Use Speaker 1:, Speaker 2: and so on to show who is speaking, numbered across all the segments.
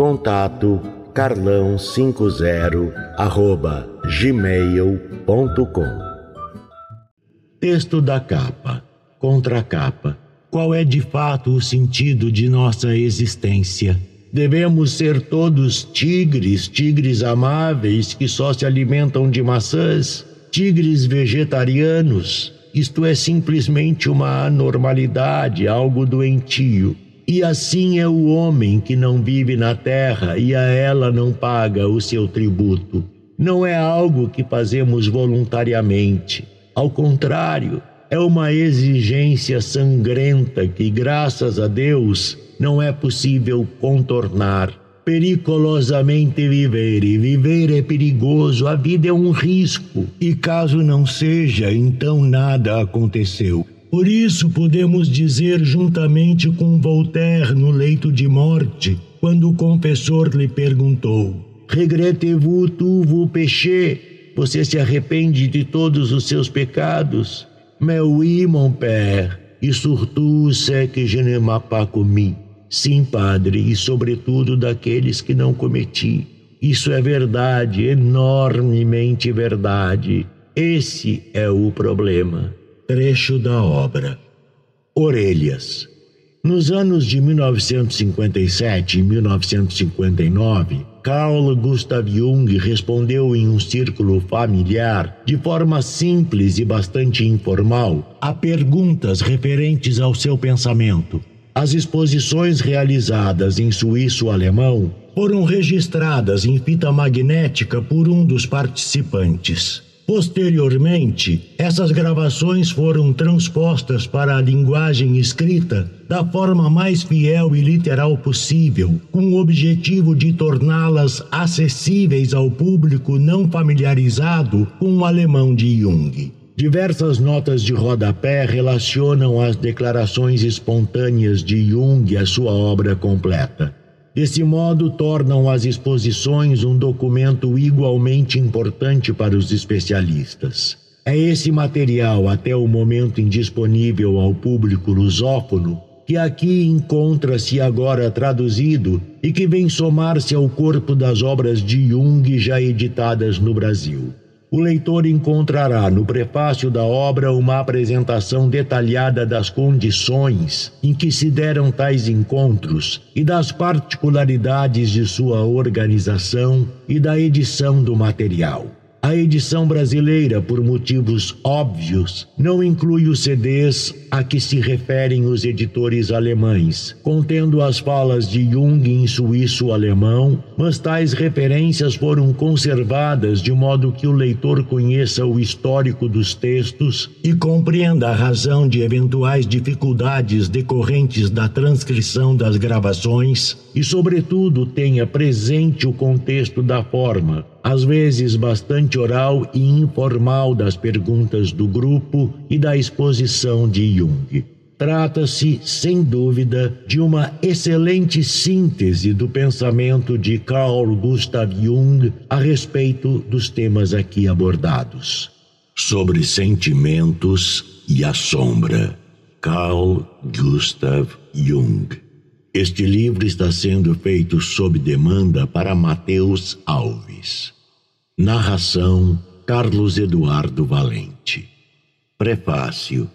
Speaker 1: Contato carlão50 arroba gmail.com Texto da capa. Contra capa. Qual é de fato o sentido de nossa existência? Devemos ser todos tigres, tigres amáveis que só se alimentam de maçãs, tigres vegetarianos. Isto é simplesmente uma anormalidade, algo doentio. E assim é o homem que não vive na terra e a ela não paga o seu tributo. Não é algo que fazemos voluntariamente. Ao contrário, é uma exigência sangrenta que, graças a Deus, não é possível contornar. Periculosamente viver, e viver é perigoso, a vida é um risco, e caso não seja, então nada aconteceu. Por isso podemos dizer, juntamente com Voltaire no leito de morte, quando o confessor lhe perguntou: Regrettez-vous tout vos péchés? Você se arrepende de todos os seus pecados? Mais oui, mon père, e surtout c'est que je ne pas commis. Sim, padre, e sobretudo daqueles que não cometi. Isso é verdade, enormemente verdade. Esse é o problema trecho da obra. Orelhas. Nos anos de 1957 e 1959, Carl Gustav Jung respondeu em um círculo familiar, de forma simples e bastante informal, a perguntas referentes ao seu pensamento. As exposições realizadas em suíço-alemão foram registradas em fita magnética por um dos participantes. Posteriormente, essas gravações foram transpostas para a linguagem escrita da forma mais fiel e literal possível, com o objetivo de torná-las acessíveis ao público não familiarizado com o alemão de Jung. Diversas notas de rodapé relacionam as declarações espontâneas de Jung à sua obra completa. Desse modo, tornam as exposições um documento igualmente importante para os especialistas. É esse material, até o momento indisponível ao público lusófono, que aqui encontra-se agora traduzido e que vem somar-se ao corpo das obras de Jung já editadas no Brasil o leitor encontrará no prefácio da obra uma apresentação detalhada das condições em que se deram tais encontros e das particularidades de sua organização e da edição do material. A edição brasileira, por motivos óbvios, não inclui os CDs a que se referem os editores alemães, contendo as falas de Jung em suíço-alemão, mas tais referências foram conservadas de modo que o leitor conheça o histórico dos textos e compreenda a razão de eventuais dificuldades decorrentes da transcrição das gravações e, sobretudo, tenha presente o contexto da forma, às vezes bastante oral e informal, das perguntas do grupo e da exposição de Jung. Trata-se, sem dúvida, de uma excelente síntese do pensamento de Carl Gustav Jung a respeito dos temas aqui abordados. Sobre sentimentos e a sombra. Carl Gustav Jung. Este livro está sendo feito sob demanda para Mateus Alves. Narração Carlos Eduardo Valente. Prefácio.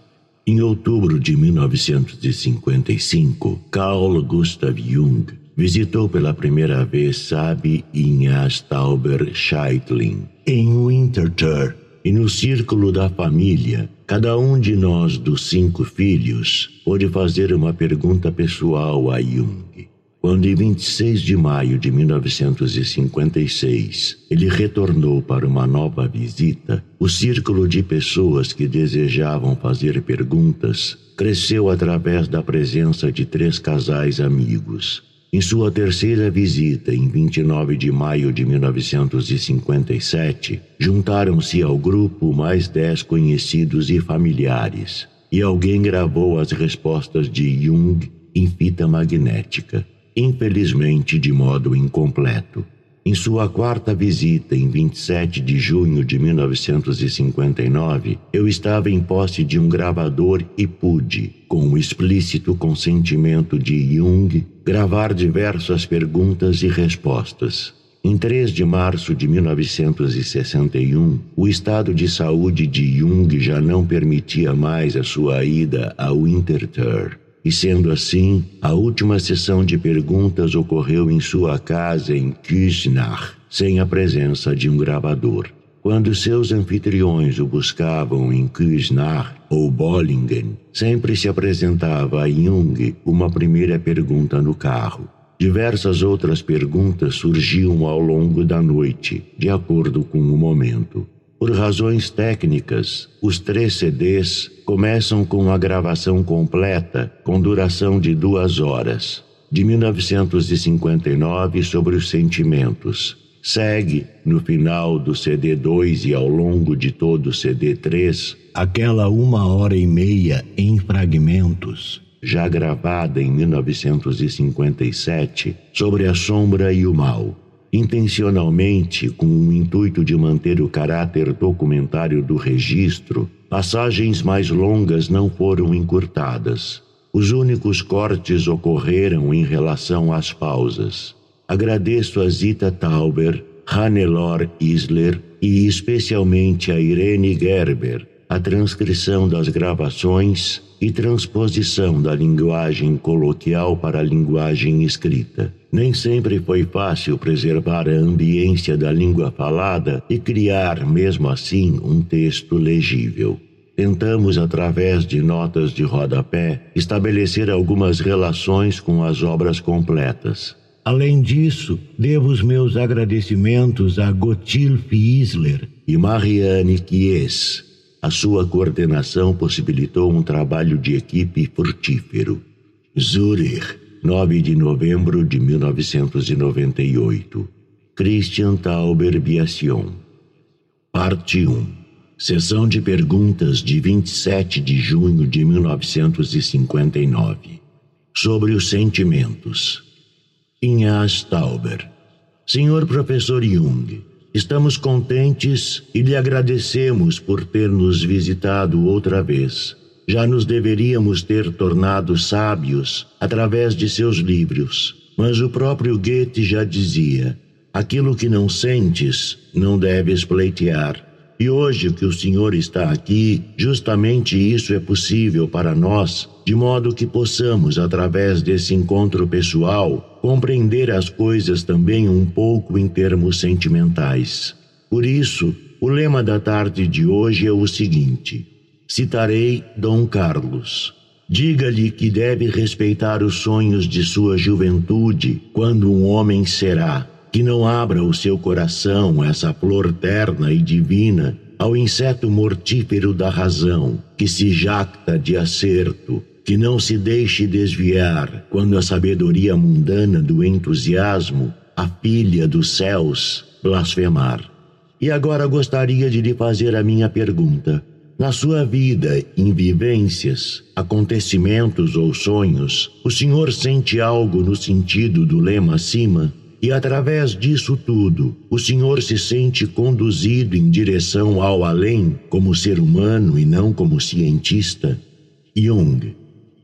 Speaker 1: Em outubro de 1955, Carl Gustav Jung visitou pela primeira vez Sabe Inhas Tauber Scheitling, em Winterthur, e no círculo da família, cada um de nós dos cinco filhos pôde fazer uma pergunta pessoal a Jung. Quando, em 26 de maio de 1956, ele retornou para uma nova visita, o círculo de pessoas que desejavam fazer perguntas cresceu através da presença de três casais amigos. Em sua terceira visita, em 29 de maio de 1957, juntaram-se ao grupo mais dez conhecidos e familiares, e alguém gravou as respostas de Jung em fita magnética infelizmente de modo incompleto. Em sua quarta visita, em 27 de junho de 1959, eu estava em posse de um gravador e pude, com o explícito consentimento de Jung, gravar diversas perguntas e respostas. Em 3 de março de 1961, o estado de saúde de Jung já não permitia mais a sua ida ao Winterthur e sendo assim, a última sessão de perguntas ocorreu em sua casa em Küsnach, sem a presença de um gravador. Quando seus anfitriões o buscavam em Küsnach ou Bollingen, sempre se apresentava a Jung uma primeira pergunta no carro. Diversas outras perguntas surgiam ao longo da noite, de acordo com o momento. Por razões técnicas, os três CDs começam com a gravação completa, com duração de duas horas, de 1959 sobre os sentimentos. Segue, no final do CD 2 e ao longo de todo o CD 3, aquela uma hora e meia em fragmentos, já gravada em 1957, sobre a sombra e o mal intencionalmente com o intuito de manter o caráter documentário do registro, passagens mais longas não foram encurtadas. Os únicos cortes ocorreram em relação às pausas. Agradeço a Zita Tauber, Hannelore Isler e especialmente a Irene Gerber a transcrição das gravações e transposição da linguagem coloquial para a linguagem escrita. Nem sempre foi fácil preservar a ambiência da língua falada e criar, mesmo assim, um texto legível. Tentamos, através de notas de rodapé, estabelecer algumas relações com as obras completas. Além disso, devo os meus agradecimentos a Gotilf Isler e Marianne Kies. A sua coordenação possibilitou um trabalho de equipe frutífero. Zurich, 9 de novembro de 1998. Christian Tauber Biation. Parte 1. Sessão de perguntas de 27 de junho de 1959. Sobre os sentimentos. Inhas Tauber. Senhor Professor Jung, estamos contentes e lhe agradecemos por ter nos visitado outra vez já nos deveríamos ter tornado sábios através de seus livros. Mas o próprio Goethe já dizia: aquilo que não sentes, não deves pleitear. E hoje que o Senhor está aqui, justamente isso é possível para nós, de modo que possamos, através desse encontro pessoal, compreender as coisas também um pouco em termos sentimentais. Por isso, o lema da tarde de hoje é o seguinte: citarei Dom Carlos. Diga-lhe que deve respeitar os sonhos de sua juventude quando um homem será, que não abra o seu coração, essa flor terna e divina, ao inseto mortífero da razão, que se jacta de acerto, que não se deixe desviar quando a sabedoria mundana do entusiasmo, a filha dos céus, blasfemar. E agora gostaria de lhe fazer a minha pergunta. Na sua vida, em vivências, acontecimentos ou sonhos, o Senhor sente algo no sentido do lema acima? E através disso tudo, o Senhor se sente conduzido em direção ao além, como ser humano e não como cientista? Jung.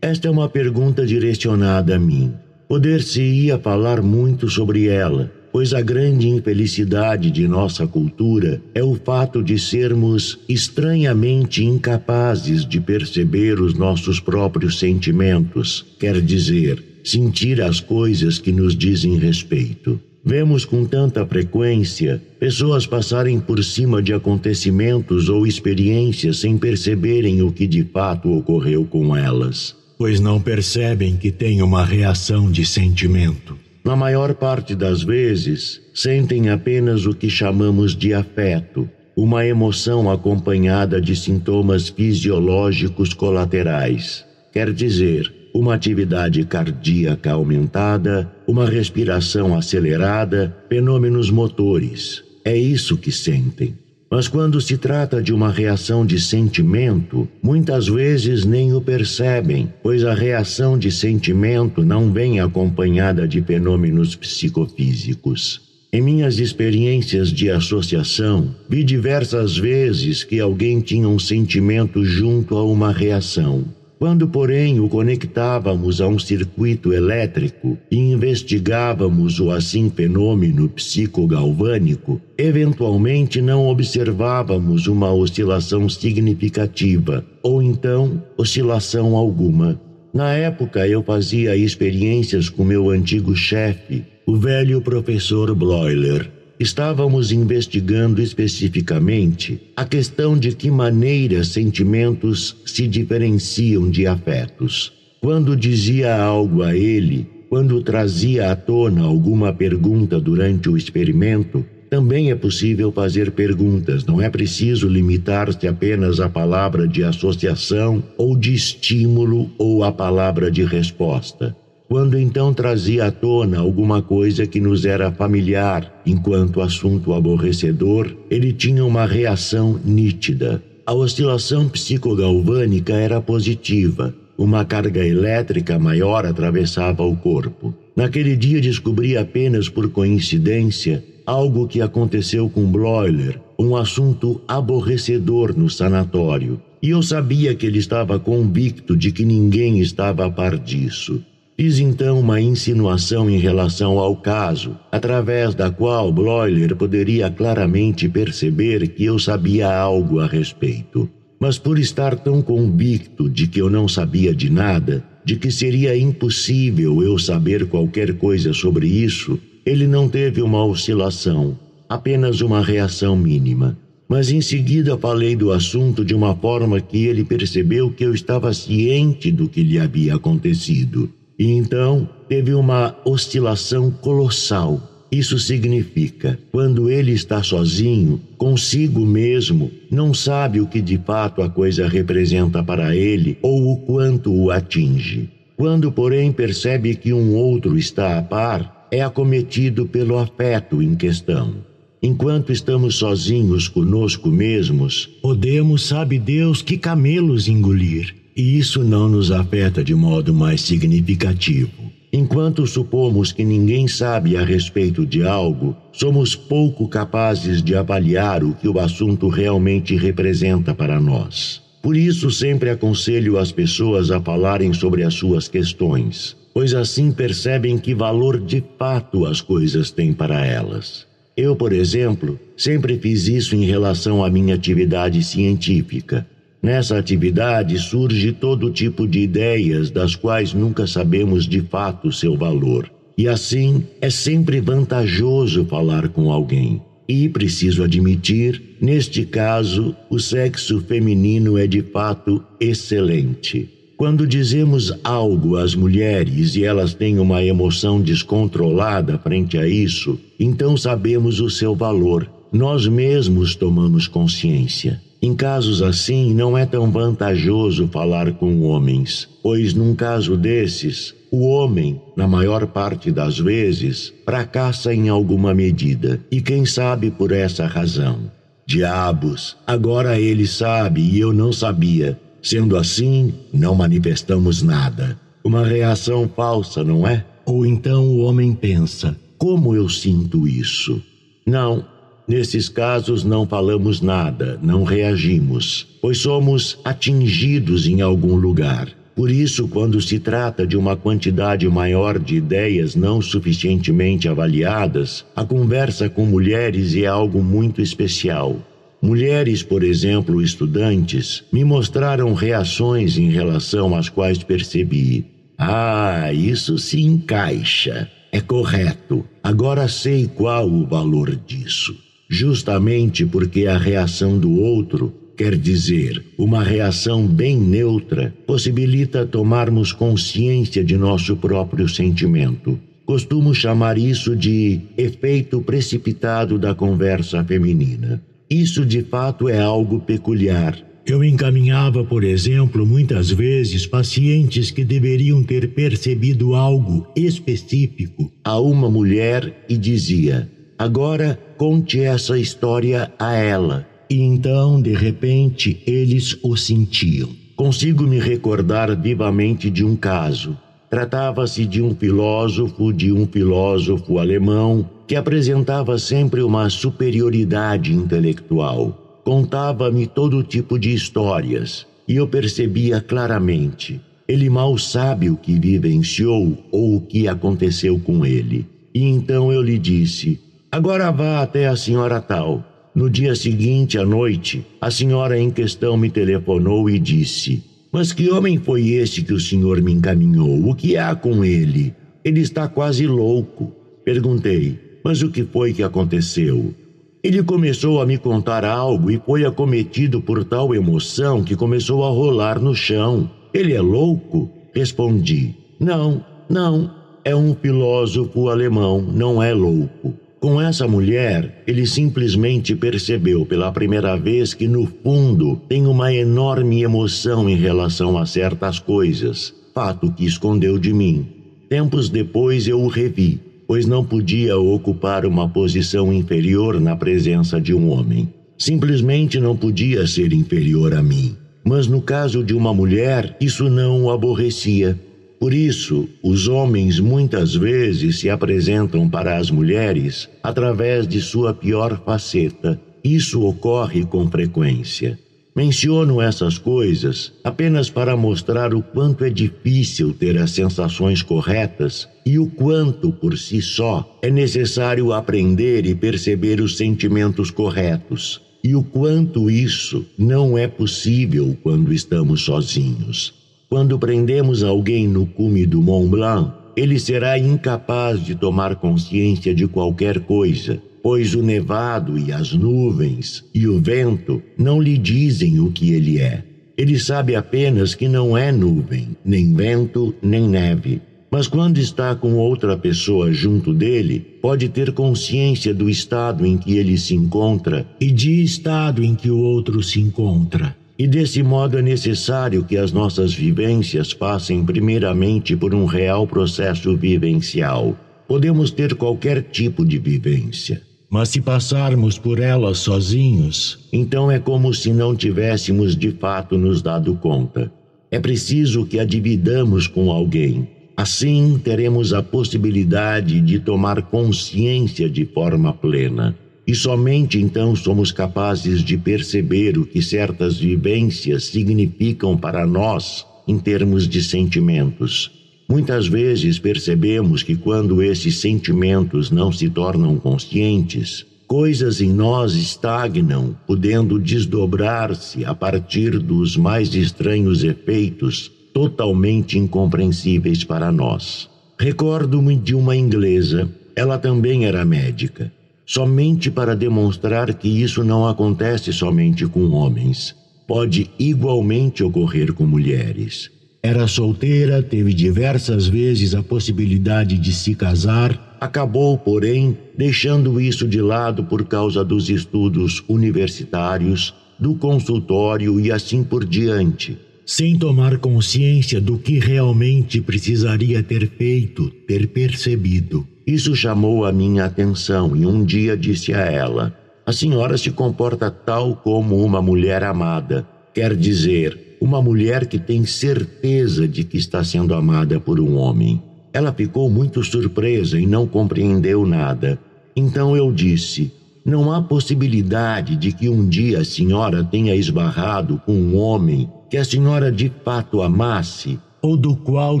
Speaker 1: Esta é uma pergunta direcionada a mim. Poder-se-ia falar muito sobre ela, pois a grande infelicidade de nossa cultura é o fato de sermos estranhamente incapazes de perceber os nossos próprios sentimentos, quer dizer, sentir as coisas que nos dizem respeito. Vemos com tanta frequência pessoas passarem por cima de acontecimentos ou experiências sem perceberem o que de fato ocorreu com elas, pois não percebem que tem uma reação de sentimento. Na maior parte das vezes, sentem apenas o que chamamos de afeto, uma emoção acompanhada de sintomas fisiológicos colaterais. Quer dizer, uma atividade cardíaca aumentada, uma respiração acelerada, fenômenos motores. É isso que sentem. Mas quando se trata de uma reação de sentimento, muitas vezes nem o percebem, pois a reação de sentimento não vem acompanhada de fenômenos psicofísicos. Em minhas experiências de associação, vi diversas vezes que alguém tinha um sentimento junto a uma reação. Quando, porém, o conectávamos a um circuito elétrico e investigávamos o assim fenômeno psicogalvânico, eventualmente não observávamos uma oscilação significativa, ou então oscilação alguma. Na época, eu fazia experiências com meu antigo chefe, o velho professor Bloiler estávamos investigando especificamente a questão de que maneira sentimentos se diferenciam de afetos. Quando dizia algo a ele, quando trazia à tona alguma pergunta durante o experimento, também é possível fazer perguntas, não é preciso limitar-se apenas à palavra de associação ou de estímulo ou à palavra de resposta. Quando então trazia à tona alguma coisa que nos era familiar, enquanto assunto aborrecedor, ele tinha uma reação nítida. A oscilação psicogalvânica era positiva. Uma carga elétrica maior atravessava o corpo. Naquele dia descobri apenas por coincidência algo que aconteceu com Bloiler, um assunto aborrecedor no sanatório. E eu sabia que ele estava convicto de que ninguém estava a par disso. Fiz então uma insinuação em relação ao caso, através da qual Bloiler poderia claramente perceber que eu sabia algo a respeito. Mas por estar tão convicto de que eu não sabia de nada, de que seria impossível eu saber qualquer coisa sobre isso, ele não teve uma oscilação, apenas uma reação mínima. Mas em seguida falei do assunto de uma forma que ele percebeu que eu estava ciente do que lhe havia acontecido. E então teve uma oscilação colossal. Isso significa, quando ele está sozinho, consigo mesmo, não sabe o que de fato a coisa representa para ele ou o quanto o atinge. Quando, porém, percebe que um outro está a par, é acometido pelo afeto em questão. Enquanto estamos sozinhos conosco mesmos, podemos, sabe Deus, que camelos engolir e isso não nos afeta de modo mais significativo. Enquanto supomos que ninguém sabe a respeito de algo, somos pouco capazes de avaliar o que o assunto realmente representa para nós. Por isso, sempre aconselho as pessoas a falarem sobre as suas questões, pois assim percebem que valor de fato as coisas têm para elas. Eu, por exemplo, sempre fiz isso em relação à minha atividade científica. Nessa atividade surge todo tipo de ideias das quais nunca sabemos de fato seu valor. E assim é sempre vantajoso falar com alguém. E preciso admitir, neste caso, o sexo feminino é de fato excelente. Quando dizemos algo às mulheres e elas têm uma emoção descontrolada frente a isso, então sabemos o seu valor. Nós mesmos tomamos consciência. Em casos assim, não é tão vantajoso falar com homens, pois num caso desses, o homem, na maior parte das vezes, fracassa em alguma medida, e quem sabe por essa razão. Diabos, agora ele sabe e eu não sabia. Sendo assim, não manifestamos nada. Uma reação falsa, não é? Ou então o homem pensa: como eu sinto isso? Não, Nesses casos não falamos nada, não reagimos, pois somos atingidos em algum lugar. Por isso, quando se trata de uma quantidade maior de ideias não suficientemente avaliadas, a conversa com mulheres é algo muito especial. Mulheres, por exemplo, estudantes, me mostraram reações em relação às quais percebi: ah, isso se encaixa. É correto. Agora sei qual o valor disso. Justamente porque a reação do outro, quer dizer, uma reação bem neutra, possibilita tomarmos consciência de nosso próprio sentimento. Costumo chamar isso de efeito precipitado da conversa feminina. Isso de fato é algo peculiar eu encaminhava, por exemplo, muitas vezes pacientes que deveriam ter percebido algo específico a uma mulher e dizia: Agora conte essa história a ela. E então, de repente, eles o sentiam. Consigo me recordar vivamente de um caso. Tratava-se de um filósofo, de um filósofo alemão, que apresentava sempre uma superioridade intelectual Contava-me todo tipo de histórias e eu percebia claramente. Ele mal sabe o que vivenciou ou o que aconteceu com ele. E então eu lhe disse: Agora vá até a senhora tal. No dia seguinte à noite, a senhora em questão me telefonou e disse: Mas que homem foi esse que o senhor me encaminhou? O que há com ele? Ele está quase louco. Perguntei: Mas o que foi que aconteceu? Ele começou a me contar algo e foi acometido por tal emoção que começou a rolar no chão. Ele é louco? Respondi: Não, não. É um filósofo alemão, não é louco. Com essa mulher, ele simplesmente percebeu pela primeira vez que, no fundo, tem uma enorme emoção em relação a certas coisas, fato que escondeu de mim. Tempos depois eu o revi pois não podia ocupar uma posição inferior na presença de um homem. Simplesmente não podia ser inferior a mim. Mas no caso de uma mulher, isso não o aborrecia. Por isso, os homens muitas vezes se apresentam para as mulheres através de sua pior faceta. Isso ocorre com frequência. Menciono essas coisas apenas para mostrar o quanto é difícil ter as sensações corretas e o quanto, por si só, é necessário aprender e perceber os sentimentos corretos, e o quanto isso não é possível quando estamos sozinhos. Quando prendemos alguém no cume do Mont Blanc, ele será incapaz de tomar consciência de qualquer coisa pois o nevado e as nuvens e o vento não lhe dizem o que ele é. Ele sabe apenas que não é nuvem, nem vento, nem neve. Mas quando está com outra pessoa junto dele, pode ter consciência do estado em que ele se encontra e de estado em que o outro se encontra. E desse modo é necessário que as nossas vivências passem primeiramente por um real processo vivencial. Podemos ter qualquer tipo de vivência, mas se passarmos por elas sozinhos, então é como se não tivéssemos de fato nos dado conta. É preciso que a dividamos com alguém. Assim teremos a possibilidade de tomar consciência de forma plena. E somente então somos capazes de perceber o que certas vivências significam para nós em termos de sentimentos Muitas vezes percebemos que quando esses sentimentos não se tornam conscientes, coisas em nós estagnam, podendo desdobrar-se a partir dos mais estranhos efeitos totalmente incompreensíveis para nós. Recordo-me de uma inglesa, ela também era médica, somente para demonstrar que isso não acontece somente com homens, pode igualmente ocorrer com mulheres. Era solteira, teve diversas vezes a possibilidade de se casar, acabou, porém, deixando isso de lado por causa dos estudos universitários, do consultório e assim por diante, sem tomar consciência do que realmente precisaria ter feito, ter percebido. Isso chamou a minha atenção e um dia disse a ela: A senhora se comporta tal como uma mulher amada. Quer dizer, uma mulher que tem certeza de que está sendo amada por um homem. Ela ficou muito surpresa e não compreendeu nada. Então eu disse: Não há possibilidade de que um dia a senhora tenha esbarrado com um homem que a senhora de fato amasse, ou do qual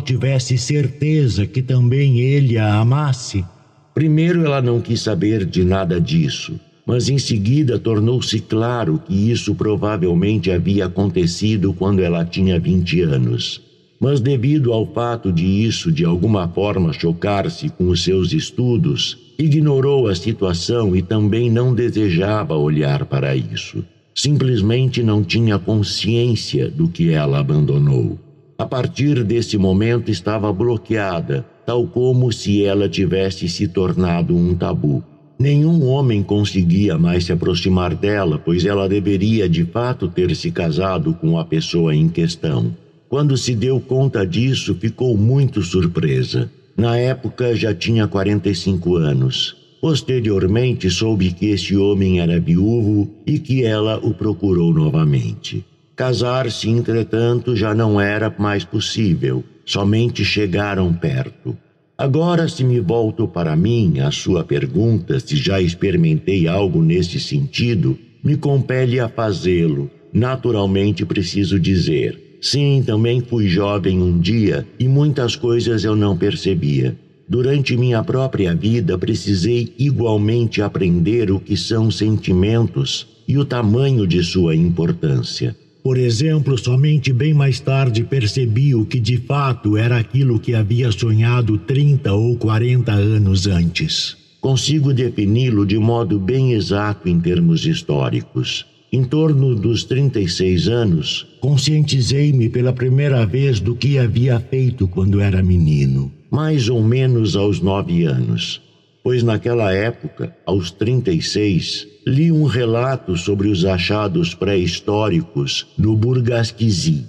Speaker 1: tivesse certeza que também ele a amasse? Primeiro ela não quis saber de nada disso mas em seguida tornou-se claro que isso provavelmente havia acontecido quando ela tinha 20 anos. mas devido ao fato de isso de alguma forma chocar-se com os seus estudos, ignorou a situação e também não desejava olhar para isso. Simplesmente não tinha consciência do que ela abandonou. A partir desse momento estava bloqueada, tal como se ela tivesse se tornado um tabu. Nenhum homem conseguia mais se aproximar dela, pois ela deveria de fato ter se casado com a pessoa em questão. Quando se deu conta disso, ficou muito surpresa. Na época já tinha 45 anos. Posteriormente, soube que esse homem era viúvo e que ela o procurou novamente. Casar-se, entretanto, já não era mais possível, somente chegaram perto. Agora, se me volto para mim, a sua pergunta se já experimentei algo nesse sentido, me compele a fazê-lo. Naturalmente preciso dizer: sim, também fui jovem um dia e muitas coisas eu não percebia. Durante minha própria vida, precisei igualmente aprender o que são sentimentos e o tamanho de sua importância. Por exemplo, somente bem mais tarde percebi o que de fato era aquilo que havia sonhado 30 ou 40 anos antes. Consigo defini-lo de modo bem exato em termos históricos. Em torno dos 36 anos, conscientizei-me pela primeira vez do que havia feito quando era menino, mais ou menos aos nove anos pois naquela época, aos 36, li um relato sobre os achados pré-históricos no Burgasquizy.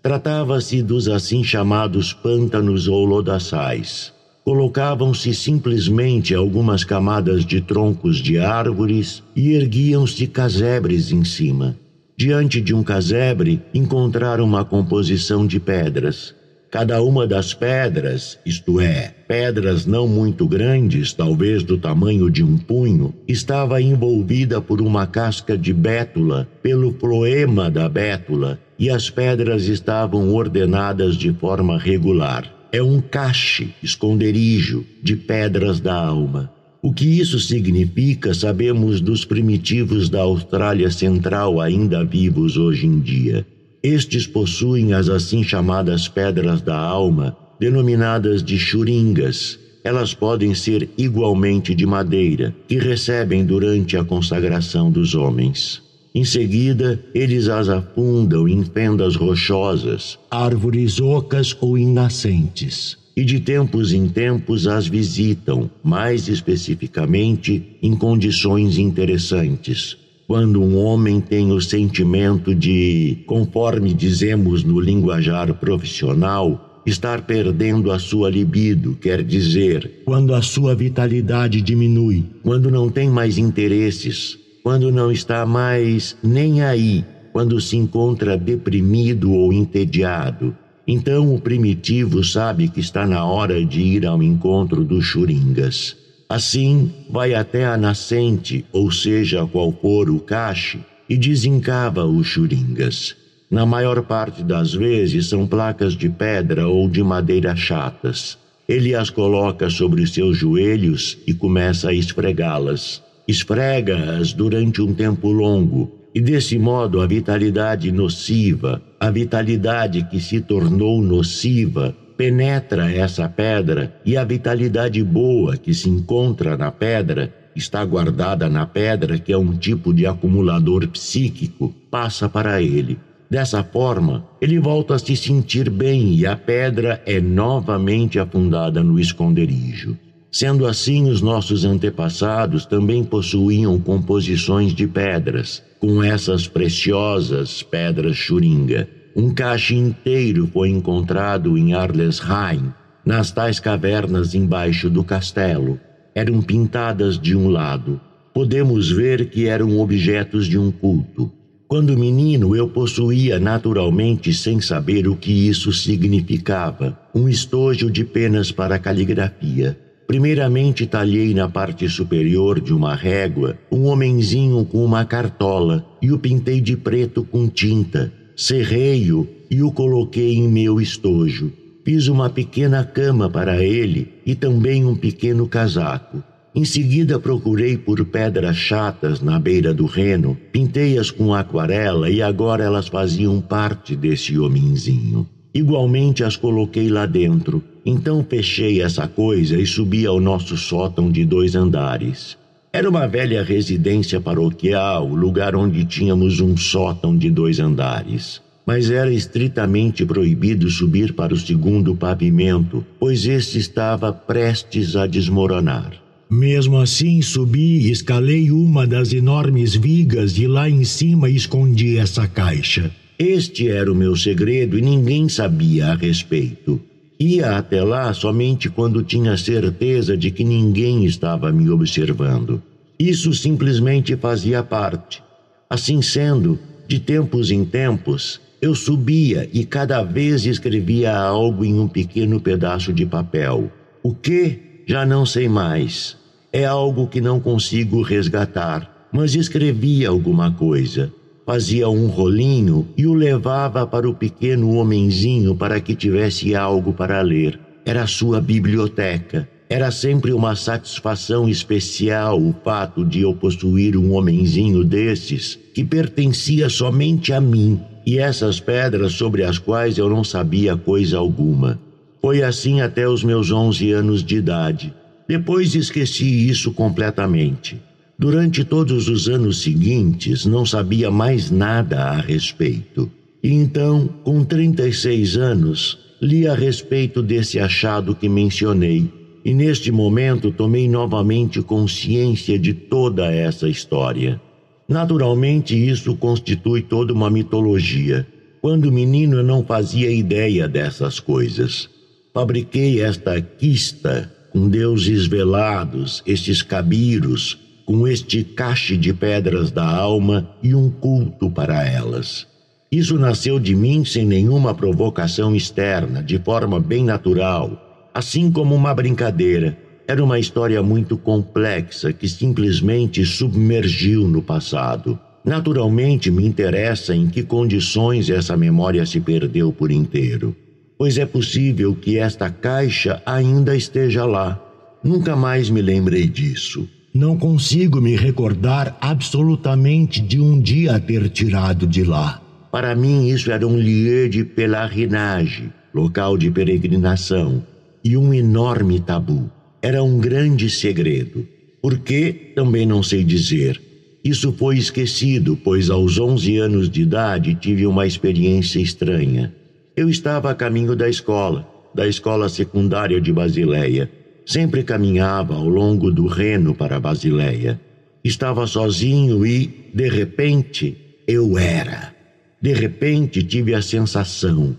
Speaker 1: Tratava-se dos assim chamados pântanos ou lodaçais. Colocavam-se simplesmente algumas camadas de troncos de árvores e erguiam-se casebres em cima. Diante de um casebre, encontraram uma composição de pedras Cada uma das pedras, isto é, pedras não muito grandes, talvez do tamanho de um punho, estava envolvida por uma casca de bétula, pelo floema da bétula, e as pedras estavam ordenadas de forma regular. É um cache, esconderijo, de pedras da alma. O que isso significa sabemos dos primitivos da Austrália Central ainda vivos hoje em dia. Estes possuem as assim chamadas pedras da alma, denominadas de churingas. Elas podem ser igualmente de madeira, que recebem durante a consagração dos homens. Em seguida, eles as afundam em fendas rochosas, árvores ocas ou inascentes, e de tempos em tempos as visitam, mais especificamente em condições interessantes, quando um homem tem o sentimento de, conforme dizemos no linguajar profissional, estar perdendo a sua libido, quer dizer, quando a sua vitalidade diminui, quando não tem mais interesses, quando não está mais nem aí, quando se encontra deprimido ou entediado. Então o primitivo sabe que está na hora de ir ao encontro dos churingas. Assim, vai até a nascente, ou seja, qual for o cache, e desencava os churingas. Na maior parte das vezes são placas de pedra ou de madeira chatas. Ele as coloca sobre seus joelhos e começa a esfregá-las. Esfrega-as durante um tempo longo, e desse modo a vitalidade nociva, a vitalidade que se tornou nociva, penetra essa pedra e a vitalidade boa que se encontra na pedra está guardada na pedra, que é um tipo de acumulador psíquico, passa para ele. Dessa forma, ele volta a se sentir bem e a pedra é novamente afundada no esconderijo. Sendo assim, os nossos antepassados também possuíam composições de pedras, com essas preciosas pedras churinga. Um cache inteiro foi encontrado em Arlesheim, nas tais cavernas embaixo do castelo. Eram pintadas de um lado. Podemos ver que eram objetos de um culto. Quando menino, eu possuía naturalmente, sem saber o que isso significava, um estojo de penas para caligrafia. Primeiramente, talhei na parte superior de uma régua um homenzinho com uma cartola e o pintei de preto com tinta cerrei-o e o coloquei em meu estojo. Fiz uma pequena cama para ele e também um pequeno casaco. Em seguida procurei por pedras chatas na beira do reno, pintei-as com aquarela e agora elas faziam parte desse homenzinho. Igualmente as coloquei lá dentro. Então fechei essa coisa e subi ao nosso sótão de dois andares. Era uma velha residência paroquial, lugar onde tínhamos um sótão de dois andares. Mas era estritamente proibido subir para o segundo pavimento, pois este estava prestes a desmoronar. Mesmo assim, subi e escalei uma das enormes vigas e lá em cima escondi essa caixa. Este era o meu segredo e ninguém sabia a respeito. Ia até lá somente quando tinha certeza de que ninguém estava me observando. Isso simplesmente fazia parte. Assim sendo, de tempos em tempos, eu subia e cada vez escrevia algo em um pequeno pedaço de papel. O que? Já não sei mais. É algo que não consigo resgatar, mas escrevia alguma coisa fazia um rolinho e o levava para o pequeno homenzinho para que tivesse algo para ler. Era sua biblioteca. Era sempre uma satisfação especial o fato de eu possuir um homenzinho desses que pertencia somente a mim e essas pedras sobre as quais eu não sabia coisa alguma. Foi assim até os meus onze anos de idade. Depois esqueci isso completamente. Durante todos os anos seguintes, não sabia mais nada a respeito. E então, com 36 anos, li a respeito desse achado que mencionei, e neste momento tomei novamente consciência de toda essa história. Naturalmente, isso constitui toda uma mitologia. Quando menino, eu não fazia ideia dessas coisas. Fabriquei esta quista com deuses velados, estes cabiros, com este cache de pedras da alma e um culto para elas. Isso nasceu de mim sem nenhuma provocação externa, de forma bem natural, assim como uma brincadeira. Era uma história muito complexa que simplesmente submergiu no passado. Naturalmente me interessa em que condições essa memória se perdeu por inteiro, pois é possível que esta caixa ainda esteja lá. Nunca mais me lembrei disso. Não consigo me recordar absolutamente de um dia ter tirado de lá. Para mim, isso era um lieu de pelerinage, local de peregrinação, e um enorme tabu. Era um grande segredo. Por que? Também não sei dizer. Isso foi esquecido, pois aos 11 anos de idade tive uma experiência estranha. Eu estava a caminho da escola, da escola secundária de Basileia, Sempre caminhava ao longo do Reno para Basileia. Estava sozinho e, de repente, eu era. De repente tive a sensação: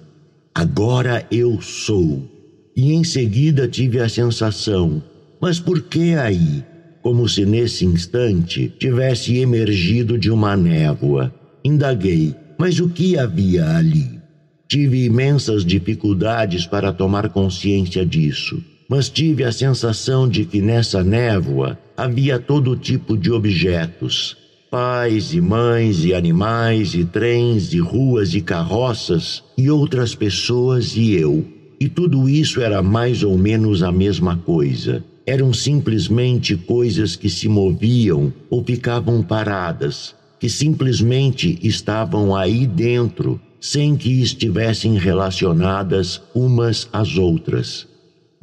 Speaker 1: agora eu sou. E em seguida tive a sensação: mas por que aí? Como se nesse instante tivesse emergido de uma névoa. Indaguei: mas o que havia ali? Tive imensas dificuldades para tomar consciência disso mas tive a sensação de que nessa névoa havia todo tipo de objetos: pais e mães e animais e trens e ruas e carroças e outras pessoas e eu. E tudo isso era mais ou menos a mesma coisa. Eram simplesmente coisas que se moviam ou ficavam paradas, que simplesmente estavam aí dentro, sem que estivessem relacionadas umas às outras.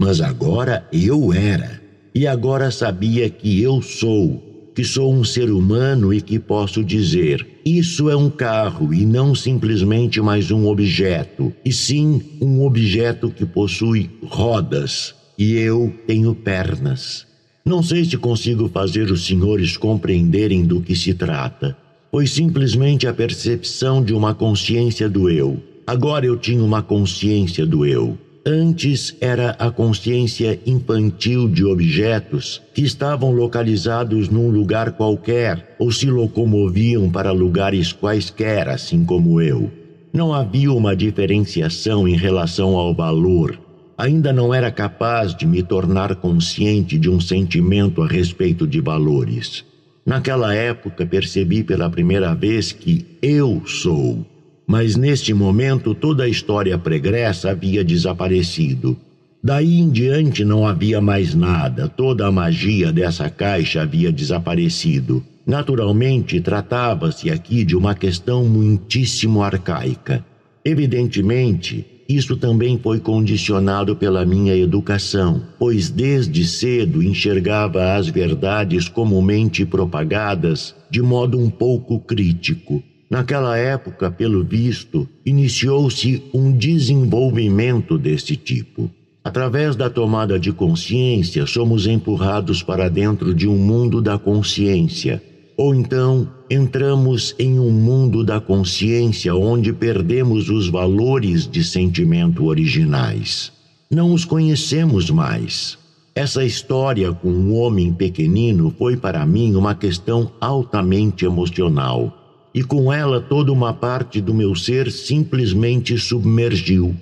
Speaker 1: Mas agora eu era, e agora sabia que eu sou, que sou um ser humano e que posso dizer: isso é um carro e não simplesmente mais um objeto, e sim um objeto que possui rodas, e eu tenho pernas. Não sei se consigo fazer os senhores compreenderem do que se trata. Foi simplesmente a percepção de uma consciência do eu. Agora eu tinha uma consciência do eu. Antes era a consciência infantil de objetos que estavam localizados num lugar qualquer ou se locomoviam para lugares quaisquer, assim como eu. Não havia uma diferenciação em relação ao valor. Ainda não era capaz de me tornar consciente de um sentimento a respeito de valores. Naquela época percebi pela primeira vez que eu sou mas neste momento toda a história pregressa havia desaparecido. Daí em diante não havia mais nada, toda a magia dessa caixa havia desaparecido. Naturalmente, tratava-se aqui de uma questão muitíssimo arcaica. Evidentemente, isso também foi condicionado pela minha educação, pois desde cedo enxergava as verdades comumente propagadas de modo um pouco crítico. Naquela época, pelo visto, iniciou-se um desenvolvimento desse tipo. Através da tomada de consciência, somos empurrados para dentro de um mundo da consciência, ou então entramos em um mundo da consciência onde perdemos os valores de sentimento originais. Não os conhecemos mais. Essa história com um homem pequenino foi para mim uma questão altamente emocional, e com ela toda uma parte do meu ser simplesmente submergiu.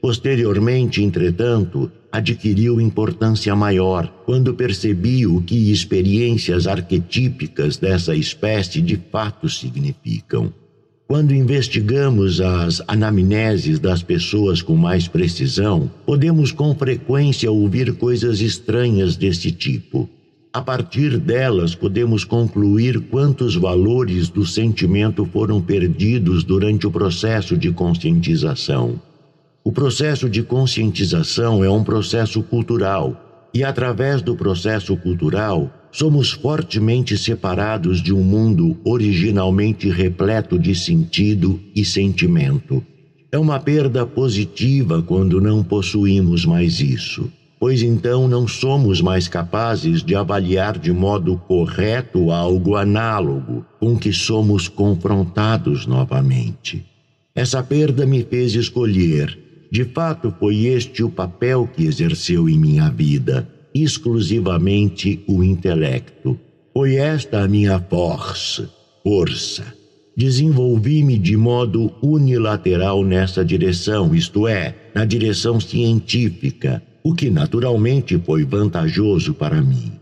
Speaker 1: Posteriormente, entretanto, adquiriu importância maior quando percebi o que experiências arquetípicas dessa espécie de fato significam. Quando investigamos as anamneses das pessoas com mais precisão, podemos com frequência ouvir coisas estranhas desse tipo. A partir delas, podemos concluir quantos valores do sentimento foram perdidos durante o processo de conscientização. O processo de conscientização é um processo cultural, e através do processo cultural, somos fortemente separados de um mundo originalmente repleto de sentido e sentimento. É uma perda positiva quando não possuímos mais isso, pois então não somos mais capazes de avaliar de modo correto algo análogo com que somos confrontados novamente. Essa perda me fez escolher de fato, foi este o papel que exerceu em minha vida, exclusivamente o intelecto. Foi esta a minha força, força. Desenvolvi-me de modo unilateral nessa direção, isto é, na direção científica, o que naturalmente foi vantajoso para mim.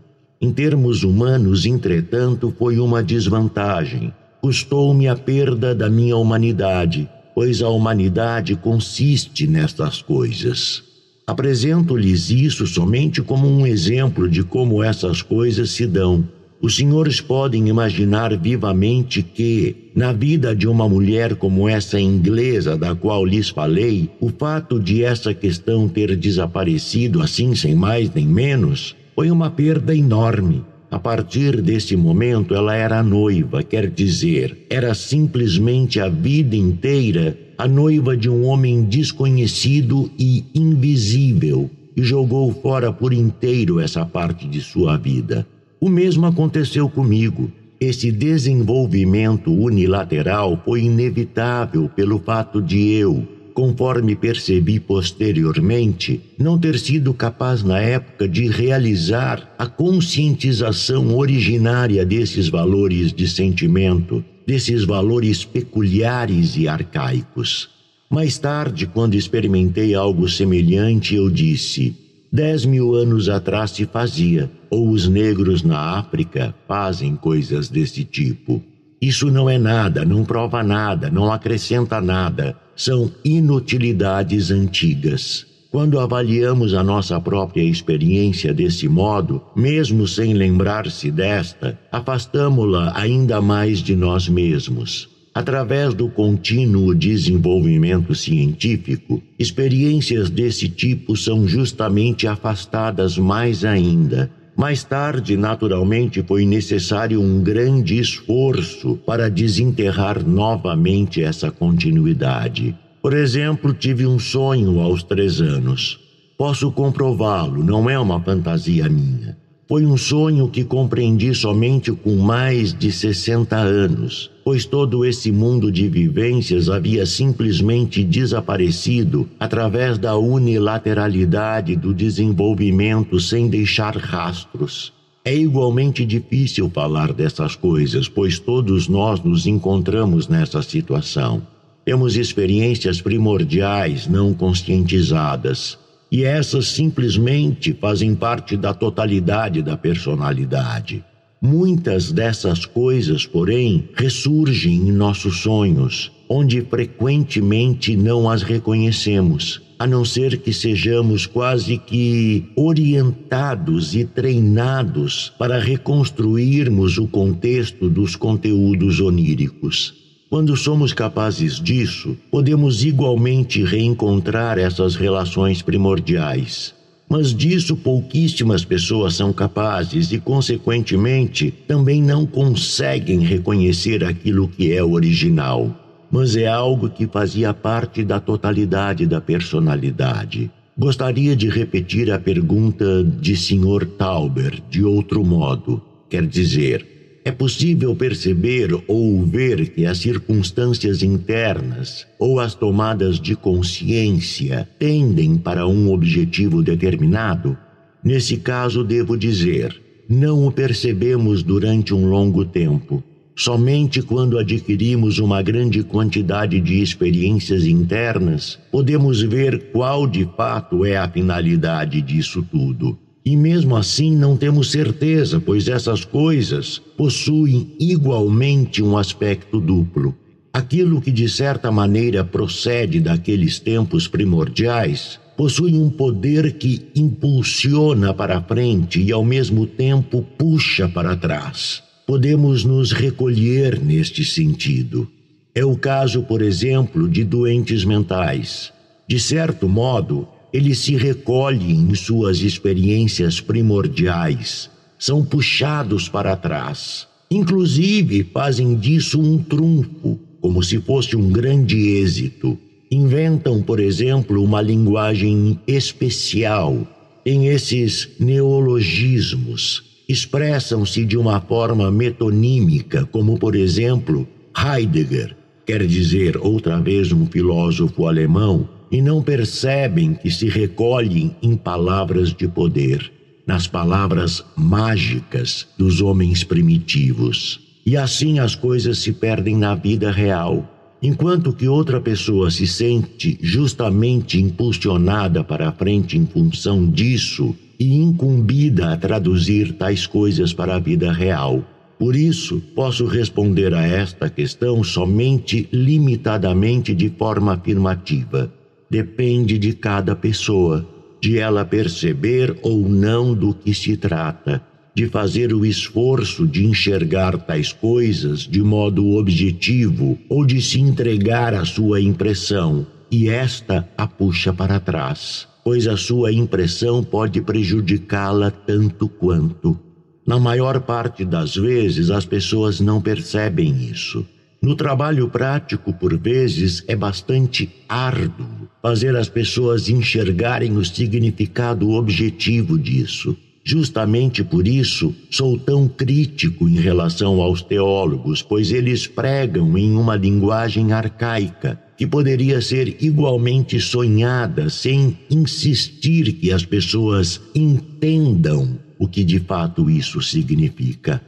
Speaker 1: Em termos humanos, entretanto, foi uma desvantagem. Custou-me a perda da minha humanidade, pois a humanidade consiste nestas coisas. Apresento-lhes isso somente como um exemplo de como essas coisas se dão. Os senhores podem imaginar vivamente que, na vida de uma mulher como essa inglesa da qual lhes falei, o fato de essa questão ter desaparecido assim sem mais nem menos foi uma perda enorme. A partir desse momento, ela era noiva, quer dizer, era simplesmente a vida inteira a noiva de um homem desconhecido e invisível, e jogou fora por inteiro essa parte de sua vida. O mesmo aconteceu comigo. Esse desenvolvimento unilateral foi inevitável pelo fato de eu, conforme percebi posteriormente, não ter sido capaz na época de realizar a conscientização originária desses valores de sentimento, desses valores peculiares e arcaicos. Mais tarde, quando experimentei algo semelhante, eu disse: Dez mil anos atrás se fazia, ou os negros na África fazem coisas desse tipo. Isso não é nada, não prova nada, não acrescenta nada são inutilidades antigas. Quando avaliamos a nossa própria experiência desse modo, mesmo sem lembrar-se desta, afastamo-la ainda mais de nós mesmos. Através do contínuo desenvolvimento científico, experiências desse tipo são justamente afastadas mais ainda, mais tarde, naturalmente, foi necessário um grande esforço para desenterrar novamente essa continuidade. Por exemplo, tive um sonho aos três anos. Posso comprová-lo, não é uma fantasia minha. Foi um sonho que compreendi somente com mais de 60 anos, pois todo esse mundo de vivências havia simplesmente desaparecido através da unilateralidade do desenvolvimento sem deixar rastros. É igualmente difícil falar dessas coisas, pois todos nós nos encontramos nessa situação. Temos experiências primordiais não conscientizadas e essas simplesmente fazem parte da totalidade da personalidade. Muitas dessas coisas, porém, ressurgem em nossos sonhos, onde frequentemente não as reconhecemos, a não ser que sejamos quase que orientados e treinados para reconstruirmos o contexto dos conteúdos oníricos. Quando somos capazes disso, podemos igualmente reencontrar essas relações primordiais. Mas disso pouquíssimas pessoas são capazes e, consequentemente, também não conseguem reconhecer aquilo que é original. Mas é algo que fazia parte da totalidade da personalidade. Gostaria de repetir a pergunta de Sr. Tauber de outro modo. Quer dizer, é possível perceber ou ver que as circunstâncias internas ou as tomadas de consciência tendem para um objetivo determinado? Nesse caso, devo dizer, não o percebemos durante um longo tempo. Somente quando adquirimos uma grande quantidade de experiências internas podemos ver qual de fato é a finalidade disso tudo. E mesmo assim não temos certeza, pois essas coisas possuem igualmente um aspecto duplo. Aquilo que de certa maneira procede daqueles tempos primordiais possui um poder que impulsiona para frente e ao mesmo tempo puxa para trás. Podemos nos recolher neste sentido. É o caso, por exemplo, de doentes mentais. De certo modo, eles se recolhem em suas experiências primordiais, são puxados para trás. Inclusive, fazem disso um trunfo, como se fosse um grande êxito. Inventam, por exemplo, uma linguagem especial. Em esses neologismos, expressam-se de uma forma metonímica, como, por exemplo, Heidegger, quer dizer, outra vez um filósofo alemão, e não percebem que se recolhem em palavras de poder, nas palavras mágicas dos homens primitivos. E assim as coisas se perdem na vida real. Enquanto que outra pessoa se sente justamente impulsionada para a frente em função disso e incumbida a traduzir tais coisas para a vida real. Por isso, posso responder a esta questão somente limitadamente de forma afirmativa depende de cada pessoa, de ela perceber ou não do que se trata, de fazer o esforço de enxergar tais coisas de modo objetivo ou de se entregar à sua impressão, e esta a puxa para trás, pois a sua impressão pode prejudicá-la tanto quanto. Na maior parte das vezes, as pessoas não percebem isso. No trabalho prático, por vezes, é bastante árduo fazer as pessoas enxergarem o significado objetivo disso. Justamente por isso sou tão crítico em relação aos teólogos, pois eles pregam em uma linguagem arcaica que poderia ser igualmente sonhada sem insistir que as pessoas entendam o que de fato isso significa.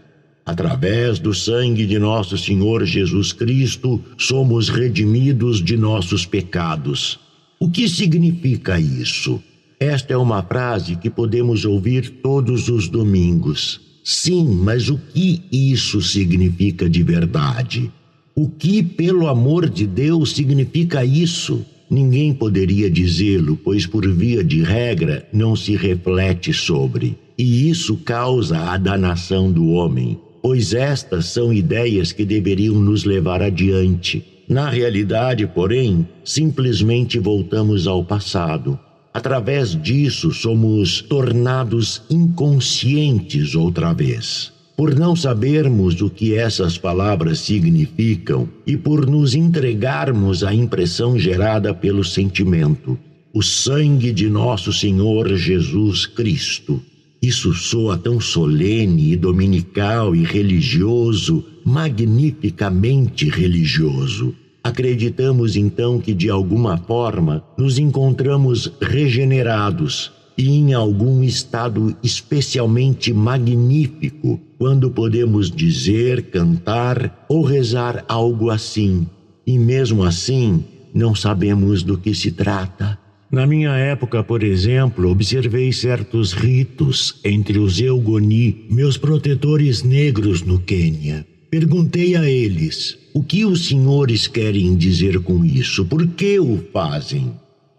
Speaker 1: Através do sangue de nosso Senhor Jesus Cristo, somos redimidos de nossos pecados. O que significa isso? Esta é uma frase que podemos ouvir todos os domingos. Sim, mas o que isso significa de verdade? O que, pelo amor de Deus, significa isso? Ninguém poderia dizê-lo, pois, por via de regra, não se reflete sobre. E isso causa a danação do homem pois estas são ideias que deveriam nos levar adiante. Na realidade, porém, simplesmente voltamos ao passado. Através disso, somos tornados inconscientes outra vez. Por não sabermos o que essas palavras significam e por nos entregarmos à impressão gerada pelo sentimento, o sangue de nosso Senhor Jesus Cristo isso soa tão solene e dominical e religioso, magnificamente religioso. Acreditamos então que de alguma forma nos encontramos regenerados e em algum estado especialmente magnífico quando podemos dizer, cantar ou rezar algo assim. E mesmo assim, não sabemos do que se trata. Na minha época, por exemplo, observei certos ritos entre os Eugoni, meus protetores negros no Quênia. Perguntei a eles: o que os senhores querem dizer com isso? Por que o fazem?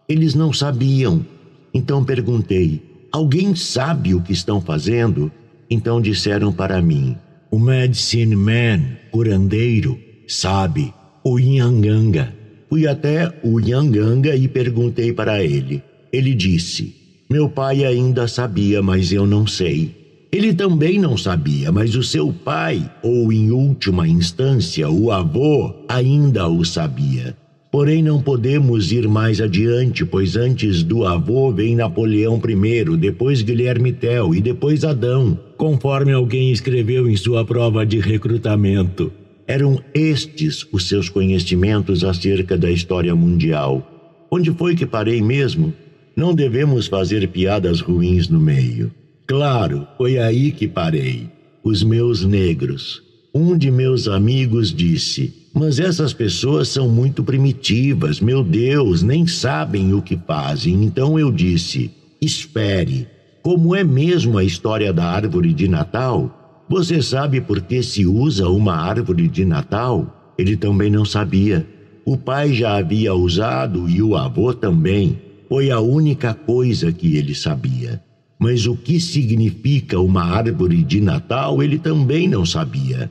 Speaker 1: Eles não sabiam. Então perguntei: alguém sabe o que estão fazendo? Então disseram para mim: o Medicine Man, curandeiro, sabe. O Nhanganga. Fui até o Nhanganga e perguntei para ele. Ele disse: Meu pai ainda sabia, mas eu não sei. Ele também não sabia, mas o seu pai, ou em última instância, o avô, ainda o sabia. Porém, não podemos ir mais adiante, pois antes do avô vem Napoleão I, depois Guilherme Tell e depois Adão, conforme alguém escreveu em sua prova de recrutamento. Eram estes os seus conhecimentos acerca da história mundial. Onde foi que parei mesmo? Não devemos fazer piadas ruins no meio. Claro, foi aí que parei. Os meus negros. Um de meus amigos disse: Mas essas pessoas são muito primitivas, meu Deus, nem sabem o que fazem. Então eu disse: Espere. Como é mesmo a história da árvore de Natal? Você sabe por que se usa uma árvore de Natal? Ele também não sabia. O pai já havia usado e o avô também. Foi a única coisa que ele sabia. Mas o que significa uma árvore de Natal ele também não sabia.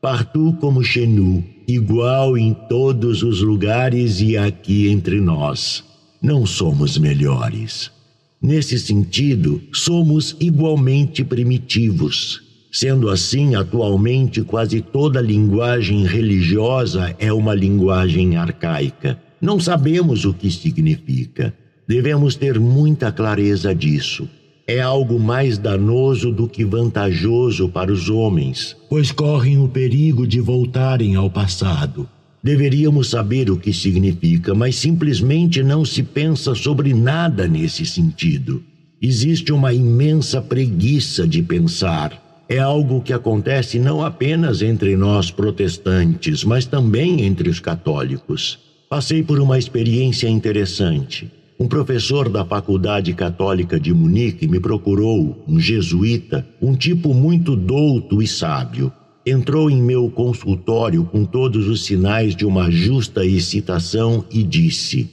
Speaker 1: Partout como Chenu, igual em todos os lugares e aqui entre nós. Não somos melhores. Nesse sentido, somos igualmente primitivos. Sendo assim, atualmente quase toda linguagem religiosa é uma linguagem arcaica. Não sabemos o que significa. Devemos ter muita clareza disso. É algo mais danoso do que vantajoso para os homens, pois correm o perigo de voltarem ao passado. Deveríamos saber o que significa, mas simplesmente não se pensa sobre nada nesse sentido. Existe uma imensa preguiça de pensar é algo que acontece não apenas entre nós protestantes, mas também entre os católicos. Passei por uma experiência interessante. Um professor da Faculdade Católica de Munique me procurou, um jesuíta, um tipo muito douto e sábio. Entrou em meu consultório com todos os sinais de uma justa excitação e disse: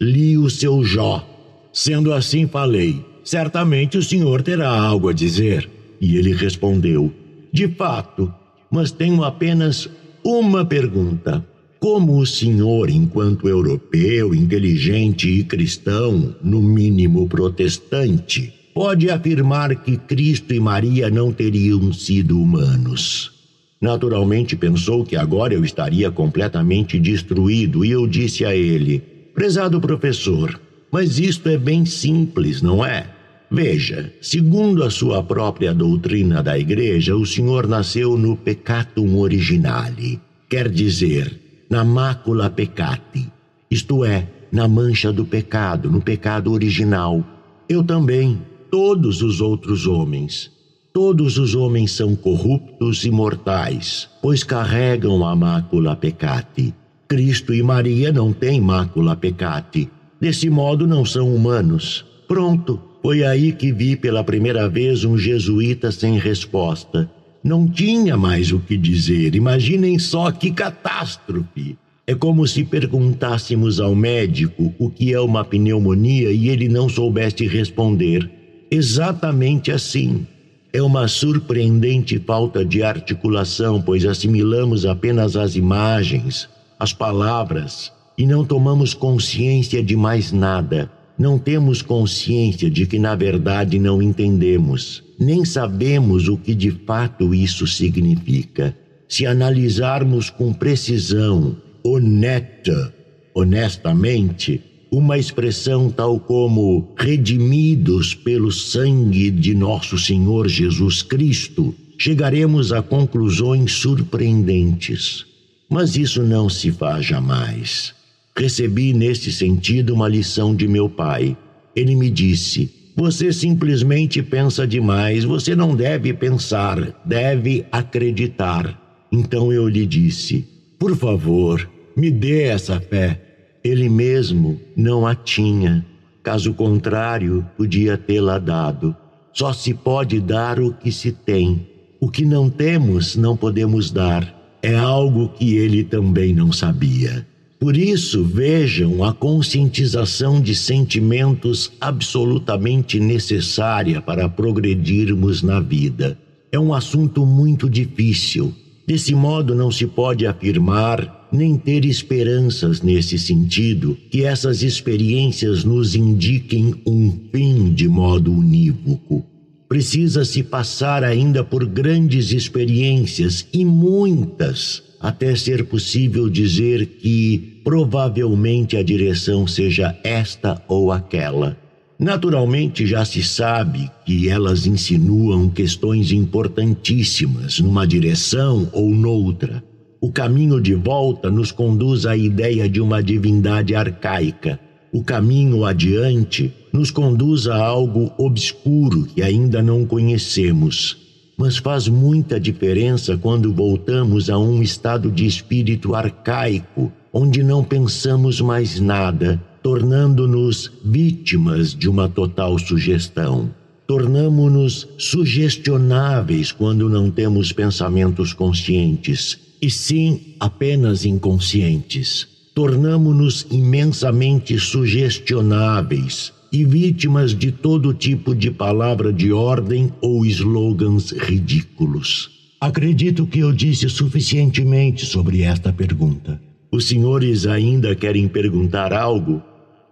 Speaker 1: Li o seu Jó. Sendo assim, falei: Certamente o senhor terá algo a dizer. E ele respondeu: De fato, mas tenho apenas uma pergunta. Como o senhor, enquanto europeu, inteligente e cristão, no mínimo protestante, pode afirmar que Cristo e Maria não teriam sido humanos? Naturalmente pensou que agora eu estaria completamente destruído e eu disse a ele: Prezado professor, mas isto é bem simples, não é? Veja, segundo a sua própria doutrina da Igreja, o Senhor nasceu no peccatum originale, quer dizer, na mácula peccati, isto é, na mancha do pecado, no pecado original. Eu também, todos os outros homens. Todos os homens são corruptos e mortais, pois carregam a mácula peccati. Cristo e Maria não têm mácula peccati. Desse modo, não são humanos. Pronto. Foi aí que vi pela primeira vez um jesuíta sem resposta. Não tinha mais o que dizer. Imaginem só que catástrofe! É como se perguntássemos ao médico o que é uma pneumonia e ele não soubesse responder. Exatamente assim. É uma surpreendente falta de articulação, pois assimilamos apenas as imagens, as palavras, e não tomamos consciência de mais nada. Não temos consciência de que, na verdade, não entendemos, nem sabemos o que de fato isso significa. Se analisarmos com precisão, honesta, honestamente, uma expressão tal como redimidos pelo sangue de nosso Senhor Jesus Cristo, chegaremos a conclusões surpreendentes. Mas isso não se faz jamais. Recebi neste sentido uma lição de meu pai. Ele me disse: Você simplesmente pensa demais, você não deve pensar, deve acreditar. Então eu lhe disse: Por favor, me dê essa fé. Ele mesmo não a tinha. Caso contrário, podia tê-la dado. Só se pode dar o que se tem. O que não temos, não podemos dar. É algo que ele também não sabia. Por isso, vejam a conscientização de sentimentos absolutamente necessária para progredirmos na vida. É um assunto muito difícil. Desse modo, não se pode afirmar nem ter esperanças nesse sentido que essas experiências nos indiquem um fim de modo unívoco. Precisa-se passar ainda por grandes experiências e muitas até ser possível dizer que provavelmente a direção seja esta ou aquela. Naturalmente, já se sabe que elas insinuam questões importantíssimas numa direção ou noutra. O caminho de volta nos conduz à ideia de uma divindade arcaica. O caminho adiante nos conduz a algo obscuro que ainda não conhecemos. Mas faz muita diferença quando voltamos a um estado de espírito arcaico, onde não pensamos mais nada tornando-nos vítimas de uma total sugestão. Tornamo-nos sugestionáveis quando não temos pensamentos conscientes, e sim apenas inconscientes. Tornamo-nos imensamente sugestionáveis e vítimas de todo tipo de palavra de ordem ou slogans ridículos. Acredito que eu disse suficientemente sobre esta pergunta. Os senhores ainda querem perguntar algo?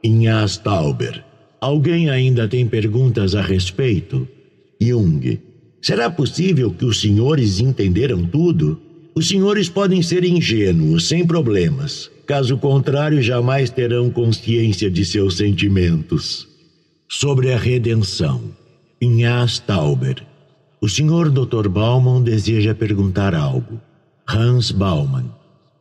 Speaker 1: Inhas Tauber. Alguém ainda tem perguntas a respeito? Jung. Será possível que os senhores entenderam tudo? Os senhores podem ser ingênuos, sem problemas. Caso contrário, jamais terão consciência de seus sentimentos. Sobre a redenção. Inhas Tauber. O senhor Dr. Bauman deseja perguntar algo. Hans Baumann.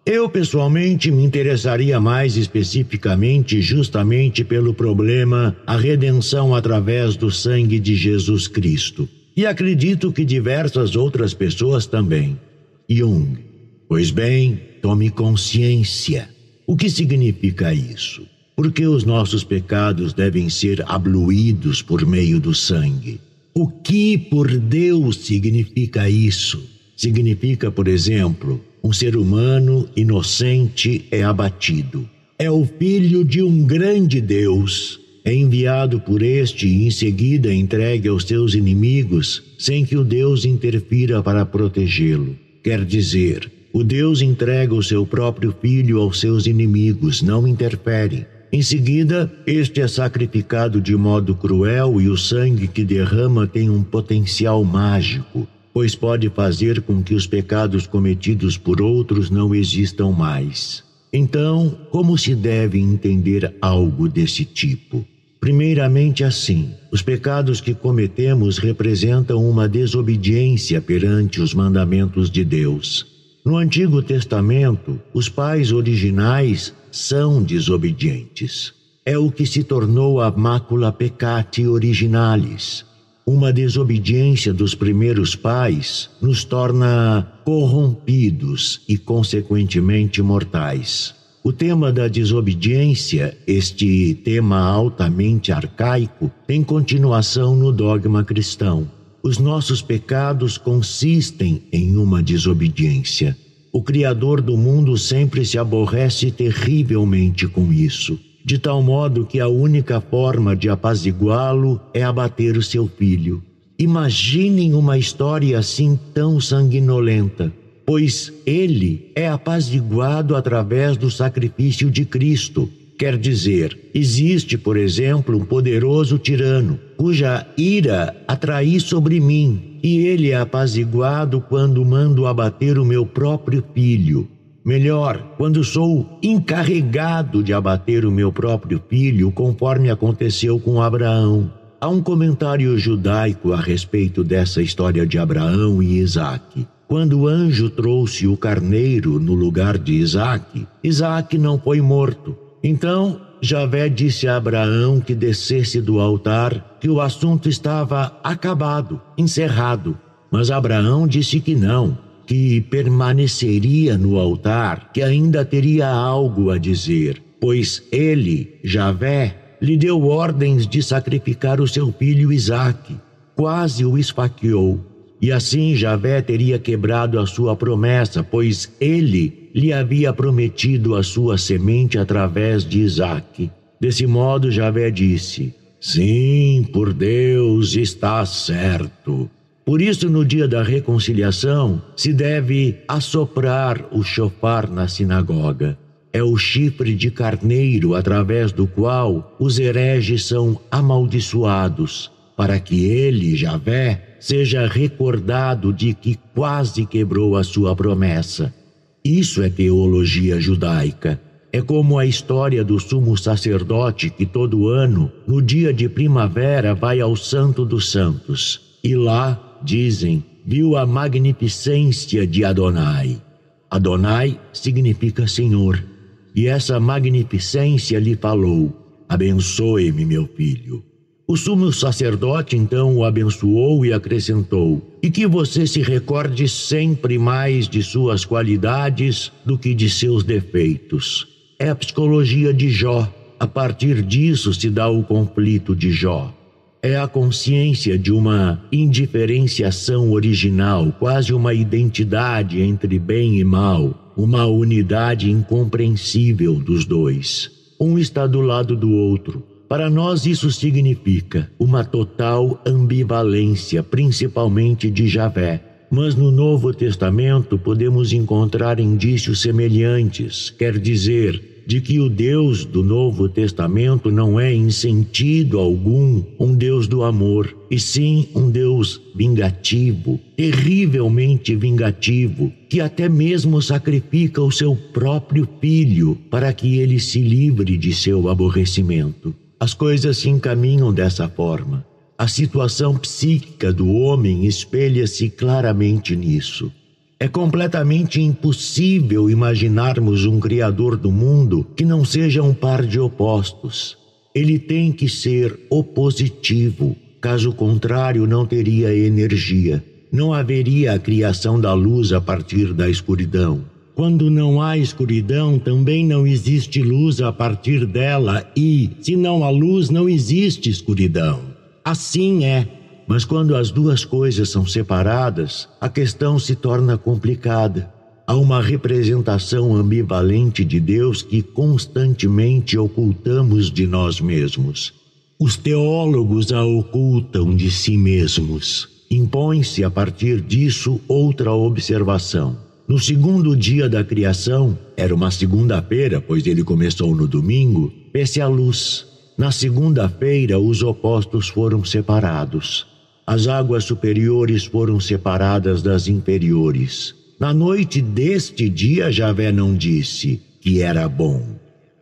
Speaker 1: Eu, pessoalmente, me interessaria mais especificamente justamente pelo problema a redenção através do sangue de Jesus Cristo. E acredito que diversas outras pessoas também. Jung. Pois bem, tome consciência. O que significa isso? Porque os nossos pecados devem ser abluídos por meio do sangue. O que por Deus significa isso? Significa, por exemplo, um ser humano inocente é abatido. É o filho de um grande Deus. É enviado por este e em seguida entregue aos seus inimigos, sem que o Deus interfira para protegê-lo. Quer dizer, o Deus entrega o seu próprio filho aos seus inimigos, não interfere. Em seguida, este é sacrificado de modo cruel e o sangue que derrama tem um potencial mágico pois pode fazer com que os pecados cometidos por outros não existam mais. Então, como se deve entender algo desse tipo? Primeiramente, assim, os pecados que cometemos representam uma desobediência perante os mandamentos de Deus. No Antigo Testamento, os pais originais são desobedientes. É o que se tornou a mácula peccati originalis, uma desobediência dos primeiros pais nos torna corrompidos e, consequentemente, mortais. O tema da desobediência, este tema altamente arcaico, tem continuação no dogma cristão. Os nossos pecados consistem em uma desobediência. O Criador do mundo sempre se aborrece terrivelmente com isso de tal modo que a única forma de apaziguá-lo é abater o seu filho. Imaginem uma história assim tão sanguinolenta, pois ele é apaziguado através do sacrifício de Cristo. Quer dizer, existe, por exemplo, um poderoso tirano, cuja ira atraí sobre mim, e ele é apaziguado quando mando abater o meu próprio filho. Melhor, quando sou encarregado de abater o meu próprio filho, conforme aconteceu com Abraão. Há um comentário judaico a respeito dessa história de Abraão e Isaac. Quando o anjo trouxe o carneiro no lugar de Isaac, Isaac não foi morto. Então Javé disse a Abraão que descesse do altar, que o assunto estava acabado, encerrado. Mas Abraão disse que não, que permaneceria no altar, que ainda teria algo a dizer, pois ele, Javé, lhe deu ordens de sacrificar o seu filho Isaque. Quase o esfaqueou. E assim Javé teria quebrado a sua promessa, pois ele lhe havia prometido a sua semente através de Isaque. Desse modo, Javé disse: Sim, por Deus está certo. Por isso, no dia da reconciliação, se deve assoprar o chofar na sinagoga. É o chifre de carneiro através do qual os hereges são amaldiçoados, para que ele, Javé, seja recordado de que quase quebrou a sua promessa. Isso é teologia judaica. É como a história do sumo sacerdote que todo ano, no dia de primavera, vai ao Santo dos Santos. E lá dizem, viu a magnificência de Adonai. Adonai significa Senhor, e essa magnificência lhe falou: Abençoe-me, meu filho. O sumo sacerdote então o abençoou e acrescentou: E que você se recorde sempre mais de suas qualidades do que de seus defeitos. É a psicologia de Jó. A partir disso se dá o conflito de Jó é a consciência de uma indiferenciação original, quase uma identidade entre bem e mal, uma unidade incompreensível dos dois. Um está do lado do outro. Para nós, isso significa uma total ambivalência, principalmente de Javé. Mas no Novo Testamento podemos encontrar indícios semelhantes, quer dizer, de que o Deus do Novo Testamento não é, em sentido algum, um Deus do amor, e sim um Deus vingativo, terrivelmente vingativo, que até mesmo sacrifica o seu próprio filho para que ele se livre de seu aborrecimento. As coisas se encaminham dessa forma. A situação psíquica do homem espelha-se claramente nisso. É completamente impossível imaginarmos um Criador do mundo que não seja um par de opostos. Ele tem que ser opositivo, caso contrário, não teria energia. Não haveria a criação da luz a partir da escuridão. Quando não há escuridão, também não existe luz a partir dela, e, se não há luz, não existe escuridão. Assim é mas quando as duas coisas são separadas, a questão se torna complicada. Há uma representação ambivalente de Deus que constantemente ocultamos de nós mesmos. Os teólogos a ocultam de si mesmos. Impõe-se a partir disso outra observação. No segundo dia da criação, era uma segunda-feira, pois ele começou no domingo, pese a luz. Na segunda-feira, os opostos foram separados. As águas superiores foram separadas das inferiores. Na noite deste dia, Javé não disse que era bom.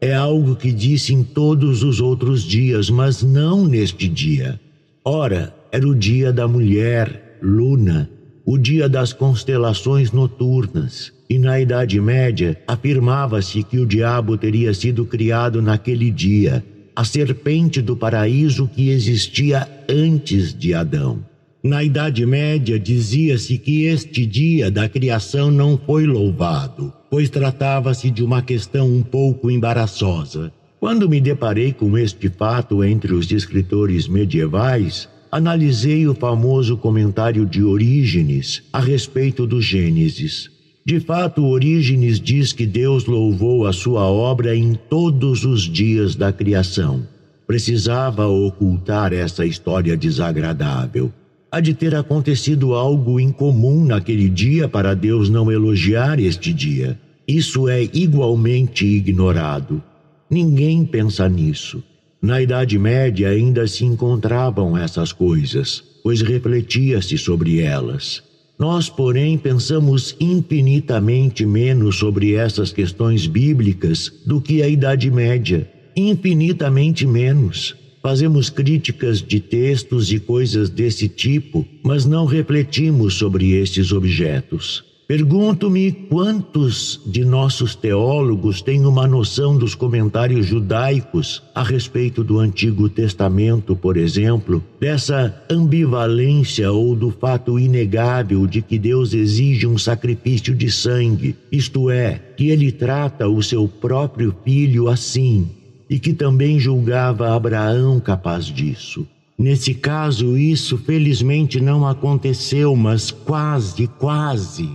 Speaker 1: É algo que disse em todos os outros dias, mas não neste dia. Ora, era o dia da mulher, Luna, o dia das constelações noturnas. E na Idade Média afirmava-se que o diabo teria sido criado naquele dia, a serpente do paraíso que existia antes de Adão. Na Idade Média dizia-se que este dia da criação não foi louvado, pois tratava-se de uma questão um pouco embaraçosa. Quando me deparei com este fato entre os escritores medievais, analisei o famoso comentário de Orígenes a respeito do Gênesis. De fato, Orígenes diz que Deus louvou a sua obra em todos os dias da criação. Precisava ocultar essa história desagradável. Há de ter acontecido algo incomum naquele dia para Deus não elogiar este dia. Isso é igualmente ignorado. Ninguém pensa nisso. Na Idade Média ainda se encontravam essas coisas, pois refletia-se sobre elas. Nós, porém, pensamos infinitamente menos sobre essas questões bíblicas do que a Idade Média. Infinitamente menos. Fazemos críticas de textos e coisas desse tipo, mas não refletimos sobre estes objetos. Pergunto-me quantos de nossos teólogos têm uma noção dos comentários judaicos a respeito do Antigo Testamento, por exemplo, dessa ambivalência ou do fato inegável de que Deus exige um sacrifício de sangue, isto é, que ele trata o seu próprio filho assim, e que também julgava Abraão capaz disso. Nesse caso, isso felizmente não aconteceu, mas quase, quase.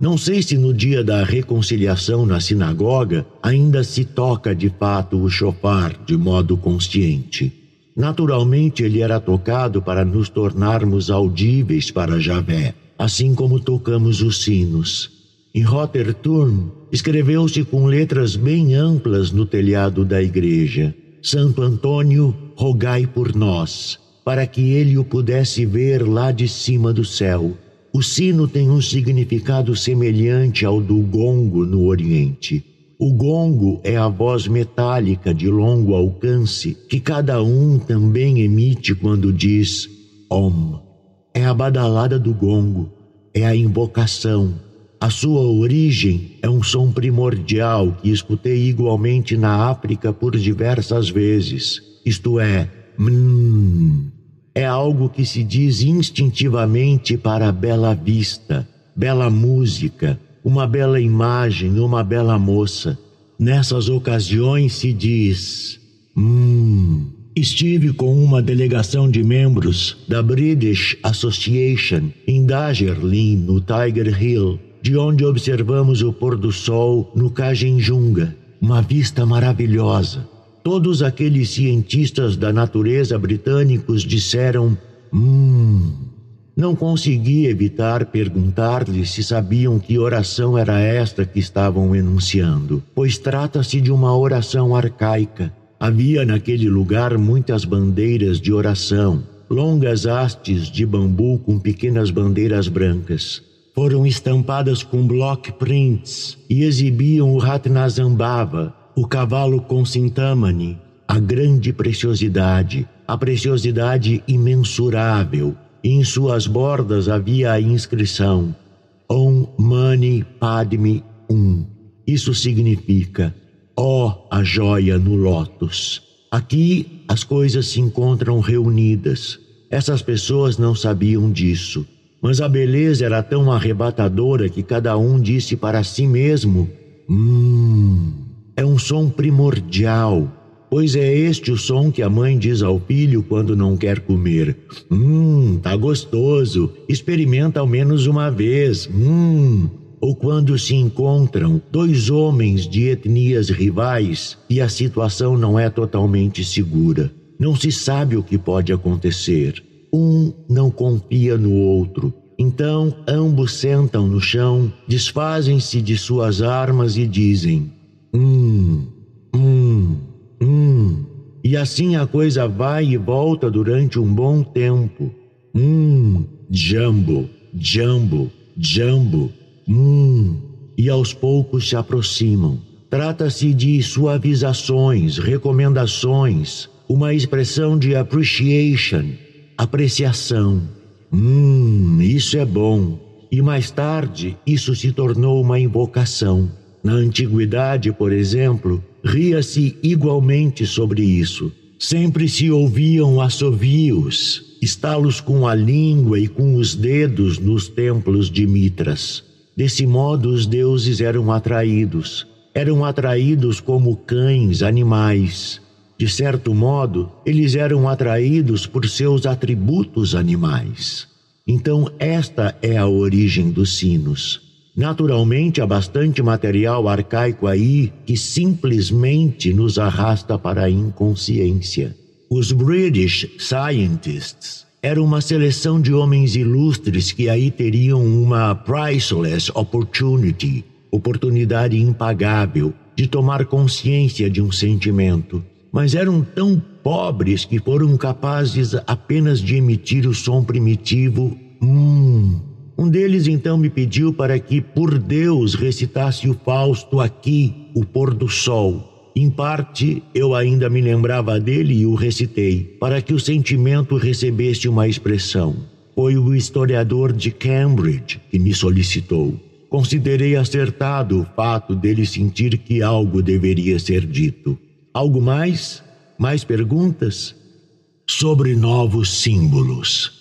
Speaker 1: Não sei se no dia da reconciliação na sinagoga ainda se toca de fato o chofar de modo consciente. Naturalmente, ele era tocado para nos tornarmos audíveis para Javé, assim como tocamos os sinos. Em Rotterturm, escreveu-se com letras bem amplas no telhado da igreja: Santo Antônio, rogai por nós, para que ele o pudesse ver lá de cima do céu. O sino tem um significado semelhante ao do gongo no Oriente. O gongo é a voz metálica de longo alcance que cada um também emite quando diz Om. É a badalada do gongo, é a invocação. A sua origem é um som primordial que escutei igualmente na África por diversas vezes, isto é, mmm. É algo que se diz instintivamente para bela vista, bela música, uma bela imagem, uma bela moça. Nessas ocasiões se diz: Hum. Estive com uma delegação de membros da British Association em Dajerlin, no Tiger Hill, de onde observamos o pôr do sol no Kajenjunga, uma vista maravilhosa. Todos aqueles cientistas da natureza britânicos disseram: Hum. Não consegui evitar perguntar-lhes se sabiam que oração era esta que estavam enunciando, pois trata-se de uma oração arcaica. Havia naquele lugar muitas bandeiras de oração, longas hastes de bambu com pequenas bandeiras brancas. Foram estampadas com block prints e exibiam o Ratnazambhava, o cavalo com Sintamani, a grande preciosidade, a preciosidade imensurável, em suas bordas havia a inscrição Om Mani Padme Um. Isso significa Ó oh, a joia no lótus. Aqui as coisas se encontram reunidas. Essas pessoas não sabiam disso, mas a beleza era tão arrebatadora que cada um disse para si mesmo: Hum, é um som primordial Pois é este o som que a mãe diz ao filho quando não quer comer. Hum, tá gostoso. Experimenta ao menos uma vez. Hum. Ou quando se encontram dois homens de etnias rivais e a situação não é totalmente segura. Não se sabe o que pode acontecer. Um não confia no outro. Então ambos sentam no chão, desfazem-se de suas armas e dizem: Hum, hum. Hum, e assim a coisa vai e volta durante um bom tempo. Hum, jambo, jambo, jambo, hum, e aos poucos se aproximam. Trata-se de suavizações, recomendações, uma expressão de appreciation, apreciação. Hum, isso é bom. E mais tarde, isso se tornou uma invocação. Na antiguidade, por exemplo, ria-se igualmente sobre isso. Sempre se ouviam assovios, estalos com a língua e com os dedos nos templos de Mitras. Desse modo, os deuses eram atraídos. Eram atraídos como cães, animais. De certo modo, eles eram atraídos por seus atributos animais. Então, esta é a origem dos sinos. Naturalmente, há bastante material arcaico aí que simplesmente nos arrasta para a inconsciência. Os British Scientists eram uma seleção de homens ilustres que aí teriam uma priceless opportunity, oportunidade impagável de tomar consciência de um sentimento, mas eram tão pobres que foram capazes apenas de emitir o som primitivo hum um deles então me pediu para que, por Deus, recitasse o Fausto aqui, o pôr do sol. Em parte, eu ainda me lembrava dele e o recitei, para que o sentimento recebesse uma expressão. Foi o historiador de Cambridge que me solicitou. Considerei acertado o fato dele sentir que algo deveria ser dito. Algo mais? Mais perguntas? Sobre novos símbolos.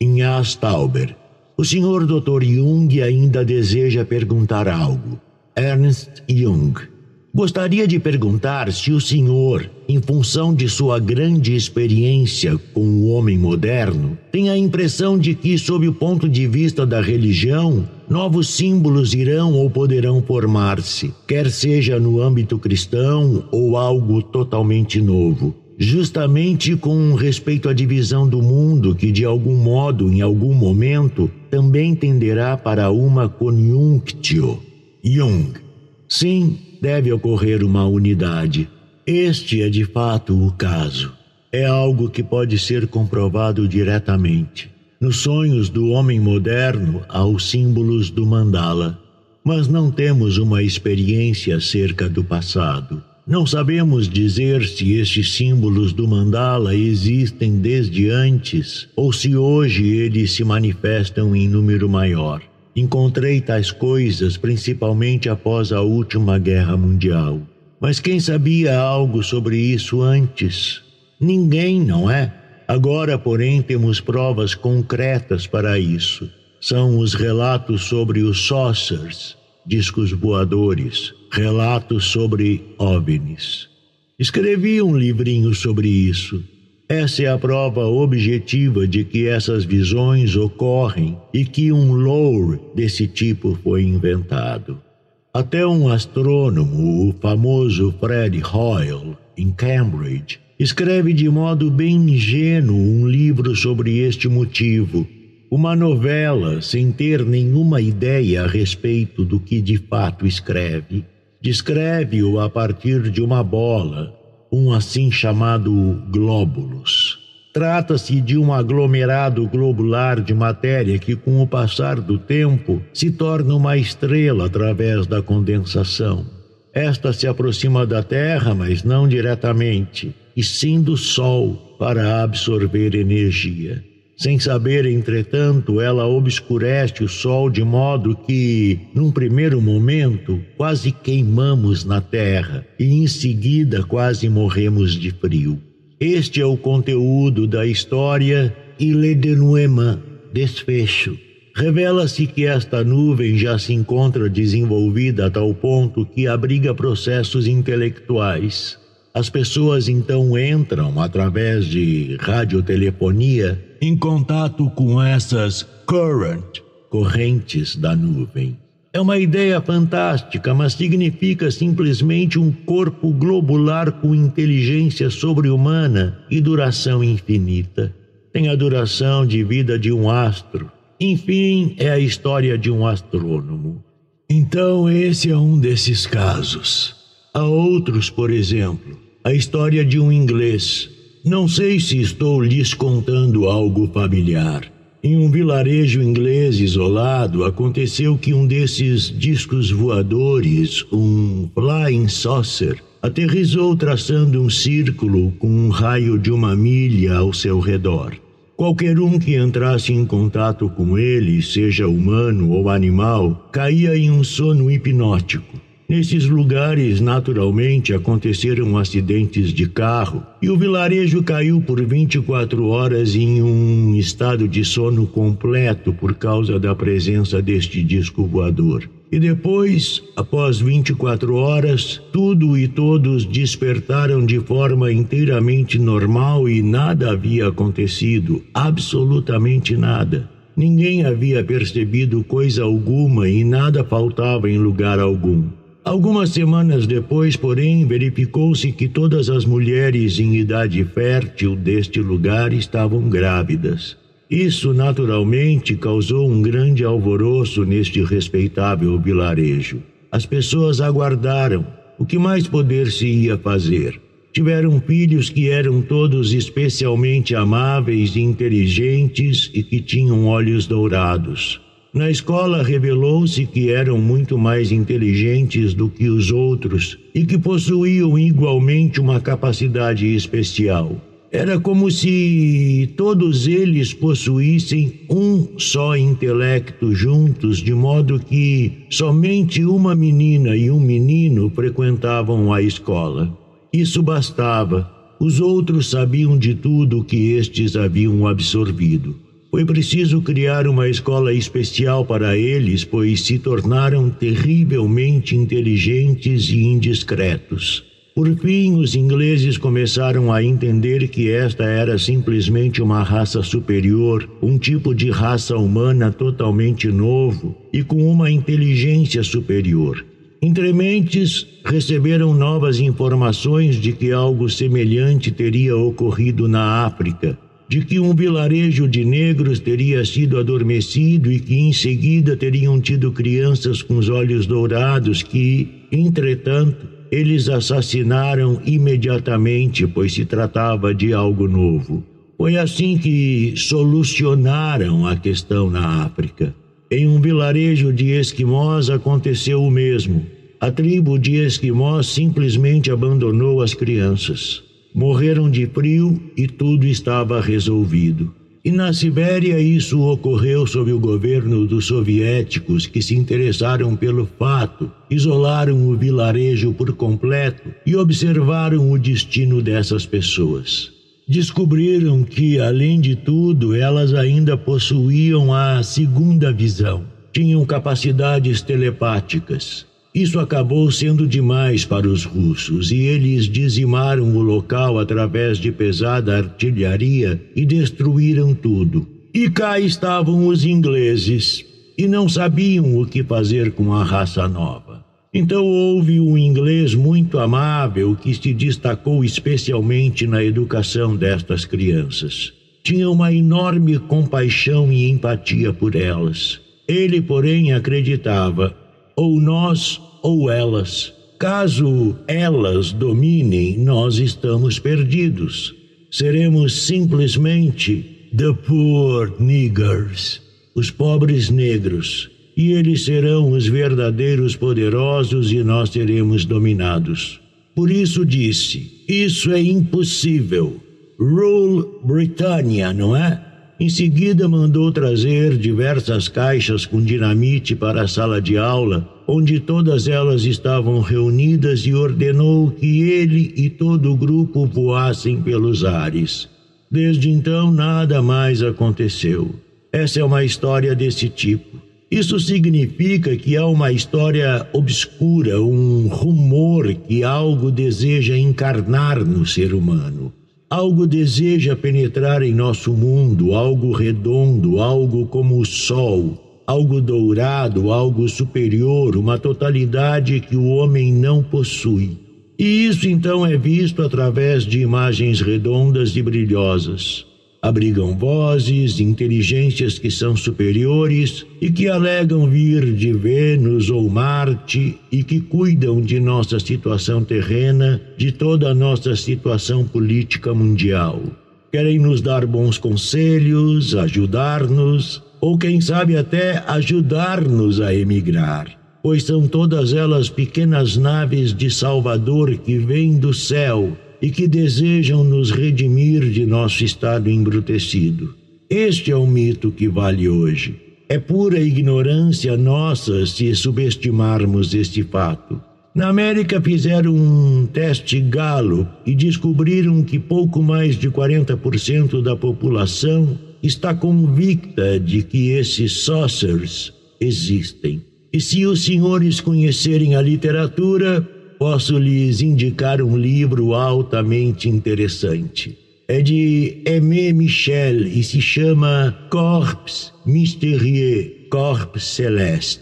Speaker 1: Em Astauber, o senhor Dr. Jung ainda deseja perguntar algo. Ernst Jung. Gostaria de perguntar se o senhor, em função de sua grande experiência com o homem moderno, tem a impressão de que, sob o ponto de vista da religião, novos símbolos irão ou poderão formar-se, quer seja no âmbito cristão ou algo totalmente novo. Justamente com respeito à divisão do mundo que, de algum modo, em algum momento, também tenderá para uma conjunctio. Jung. Sim, deve ocorrer uma unidade. Este é de fato o caso. É algo que pode ser comprovado diretamente. Nos sonhos do homem moderno há os símbolos do mandala, mas não temos uma experiência acerca do passado. Não sabemos dizer se estes símbolos do mandala existem desde antes ou se hoje eles se manifestam em número maior. Encontrei tais coisas principalmente após a última guerra mundial. Mas quem sabia algo sobre isso antes? Ninguém, não é? Agora, porém, temos provas concretas para isso. São os relatos sobre os saucers, discos voadores, relatos sobre OVNIs. Escrevi um livrinho sobre isso. Essa é a prova objetiva de que essas visões ocorrem e que um lore desse tipo foi inventado. Até um astrônomo, o famoso Fred Hoyle, em Cambridge, escreve de modo bem ingênuo um livro sobre este motivo uma novela sem ter nenhuma ideia a respeito do que de fato escreve. Descreve-o a partir de uma bola, um assim chamado glóbulos. Trata-se de um aglomerado globular de matéria que, com o passar do tempo, se torna uma estrela através da condensação. Esta se aproxima da Terra, mas não diretamente, e sim do Sol para absorver energia. Sem saber, entretanto, ela obscurece o sol de modo que, num primeiro momento, quase queimamos na terra e em seguida quase morremos de frio. Este é o conteúdo da história Ile de Nuema, desfecho. Revela-se que esta nuvem já se encontra desenvolvida a tal ponto que abriga processos intelectuais. As pessoas então entram, através de radiotelefonia, em contato com essas current, correntes da nuvem. É uma ideia fantástica, mas significa simplesmente um corpo globular com inteligência sobre-humana e duração infinita. Tem a duração de vida de um astro. Enfim, é a história de um astrônomo. Então, esse é um desses casos. Há outros, por exemplo, a história de um inglês não sei se estou lhes contando algo familiar. Em um vilarejo inglês isolado, aconteceu que um desses discos voadores, um flying saucer, aterrizou traçando um círculo com um raio de uma milha ao seu redor. Qualquer um que entrasse em contato com ele, seja humano ou animal, caía em um sono hipnótico. Nesses lugares, naturalmente, aconteceram acidentes de carro e o vilarejo caiu por 24 horas em um estado de sono completo por causa da presença deste disco voador. E depois, após 24 horas, tudo e todos despertaram de forma inteiramente normal e nada havia acontecido, absolutamente nada. Ninguém havia percebido coisa alguma e nada faltava em lugar algum. Algumas semanas depois, porém, verificou-se que todas as mulheres em idade fértil deste lugar estavam grávidas. Isso naturalmente causou um grande alvoroço neste respeitável vilarejo. As pessoas aguardaram. O que mais poder se ia fazer? Tiveram filhos que eram todos especialmente amáveis e inteligentes e que tinham olhos dourados. Na escola revelou-se que eram muito mais inteligentes do que os outros e que possuíam igualmente uma capacidade especial. Era como se todos eles possuíssem um só intelecto juntos, de modo que somente uma menina e um menino frequentavam a escola. Isso bastava. Os outros sabiam de tudo o que estes haviam absorvido. Foi preciso criar uma escola especial para eles, pois se tornaram terrivelmente inteligentes e indiscretos. Por fim, os ingleses começaram a entender que esta era simplesmente uma raça superior, um tipo de raça humana totalmente novo e com uma inteligência superior. Entre mentes, receberam novas informações de que algo semelhante teria ocorrido na África, de que um vilarejo de negros teria sido adormecido e que em seguida teriam tido crianças com os olhos dourados que, entretanto, eles assassinaram imediatamente, pois se tratava de algo novo. Foi assim que solucionaram a questão na África. Em um vilarejo de esquimós aconteceu o mesmo. A tribo de esquimós simplesmente abandonou as crianças. Morreram de frio e tudo estava resolvido. E na Sibéria isso ocorreu sob o governo dos soviéticos que se interessaram pelo fato, isolaram o vilarejo por completo e observaram o destino dessas pessoas descobriram que, além de tudo, elas ainda possuíam a segunda visão. Tinham capacidades telepáticas. Isso acabou sendo demais para os russos e eles dizimaram o local através de pesada artilharia e destruíram tudo. E cá estavam os ingleses e não sabiam o que fazer com a raça nova. Então houve um inglês muito amável que se destacou especialmente na educação destas crianças. Tinha uma enorme compaixão e empatia por elas. Ele, porém, acreditava: ou nós ou elas. Caso elas dominem, nós estamos perdidos. Seremos simplesmente the poor niggers, os pobres negros e eles serão os verdadeiros poderosos e nós seremos dominados. Por isso disse: Isso é impossível. Rule Britannia, não é? Em seguida, mandou trazer diversas caixas com dinamite para a sala de aula, onde todas elas estavam reunidas, e ordenou que ele e todo o grupo voassem pelos ares. Desde então, nada mais aconteceu. Essa é uma história desse tipo. Isso significa que há uma história obscura, um rumor que algo deseja encarnar no ser humano. Algo deseja penetrar em nosso mundo, algo redondo, algo como o sol, algo dourado, algo superior, uma totalidade que o homem não possui. E isso então é visto através de imagens redondas e brilhosas abrigam vozes, inteligências que são superiores e que alegam vir de Vênus ou Marte e que cuidam de nossa situação terrena, de toda a nossa situação política mundial. Querem nos dar bons conselhos, ajudar-nos, ou quem sabe até ajudar-nos a emigrar, pois são todas elas pequenas naves de Salvador que vêm do céu e que desejam nos redimir de nosso estado embrutecido. Este é o mito que vale hoje. É pura ignorância nossa se subestimarmos este fato. Na América fizeram um teste galo e descobriram que pouco mais de 40% da população está convicta de que esses saucers existem. E se os senhores conhecerem a literatura, posso lhes indicar um livro altamente interessante. É de Aimé Michel e se chama Corps Mystérieux, Corps Celeste.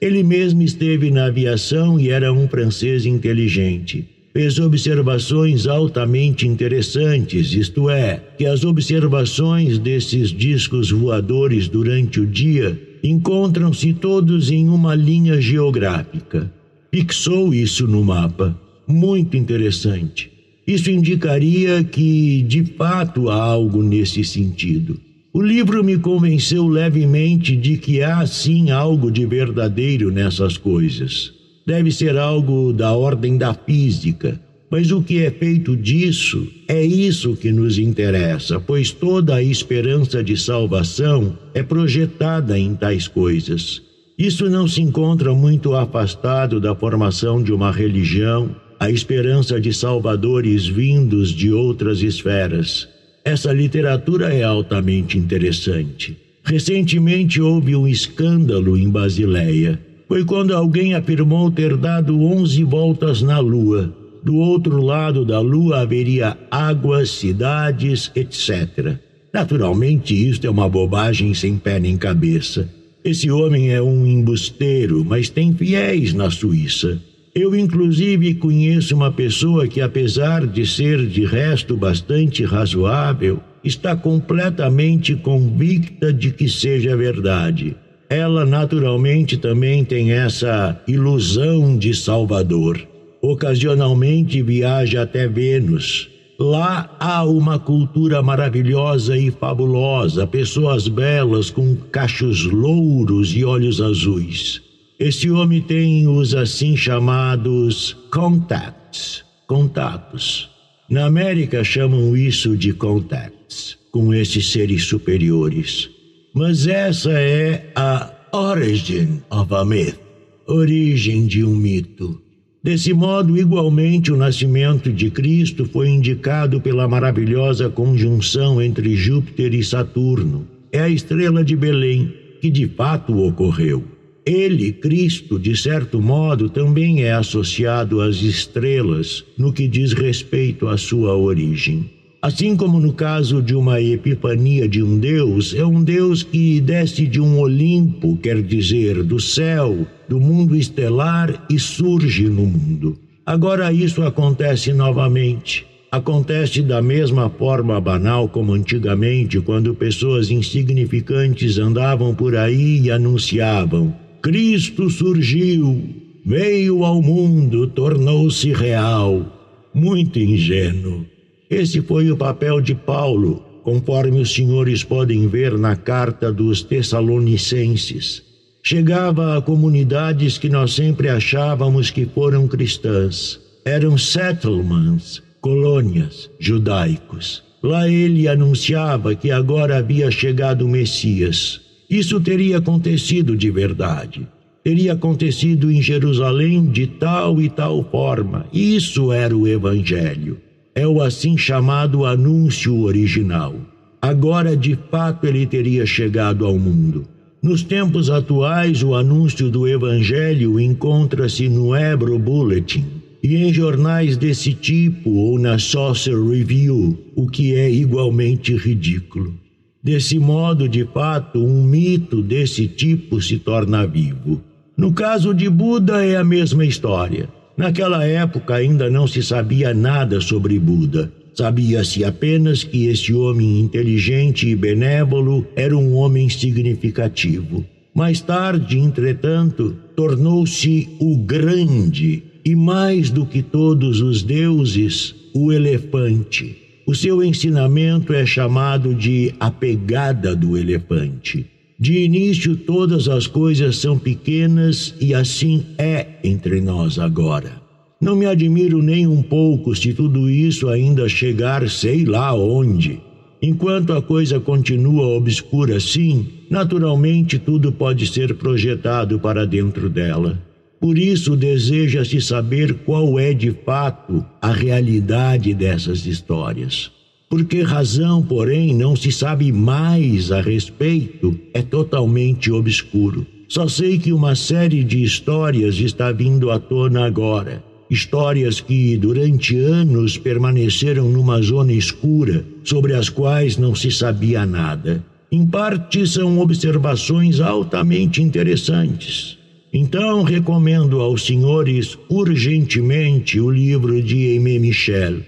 Speaker 1: Ele mesmo esteve na aviação e era um francês inteligente. Fez observações altamente interessantes, isto é, que as observações desses discos voadores durante o dia encontram-se todos em uma linha geográfica fixou isso no mapa. Muito interessante. Isso indicaria que, de fato, há algo nesse sentido. O livro me convenceu levemente de que há sim algo de verdadeiro nessas coisas. Deve ser algo da ordem da física, mas o que é feito disso é isso que nos interessa, pois toda a esperança de salvação é projetada em tais coisas. Isso não se encontra muito afastado da formação de uma religião, a esperança de salvadores vindos de outras esferas. Essa literatura é altamente interessante. Recentemente houve um escândalo em Basileia. Foi quando alguém afirmou ter dado onze voltas na Lua. Do outro lado da Lua haveria águas, cidades, etc. Naturalmente, isto é uma bobagem sem pé nem cabeça. Esse homem é um embusteiro, mas tem fiéis na Suíça. Eu, inclusive, conheço uma pessoa que, apesar de ser de resto bastante razoável, está completamente convicta de que seja verdade. Ela, naturalmente, também tem essa ilusão de Salvador. Ocasionalmente viaja até Vênus. Lá há uma cultura maravilhosa e fabulosa, pessoas belas com cachos louros e olhos azuis. Esse homem tem os assim chamados contacts, contatos. Na América chamam isso de contacts, com esses seres superiores. Mas essa é a origin of a myth, origem de um mito. Desse modo, igualmente, o nascimento de Cristo foi indicado pela maravilhosa conjunção entre Júpiter e Saturno. É a estrela de Belém, que de fato ocorreu. Ele, Cristo, de certo modo, também é associado às estrelas no que diz respeito à sua origem. Assim como no caso de uma epifania de um Deus, é um Deus que desce de um Olimpo, quer dizer, do céu, do mundo estelar e surge no mundo. Agora isso acontece novamente. Acontece da mesma forma banal como antigamente, quando pessoas insignificantes andavam por aí e anunciavam: Cristo surgiu, veio ao mundo, tornou-se real. Muito ingênuo. Esse foi o papel de Paulo, conforme os senhores podem ver na carta dos Tessalonicenses. Chegava a comunidades que nós sempre achávamos que foram cristãs. Eram settlements, colônias judaicos. Lá ele anunciava que agora havia chegado o Messias isso teria acontecido de verdade. Teria acontecido em Jerusalém de tal e tal forma. Isso era o Evangelho. É o assim chamado anúncio original. Agora, de fato, ele teria chegado ao mundo. Nos tempos atuais, o anúncio do Evangelho encontra-se no Hebro Bulletin e em jornais desse tipo ou na Saucer Review, o que é igualmente ridículo. Desse modo, de fato, um mito desse tipo se torna vivo. No caso de Buda, é a mesma história. Naquela época ainda não se sabia nada sobre Buda. Sabia-se apenas que esse homem inteligente e benévolo era um homem significativo. Mais tarde, entretanto, tornou-se o grande e, mais do que todos os deuses, o elefante o seu ensinamento é chamado de a pegada do elefante. De início, todas as coisas são pequenas e assim é entre nós agora. Não me admiro nem um pouco se tudo isso ainda chegar sei lá onde. Enquanto a coisa continua obscura assim, naturalmente tudo pode ser projetado para dentro dela. Por isso deseja-se saber qual é de fato a realidade dessas histórias. Por que razão, porém, não se sabe mais a respeito é totalmente obscuro. Só sei que uma série de histórias está vindo à tona agora. Histórias que durante anos permaneceram numa zona escura, sobre as quais não se sabia nada. Em parte são observações altamente interessantes. Então recomendo aos senhores urgentemente o livro de Aimé Michel.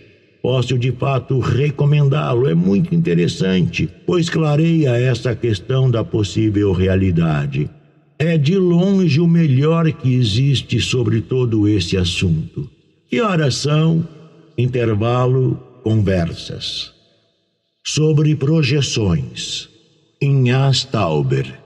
Speaker 1: Posso de fato recomendá-lo, é muito interessante, pois clareia essa questão da possível realidade. É de longe o melhor que existe sobre todo esse assunto. Que horas são? Intervalo, conversas. Sobre projeções. Em Astauber.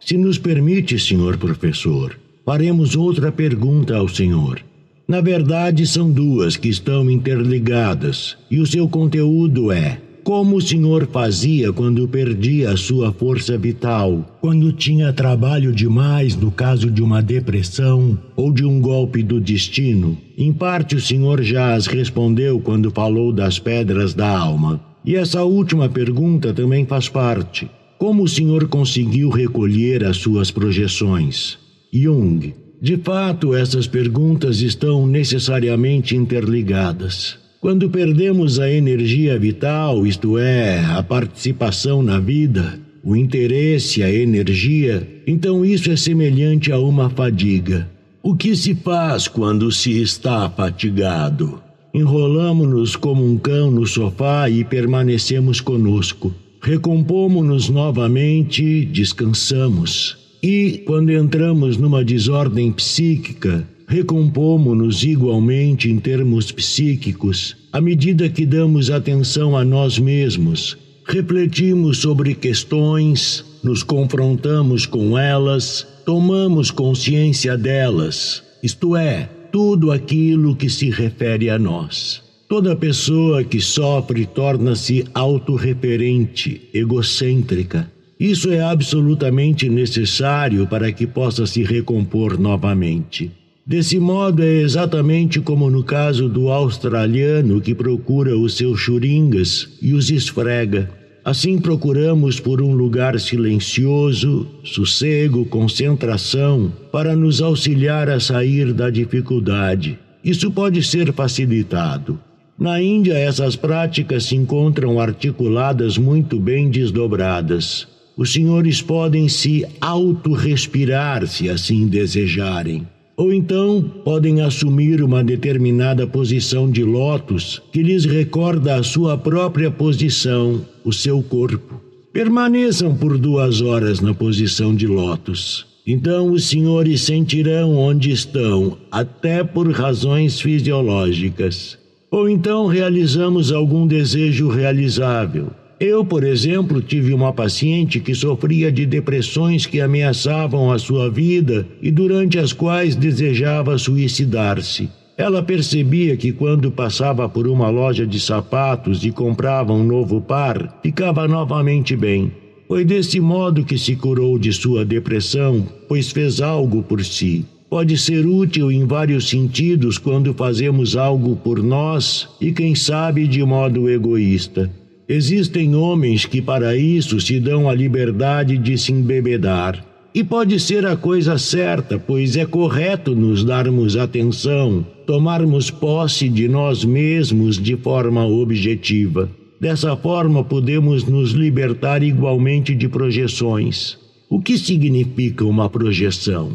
Speaker 1: Se nos permite, senhor professor, faremos outra pergunta ao senhor. Na verdade, são duas que estão interligadas, e o seu conteúdo é: como o senhor fazia quando perdia a sua força vital, quando tinha trabalho demais no caso de uma depressão ou de um golpe do destino? Em parte, o senhor já as respondeu quando falou das pedras da alma. E essa última pergunta também faz parte. Como o senhor conseguiu recolher as suas projeções? Jung. De fato, essas perguntas estão necessariamente interligadas. Quando perdemos a energia vital, isto é, a participação na vida, o interesse, a energia, então isso é semelhante a uma fadiga. O que se faz quando se está fatigado? Enrolamo-nos como um cão no sofá e permanecemos conosco. Recompomo-nos novamente, descansamos. E, quando entramos numa desordem psíquica, recompomo-nos igualmente em termos psíquicos, à medida que damos atenção a nós mesmos, refletimos sobre questões, nos confrontamos com elas, tomamos consciência delas, isto é, tudo aquilo que se refere a nós. Toda pessoa que sofre torna-se autorreferente, egocêntrica. Isso é absolutamente necessário para que possa se recompor novamente. Desse modo, é exatamente como no caso do australiano que procura os seus churingas e os esfrega. Assim procuramos por um lugar silencioso, sossego, concentração, para nos auxiliar a sair da dificuldade. Isso pode ser facilitado. Na Índia, essas práticas se encontram articuladas muito bem desdobradas. Os senhores podem se autorrespirar se assim desejarem. Ou então podem assumir uma determinada posição de lótus que lhes recorda a sua própria posição, o seu corpo. Permaneçam por duas horas na posição de lótus. Então os senhores sentirão onde estão, até por razões fisiológicas. Ou então realizamos algum desejo realizável, eu, por exemplo, tive uma paciente que sofria de depressões que ameaçavam a sua vida e durante as quais desejava suicidar-se. Ela percebia que quando passava por uma loja de sapatos e comprava um novo par, ficava novamente bem. Foi desse modo que se curou de sua depressão, pois fez algo por si. Pode ser útil em vários sentidos quando fazemos algo por nós e, quem sabe, de modo egoísta. Existem homens que para isso se dão a liberdade de se embebedar. E pode ser a coisa certa, pois é correto nos darmos atenção, tomarmos posse de nós mesmos de forma objetiva. Dessa forma, podemos nos libertar igualmente de projeções. O que significa uma projeção?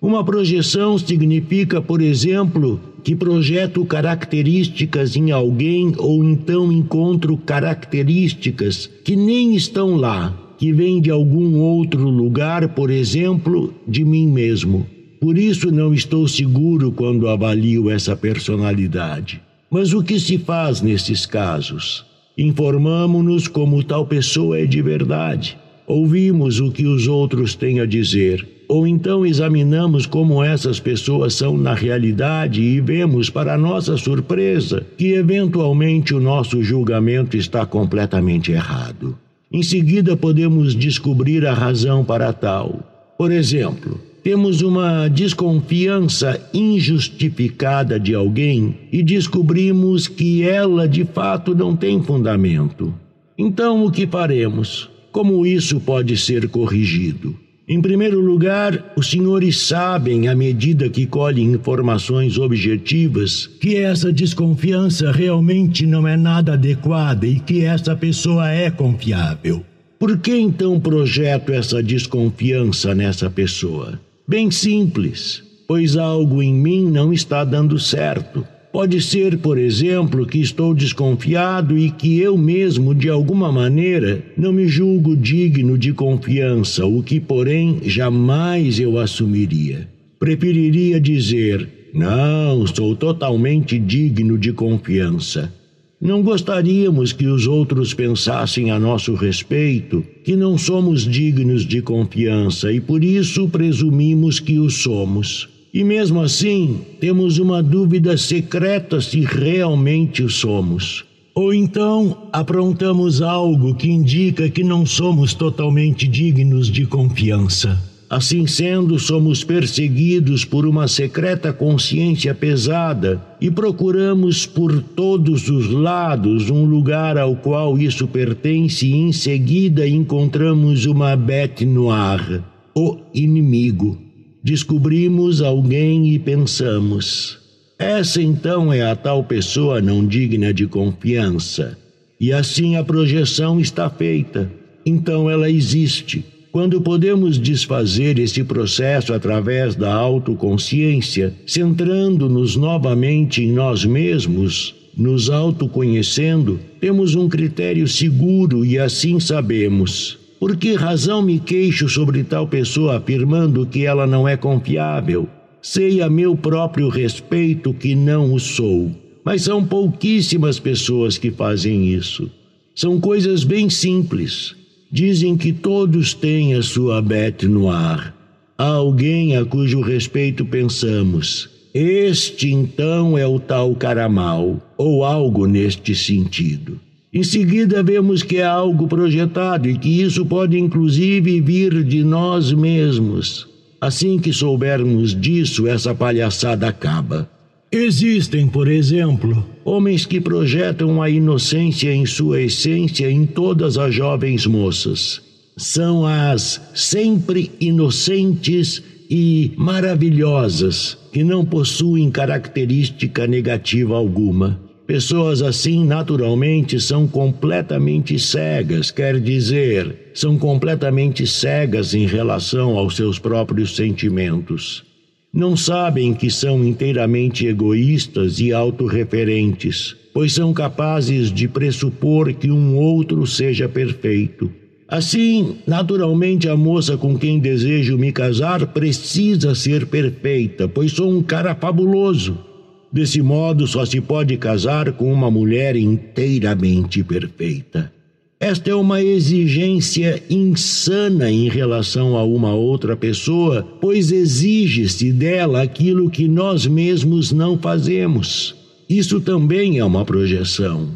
Speaker 1: Uma projeção significa, por exemplo, que projeto características em alguém ou então encontro características que nem estão lá, que vêm de algum outro lugar, por exemplo, de mim mesmo. Por isso não estou seguro quando avalio essa personalidade. Mas o que se faz nesses casos? Informamos-nos como tal pessoa é de verdade. Ouvimos o que os outros têm a dizer ou então examinamos como essas pessoas são na realidade e vemos, para nossa surpresa, que eventualmente o nosso julgamento está completamente errado. Em seguida, podemos descobrir a razão para tal. Por exemplo, temos uma desconfiança injustificada de alguém e descobrimos que ela de fato não tem fundamento. Então, o que faremos? Como isso pode ser corrigido? Em primeiro lugar, os senhores sabem, à medida que colhem informações objetivas, que essa desconfiança realmente não é nada adequada e que essa pessoa é confiável. Por que então projeto essa desconfiança nessa pessoa? Bem simples, pois algo em mim não está dando certo. Pode ser, por exemplo, que estou desconfiado e que eu mesmo, de alguma maneira, não me julgo digno de confiança, o que, porém, jamais eu assumiria. Preferiria dizer: não, sou totalmente digno de confiança. Não gostaríamos que os outros pensassem a nosso respeito que não somos dignos de confiança e por isso presumimos que o somos. E mesmo assim, temos uma dúvida secreta se realmente o somos. Ou então aprontamos algo que indica que não somos totalmente dignos de confiança. Assim sendo, somos perseguidos por uma secreta consciência pesada e procuramos por todos os lados um lugar ao qual isso pertence e em seguida encontramos uma bête noire, o inimigo descobrimos alguém e pensamos: essa então é a tal pessoa não digna de confiança. E assim a projeção está feita. então ela existe. Quando podemos desfazer esse processo através da autoconsciência, centrando-nos novamente em nós mesmos, nos autoconhecendo, temos um critério seguro e assim sabemos. Por que razão me queixo sobre tal pessoa afirmando que ela não é confiável? Sei a meu próprio respeito que não o sou, mas são pouquíssimas pessoas que fazem isso. São coisas bem simples. Dizem que todos têm a sua bete no ar. Há alguém a cujo respeito pensamos. Este então é o tal caramal, ou algo neste sentido. Em seguida, vemos que é algo projetado e que isso pode inclusive vir de nós mesmos. Assim que soubermos disso, essa palhaçada acaba. Existem, por exemplo, homens que projetam a inocência em sua essência em todas as jovens moças. São as sempre inocentes e maravilhosas, que não possuem característica negativa alguma. Pessoas assim, naturalmente, são completamente cegas, quer dizer, são completamente cegas em relação aos seus próprios sentimentos. Não sabem que são inteiramente egoístas e autorreferentes, pois são capazes de pressupor que um outro seja perfeito. Assim, naturalmente, a moça com quem desejo me casar precisa ser perfeita, pois sou um cara fabuloso Desse modo, só se pode casar com uma mulher inteiramente perfeita. Esta é uma exigência insana em relação a uma outra pessoa, pois exige-se dela aquilo que nós mesmos não fazemos. Isso também é uma projeção.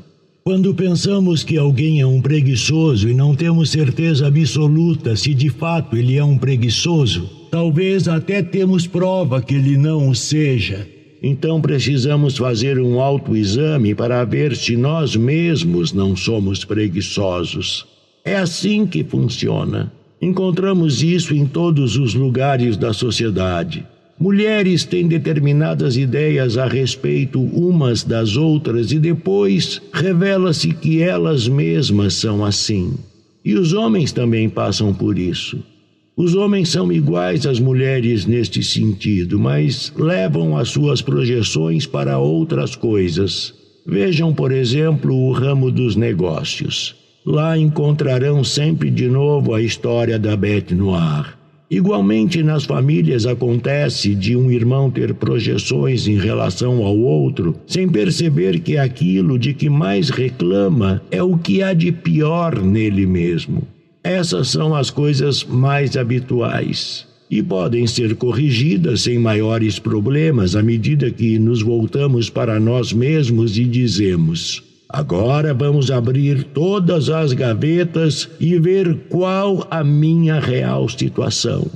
Speaker 1: Quando pensamos que alguém é um preguiçoso e não temos certeza absoluta se de fato ele é um preguiçoso, talvez até temos prova que ele não o seja. Então precisamos fazer um autoexame para ver se nós mesmos não somos preguiçosos. É assim que funciona. Encontramos isso em todos os lugares da sociedade. Mulheres têm determinadas ideias a respeito umas das outras e depois revela-se que elas mesmas são assim. E os homens também passam por isso. Os homens são iguais às mulheres neste sentido, mas levam as suas projeções para outras coisas. Vejam, por exemplo, o ramo dos negócios. Lá encontrarão sempre de novo a história da Bête Noir. Igualmente, nas famílias acontece de um irmão ter projeções em relação ao outro, sem perceber que aquilo de que mais reclama é o que há de pior nele mesmo. Essas são as coisas mais habituais e podem ser corrigidas sem maiores problemas à medida que nos voltamos para nós mesmos e dizemos: Agora vamos abrir todas as gavetas e ver qual a minha real situação.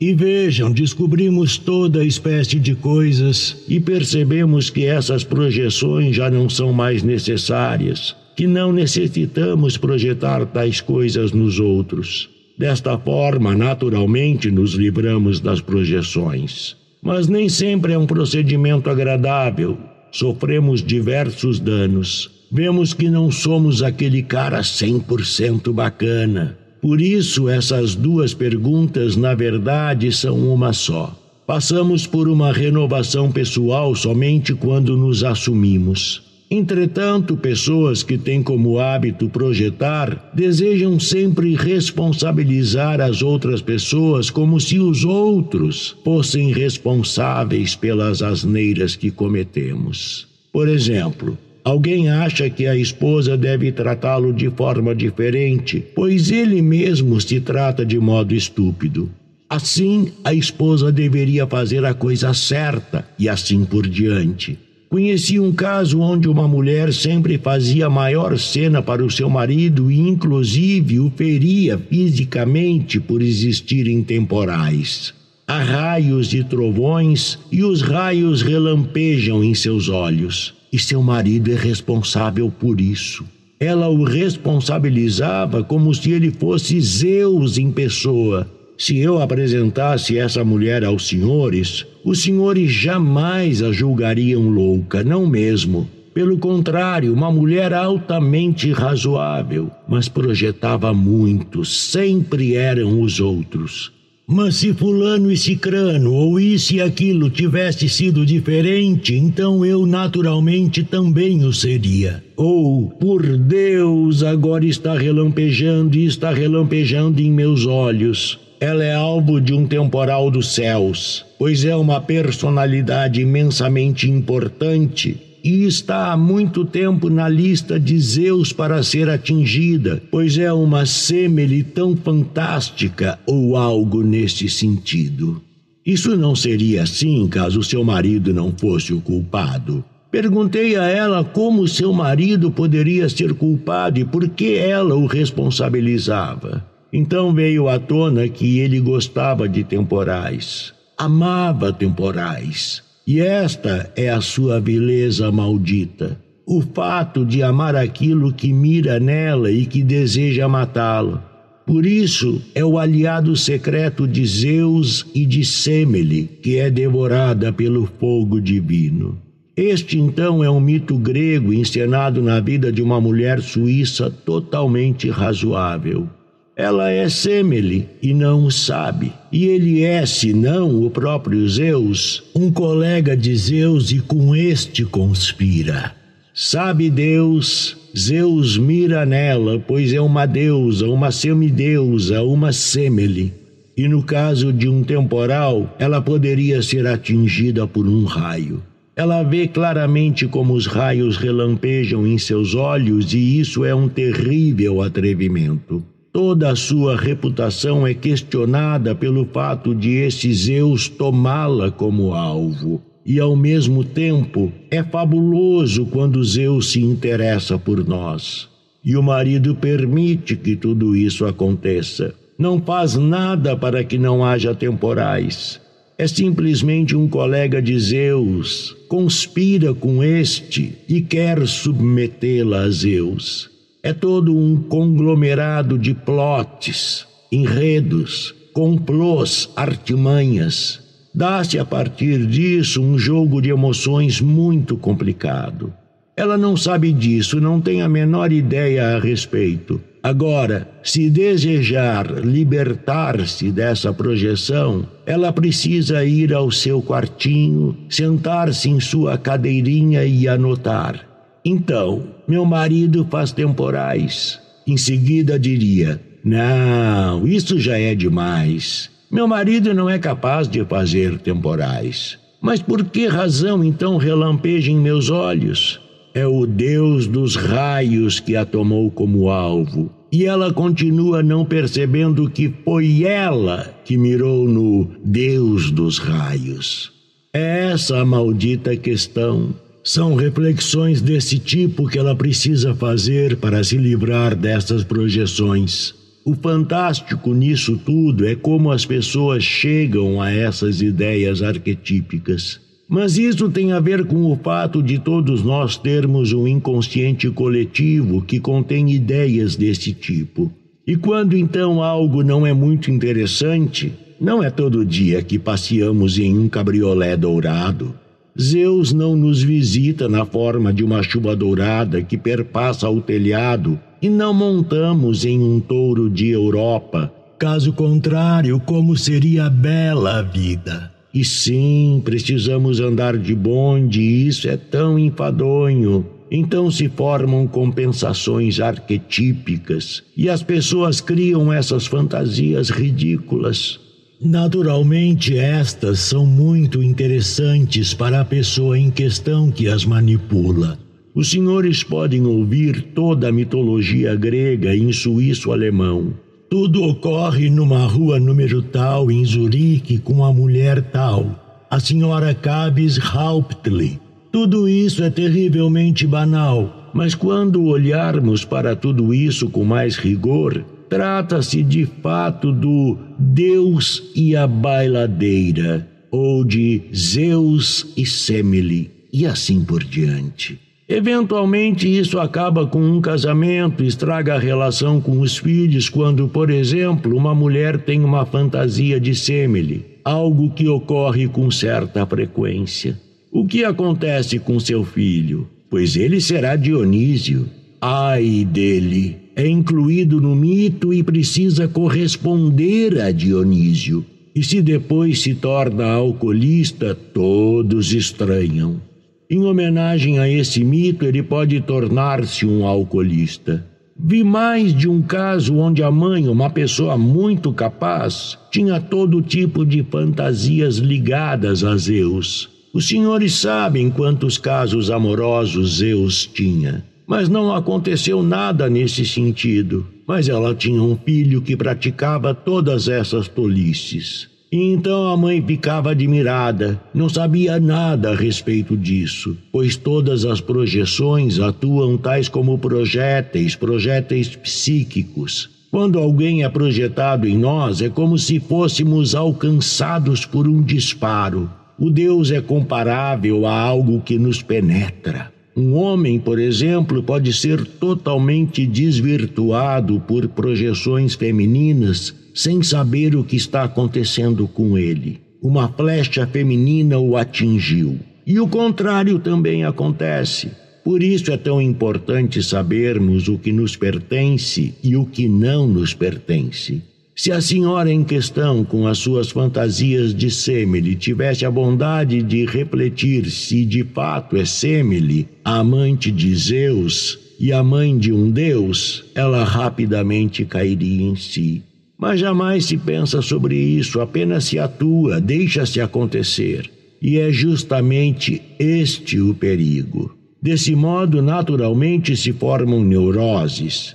Speaker 1: E vejam, descobrimos toda espécie de coisas e percebemos que essas projeções já não são mais necessárias que não necessitamos projetar tais coisas nos outros. Desta forma, naturalmente, nos livramos das projeções. Mas nem sempre é um procedimento agradável. Sofremos diversos danos. Vemos que não somos aquele cara 100% bacana. Por isso, essas duas perguntas, na verdade, são uma só. Passamos por uma renovação pessoal somente quando nos assumimos. Entretanto, pessoas que têm como hábito projetar desejam sempre responsabilizar as outras pessoas como se os outros fossem responsáveis pelas asneiras que cometemos. Por exemplo, Alguém acha que a esposa deve tratá-lo de forma diferente, pois ele mesmo se trata de modo estúpido. Assim, a esposa deveria fazer a coisa certa e assim por diante. Conheci um caso onde uma mulher sempre fazia maior cena para o seu marido e, inclusive, o feria fisicamente por existirem temporais. Há raios e trovões e os raios relampejam em seus olhos, e seu marido é responsável por isso. Ela o responsabilizava como se ele fosse Zeus em pessoa se eu apresentasse essa mulher aos senhores, os senhores jamais a julgariam louca, não mesmo. Pelo contrário, uma mulher altamente razoável, mas projetava muito, sempre eram os outros. Mas se fulano e cicrano, ou isso e aquilo tivesse sido diferente, então eu naturalmente também o seria. Ou, por Deus, agora está relampejando e está relampejando em meus olhos. Ela é alvo de um temporal dos céus, pois é uma personalidade imensamente importante e está há muito tempo na lista de Zeus para ser atingida, pois é uma semele tão fantástica ou algo nesse sentido. Isso não seria assim caso seu marido não fosse o culpado. Perguntei a ela como seu marido poderia ser culpado e por que ela o responsabilizava. Então veio à tona que ele gostava de temporais, amava temporais e esta é a sua beleza maldita, o fato de amar aquilo que mira nela e que deseja matá-lo. Por isso é o aliado secreto de Zeus e de Semele, que é devorada pelo fogo divino. Este então é um mito grego encenado na vida de uma mulher suíça totalmente razoável. Ela é Semele e não o sabe. E ele é, se não o próprio Zeus, um colega de Zeus e com este conspira. Sabe Deus, Zeus mira nela, pois é uma deusa, uma semideusa, uma Semele. E no caso de um temporal, ela poderia ser atingida por um raio. Ela vê claramente como os raios relampejam em seus olhos, e isso é um terrível atrevimento. Toda a sua reputação é questionada pelo fato de esse Zeus tomá-la como alvo. E ao mesmo tempo, é fabuloso quando Zeus se interessa por nós. E o marido permite que tudo isso aconteça. Não faz nada para que não haja temporais. É simplesmente um colega de Zeus, conspira com este e quer submetê-la a Zeus. É todo um conglomerado de plotes, enredos, complôs, artimanhas. Dá-se a partir disso um jogo de emoções muito complicado. Ela não sabe disso, não tem a menor ideia a respeito. Agora, se desejar libertar-se dessa projeção, ela precisa ir ao seu quartinho, sentar-se em sua cadeirinha e anotar. Então, meu marido faz temporais. Em seguida diria: Não, isso já é demais. Meu marido não é capaz de fazer temporais. Mas por que razão então relampeja em meus olhos? É o Deus dos raios que a tomou como alvo. E ela continua não percebendo que foi ela que mirou no Deus dos raios. É essa a maldita questão. São reflexões desse tipo que ela precisa fazer para se livrar dessas projeções. O fantástico nisso tudo é como as pessoas chegam a essas ideias arquetípicas. Mas isso tem a ver com o fato de todos nós termos um inconsciente coletivo que contém ideias desse tipo. E quando então algo não é muito interessante, não é todo dia que passeamos em um cabriolé dourado Zeus não nos visita na forma de uma chuva dourada que perpassa o telhado e não montamos em um touro de Europa. Caso contrário, como seria bela a vida? E sim, precisamos andar de bonde, e isso é tão enfadonho. Então se formam compensações arquetípicas e as pessoas criam essas fantasias ridículas. Naturalmente, estas são muito interessantes para a pessoa em questão que as manipula. Os senhores podem ouvir toda a mitologia grega em suíço-alemão. Tudo ocorre numa rua número tal em Zurique com a mulher tal, a senhora Cabes Hauptli. Tudo isso é terrivelmente banal, mas quando olharmos para tudo isso com mais rigor, Trata-se de fato do Deus e a bailadeira, ou de Zeus e Semele, e assim por diante. Eventualmente, isso acaba com um casamento, estraga a relação com os filhos, quando, por exemplo, uma mulher tem uma fantasia de Semele, algo que ocorre com certa frequência. O que acontece com seu filho? pois ele será Dionísio. Ai dele! É incluído no mito e precisa corresponder a Dionísio. E se depois se torna alcoolista, todos estranham. Em homenagem a esse mito, ele pode tornar-se um alcoolista. Vi mais de um caso onde a mãe, uma pessoa muito capaz, tinha todo tipo de fantasias ligadas a Zeus. Os senhores sabem quantos casos amorosos Zeus tinha. Mas não aconteceu nada nesse sentido. Mas ela tinha um filho que praticava todas essas tolices. E então a mãe ficava admirada, não sabia nada a respeito disso, pois todas as projeções atuam tais como projéteis, projéteis psíquicos. Quando alguém é projetado em nós, é como se fôssemos alcançados por um disparo. O Deus é comparável a algo que nos penetra. Um homem, por exemplo, pode ser totalmente desvirtuado por projeções femininas sem saber o que está acontecendo com ele. Uma flecha feminina o atingiu. E o contrário também acontece. Por isso é tão importante sabermos o que nos pertence e o que não nos pertence. Se a senhora em questão, com as suas fantasias de Semele, tivesse a bondade de refletir se de fato é Semele, a amante de Zeus e a mãe de um deus, ela rapidamente cairia em si. Mas jamais se pensa sobre isso, apenas se atua, deixa-se acontecer. E é justamente este o perigo. Desse modo, naturalmente se formam neuroses.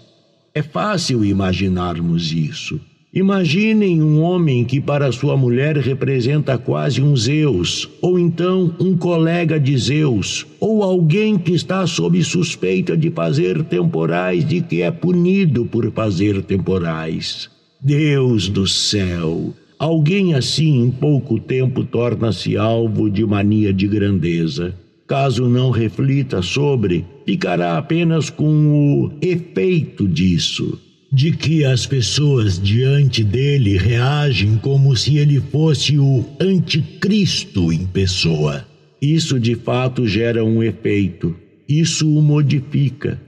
Speaker 1: É fácil imaginarmos isso. Imaginem um homem que para sua mulher representa quase um Zeus, ou então um colega de Zeus, ou alguém que está sob suspeita de fazer temporais e que é punido por fazer temporais. Deus do céu! Alguém assim em pouco tempo torna-se alvo de mania de grandeza. Caso não reflita sobre, ficará apenas com o efeito disso, de que as pessoas diante dele reagem como se ele fosse o anticristo em pessoa. Isso de fato gera um efeito, isso o modifica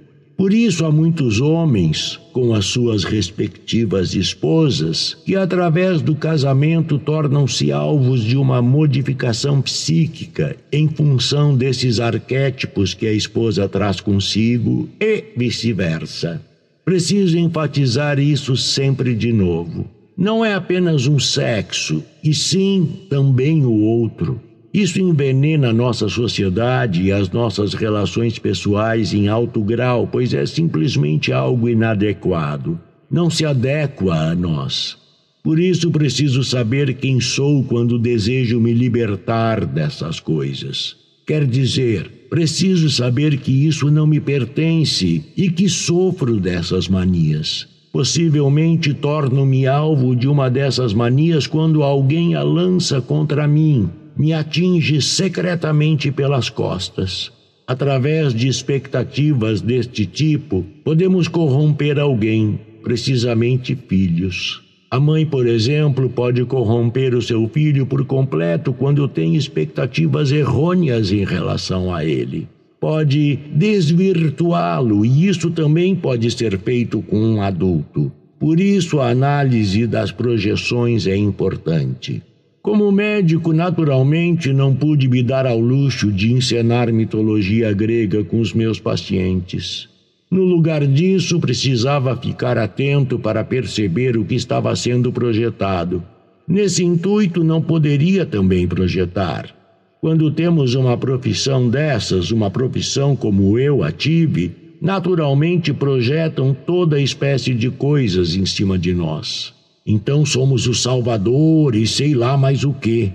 Speaker 1: por isso há muitos homens, com as suas respectivas esposas, que através do casamento tornam-se alvos de uma modificação psíquica em função desses arquétipos que a esposa traz consigo e vice-versa. Preciso enfatizar isso sempre de novo. Não é apenas um sexo, e sim também o outro. Isso envenena a nossa sociedade e as nossas relações pessoais em alto grau, pois é simplesmente algo inadequado. Não se adequa a nós. Por isso preciso saber quem sou quando desejo me libertar dessas coisas. Quer dizer, preciso saber que isso não me pertence e que sofro dessas manias. Possivelmente torno-me alvo de uma dessas manias quando alguém a lança contra mim me atinge secretamente pelas costas. Através de expectativas deste tipo, podemos corromper alguém, precisamente filhos. A mãe, por exemplo, pode corromper o seu filho por completo quando tem expectativas errôneas em relação a ele. Pode desvirtuá-lo, e isso também pode ser feito com um adulto. Por isso, a análise das projeções é importante. Como médico, naturalmente, não pude me dar ao luxo de encenar mitologia grega com os meus pacientes. No lugar disso, precisava ficar atento para perceber o que estava sendo projetado. Nesse intuito, não poderia também projetar. Quando temos uma profissão dessas, uma profissão como eu a tive, naturalmente projetam toda espécie de coisas em cima de nós. Então somos o Salvador e sei lá mais o que.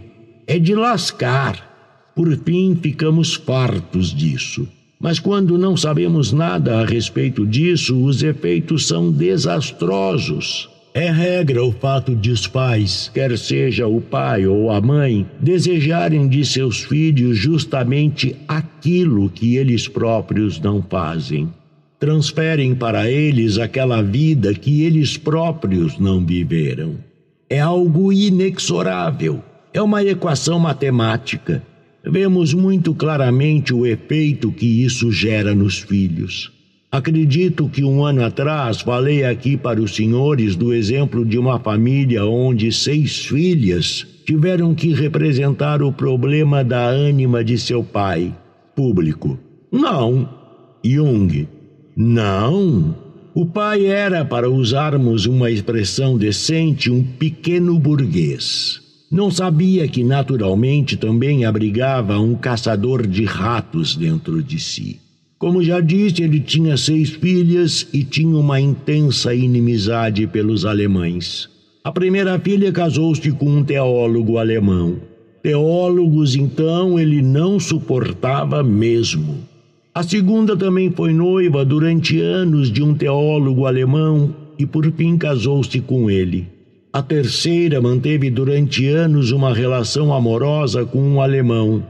Speaker 1: É de lascar. Por fim, ficamos fartos disso. Mas quando não sabemos nada a respeito disso, os efeitos são desastrosos. É regra o fato de os pais, quer seja o pai ou a mãe, desejarem de seus filhos justamente aquilo que eles próprios não fazem transferem para eles aquela vida que eles próprios não viveram. É algo inexorável, é uma equação matemática. Vemos muito claramente o efeito que isso gera nos filhos. Acredito que um ano atrás falei aqui para os senhores do exemplo de uma família onde seis filhas tiveram que representar o problema da ânima de seu pai. Público. Não. Jung. Não. O pai era, para usarmos uma expressão decente, um pequeno burguês. Não sabia que naturalmente também abrigava um caçador de ratos dentro de si. Como já disse, ele tinha seis filhas e tinha uma intensa inimizade pelos alemães. A primeira filha casou-se com um teólogo alemão. Teólogos, então, ele não suportava mesmo. A segunda também foi noiva durante anos de um teólogo alemão e por fim casou-se com ele. A terceira manteve durante anos uma relação amorosa com um alemão,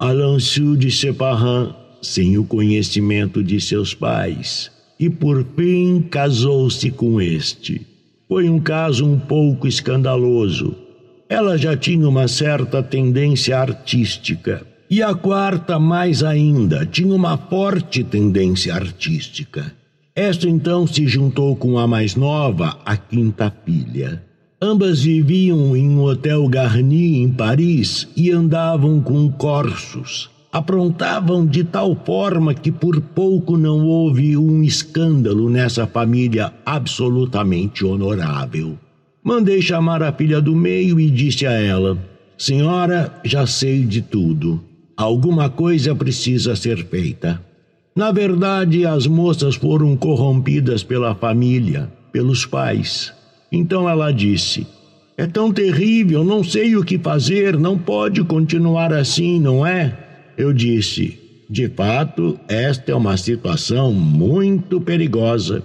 Speaker 1: Alain de Separan, sem o conhecimento de seus pais, e por fim casou-se com este. Foi um caso um pouco escandaloso. Ela já tinha uma certa tendência artística. E a quarta, mais ainda, tinha uma forte tendência artística. Esta então se juntou com a mais nova, a quinta filha. Ambas viviam em um hotel Garni em Paris e andavam com corsos. Aprontavam de tal forma que por pouco não houve um escândalo nessa família absolutamente honorável. Mandei chamar a filha do meio e disse a ela: Senhora, já sei de tudo. Alguma coisa precisa ser feita. Na verdade, as moças foram corrompidas pela família, pelos pais. Então ela disse: É tão terrível, não sei o que fazer, não pode continuar assim, não é? Eu disse: De fato, esta é uma situação muito perigosa.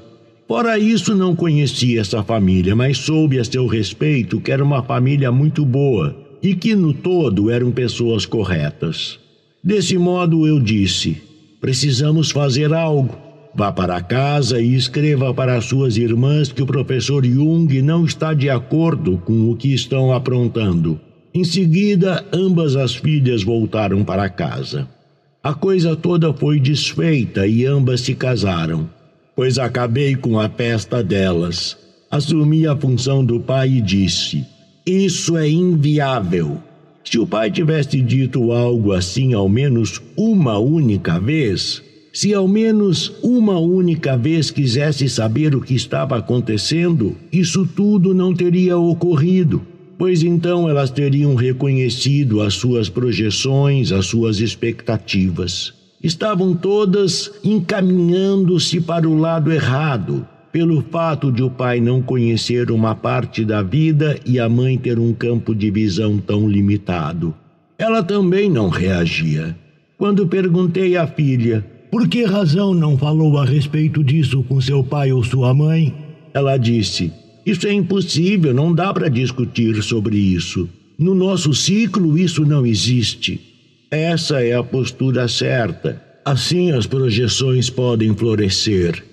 Speaker 1: Fora isso, não conheci essa família, mas soube a seu respeito que era uma família muito boa e que, no todo, eram pessoas corretas. Desse modo, eu disse: Precisamos fazer algo. Vá para casa e escreva para suas irmãs que o professor Jung não está de acordo com o que estão aprontando. Em seguida, ambas as filhas voltaram para casa. A coisa toda foi desfeita e ambas se casaram, pois acabei com a festa delas. Assumi a função do pai e disse: Isso é inviável. Se o pai tivesse dito algo assim ao menos uma única vez, se ao menos uma única vez quisesse saber o que estava acontecendo, isso tudo não teria ocorrido, pois então elas teriam reconhecido as suas projeções, as suas expectativas. Estavam todas encaminhando-se para o lado errado, pelo fato de o pai não conhecer uma parte da vida e a mãe ter um campo de visão tão limitado. Ela também não reagia. Quando perguntei à filha por que razão não falou a respeito disso com seu pai ou sua mãe? Ela disse: Isso é impossível, não dá para discutir sobre isso. No nosso ciclo, isso não existe. Essa é a postura certa. Assim as projeções podem florescer.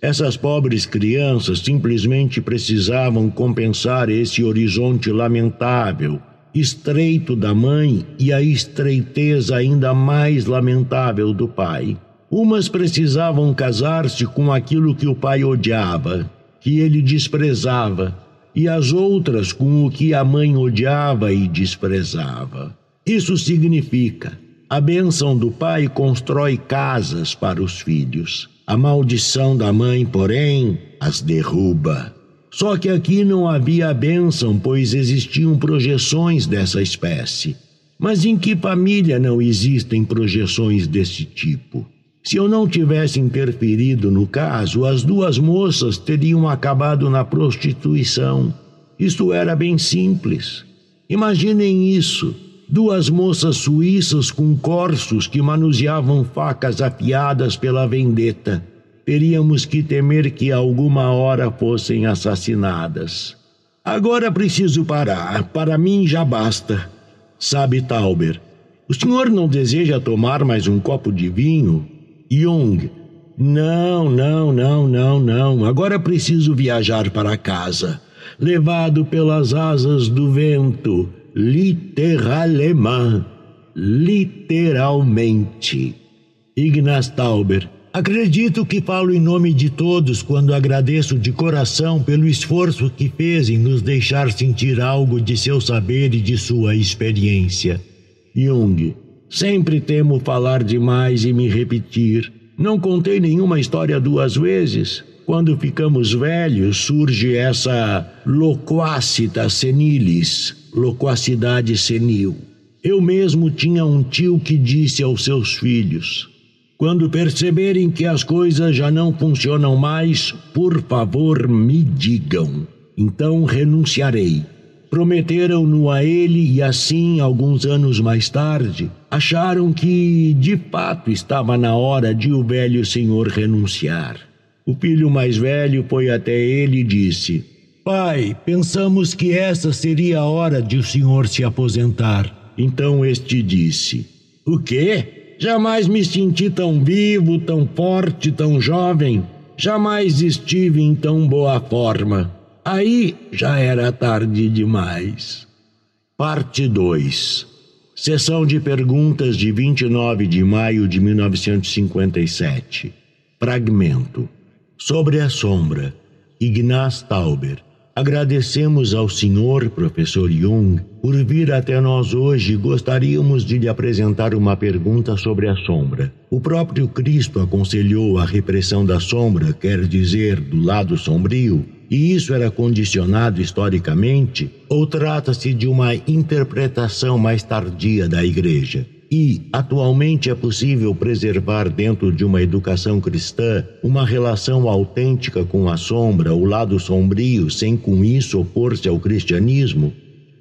Speaker 1: Essas pobres crianças simplesmente precisavam compensar esse horizonte lamentável, estreito da mãe e a estreiteza ainda mais lamentável do pai. Umas precisavam casar-se com aquilo que o pai odiava, que ele desprezava, e as outras com o que a mãe odiava e desprezava. Isso significa: a bênção do pai constrói casas para os filhos. A maldição da mãe, porém, as derruba. Só que aqui não havia bênção, pois existiam projeções dessa espécie. Mas em que família não existem projeções desse tipo? Se eu não tivesse interferido no caso, as duas moças teriam acabado na prostituição. Isto era bem simples. Imaginem isso: duas moças suíças com corsos que manuseavam facas afiadas pela vendetta. Teríamos que temer que alguma hora fossem assassinadas. Agora preciso parar. Para mim já basta. Sabe, Tauber, o senhor não deseja tomar mais um copo de vinho? Jung. Não, não, não, não, não. Agora preciso viajar para casa, levado pelas asas do vento, literalmente. literalmente. Ignaz Tauber, acredito que falo em nome de todos quando agradeço de coração pelo esforço que fez em nos deixar sentir algo de seu saber e de sua experiência. Jung, sempre temo falar demais e me repetir. Não contei nenhuma história duas vezes. Quando ficamos velhos, surge essa loquacita senilis, loquacidade senil. Eu mesmo tinha um tio que disse aos seus filhos: quando perceberem que as coisas já não funcionam mais, por favor me digam. Então renunciarei. Prometeram-no a ele e assim, alguns anos mais tarde, acharam que de fato estava na hora de o velho senhor renunciar. O filho mais velho foi até ele e disse: Pai, pensamos que essa seria a hora de o senhor se aposentar. Então este disse: O quê? Jamais me senti tão vivo, tão forte, tão jovem. Jamais estive em tão boa forma. Aí já era tarde demais. Parte 2 Sessão de perguntas de 29 de maio de 1957. Fragmento. Sobre a sombra. Ignaz Tauber. Agradecemos ao senhor, professor Jung, por vir até nós hoje. Gostaríamos de lhe apresentar uma pergunta sobre a sombra. O próprio Cristo aconselhou a repressão da sombra, quer dizer, do lado sombrio, e isso era condicionado historicamente, ou trata-se de uma interpretação mais tardia da Igreja? E, atualmente, é possível preservar dentro de uma educação cristã uma relação autêntica com a sombra, o lado sombrio, sem com isso opor-se ao cristianismo?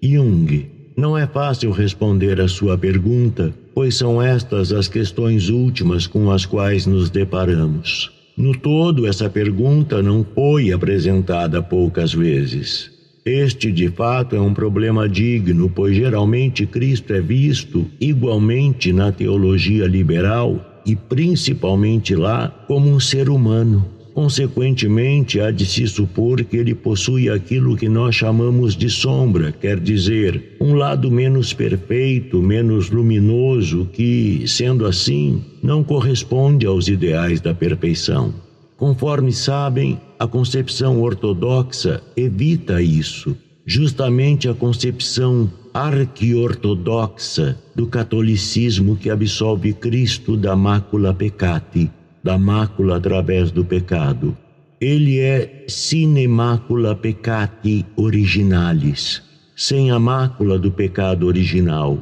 Speaker 1: Jung, não é fácil responder a sua pergunta, pois são estas as questões últimas com as quais nos deparamos. No todo, essa pergunta não foi apresentada poucas vezes. Este, de fato, é um problema digno, pois geralmente Cristo é visto igualmente na teologia liberal e principalmente lá como um ser humano. Consequentemente, há de se supor que ele possui aquilo que nós chamamos de sombra, quer dizer, um lado menos perfeito, menos luminoso, que, sendo assim, não corresponde aos ideais da perfeição. Conforme sabem, a concepção ortodoxa evita isso. Justamente a concepção arquiortodoxa do catolicismo que absolve Cristo da mácula peccati, da mácula através do pecado. Ele é sine macula peccati originalis, sem a mácula do pecado original.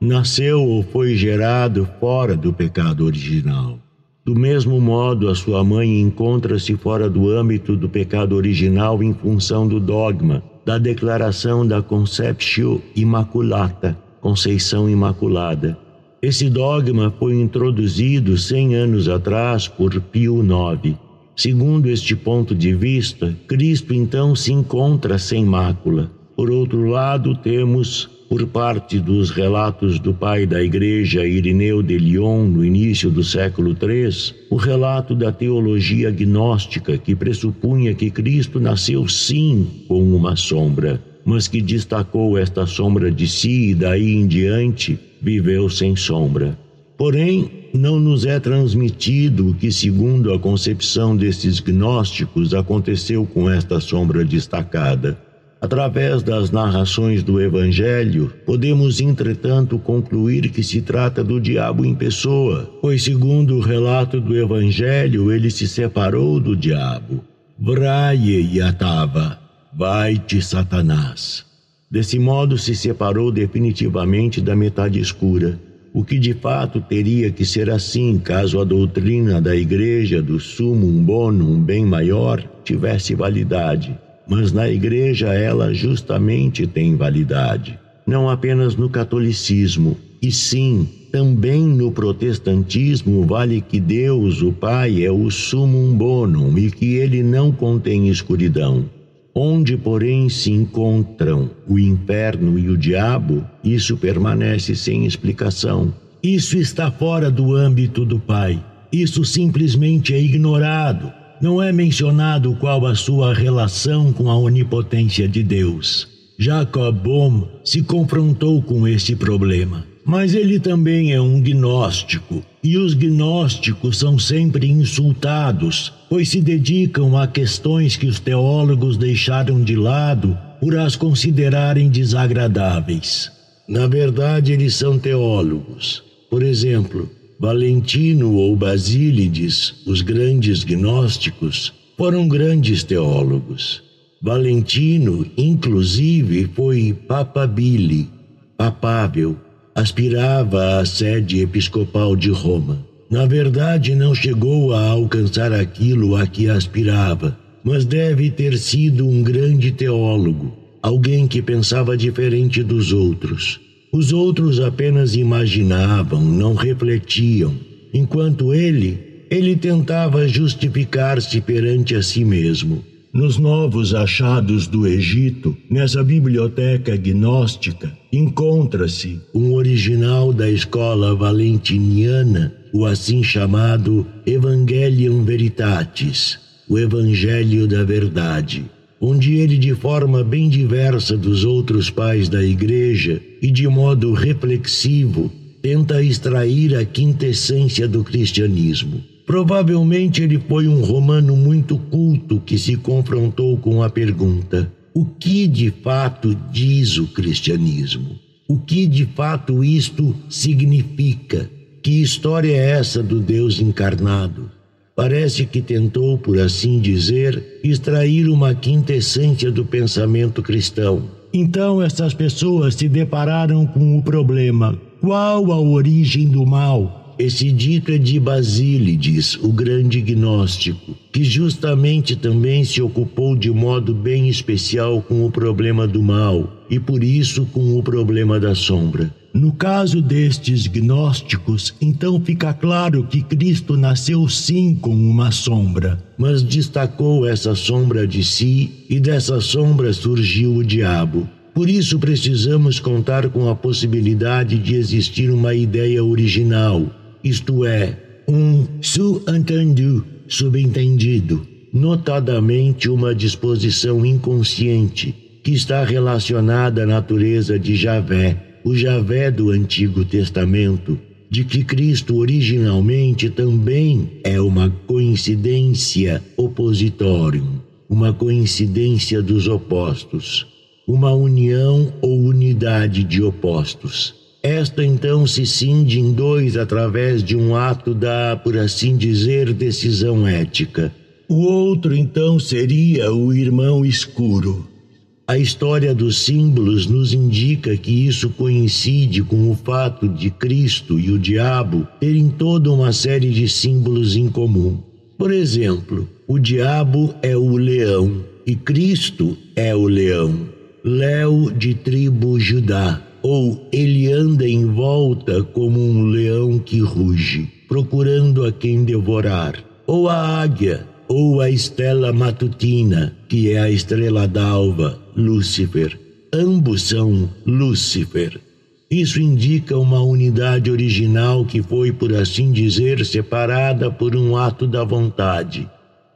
Speaker 1: Nasceu ou foi gerado fora do pecado original. Do mesmo modo, a sua mãe encontra-se fora do âmbito do pecado original em função do dogma da declaração da Conceptio Immaculata, Conceição Imaculada. Esse dogma foi introduzido cem anos atrás por Pio IX. Segundo este ponto de vista, Cristo então se encontra sem mácula. Por outro lado, temos por parte dos relatos do pai da igreja Irineu de Lyon no início do século III, o relato da teologia gnóstica que pressupunha que Cristo nasceu sim com uma sombra, mas que destacou esta sombra de si e daí em diante viveu sem sombra. Porém, não nos é transmitido o que, segundo a concepção desses gnósticos, aconteceu com esta sombra destacada. Através das narrações do Evangelho, podemos, entretanto, concluir que se trata do diabo em pessoa, pois, segundo o relato do Evangelho, ele se separou do diabo. Vraie Yatava, vai-te, Satanás. Desse modo, se separou definitivamente da metade escura, o que de fato teria que ser assim caso a doutrina da Igreja do Sumum Bonum Bem Maior tivesse validade mas na igreja ela justamente tem validade, não apenas no catolicismo, e sim também no protestantismo vale que Deus, o Pai, é o sumum bonum e que ele não contém escuridão. Onde, porém, se encontram o inferno e o diabo, isso permanece sem explicação. Isso está fora do âmbito do Pai. Isso simplesmente é ignorado não é mencionado qual a sua relação com a onipotência de Deus. Jacob Bohm se confrontou com este problema. Mas ele também é um gnóstico, e os gnósticos são sempre insultados, pois se dedicam a questões que os teólogos deixaram de lado por as considerarem desagradáveis. Na verdade, eles são teólogos. Por exemplo, Valentino ou Basílides, os grandes gnósticos, foram grandes teólogos. Valentino, inclusive, foi papabile, papável, aspirava à sede episcopal de Roma. Na verdade, não chegou a alcançar aquilo a que aspirava, mas deve ter sido um grande teólogo, alguém que pensava diferente dos outros. Os outros apenas imaginavam, não refletiam, enquanto ele, ele tentava justificar-se perante a si mesmo. Nos novos achados do Egito, nessa biblioteca gnóstica, encontra-se um original da escola valentiniana, o assim chamado Evangelium Veritatis, o Evangelho da Verdade, onde ele, de forma bem diversa dos outros pais da Igreja e de modo reflexivo, tenta extrair a quintessência do cristianismo. Provavelmente ele foi um romano muito culto que se confrontou com a pergunta: o que de fato diz o cristianismo? O que de fato isto significa? Que história é essa do Deus encarnado? Parece que tentou, por assim dizer, extrair uma quintessência do pensamento cristão. Então essas pessoas se depararam com o problema: qual a origem do mal? Esse dito é de Basílides, o grande gnóstico, que justamente também se ocupou de modo bem especial com o problema do mal e por isso com o problema da sombra. No caso destes gnósticos, então fica claro que Cristo nasceu sim com uma sombra, mas destacou essa sombra de si e dessa sombra surgiu o diabo. Por isso precisamos contar com a possibilidade de existir uma ideia original, isto é, um sous-entendu, subentendido, notadamente uma disposição inconsciente que está relacionada à natureza de Javé, o Javé do Antigo Testamento, de que Cristo originalmente também é uma coincidência opositório, uma coincidência dos opostos, uma união ou unidade de opostos. Esta então se cinge em dois através de um ato da, por assim dizer, decisão ética. O outro então seria o irmão escuro. A história dos símbolos nos indica que isso coincide com o fato de Cristo e o diabo terem toda uma série de símbolos em comum. Por exemplo, o diabo é o leão e Cristo é o leão, Léo de tribo Judá ou ele anda em volta como um leão que ruge, procurando a quem devorar, ou a águia, ou a estela matutina, que é a estrela d'alva, Lúcifer. Ambos são Lúcifer. Isso indica uma unidade original que foi, por assim dizer, separada por um ato da vontade.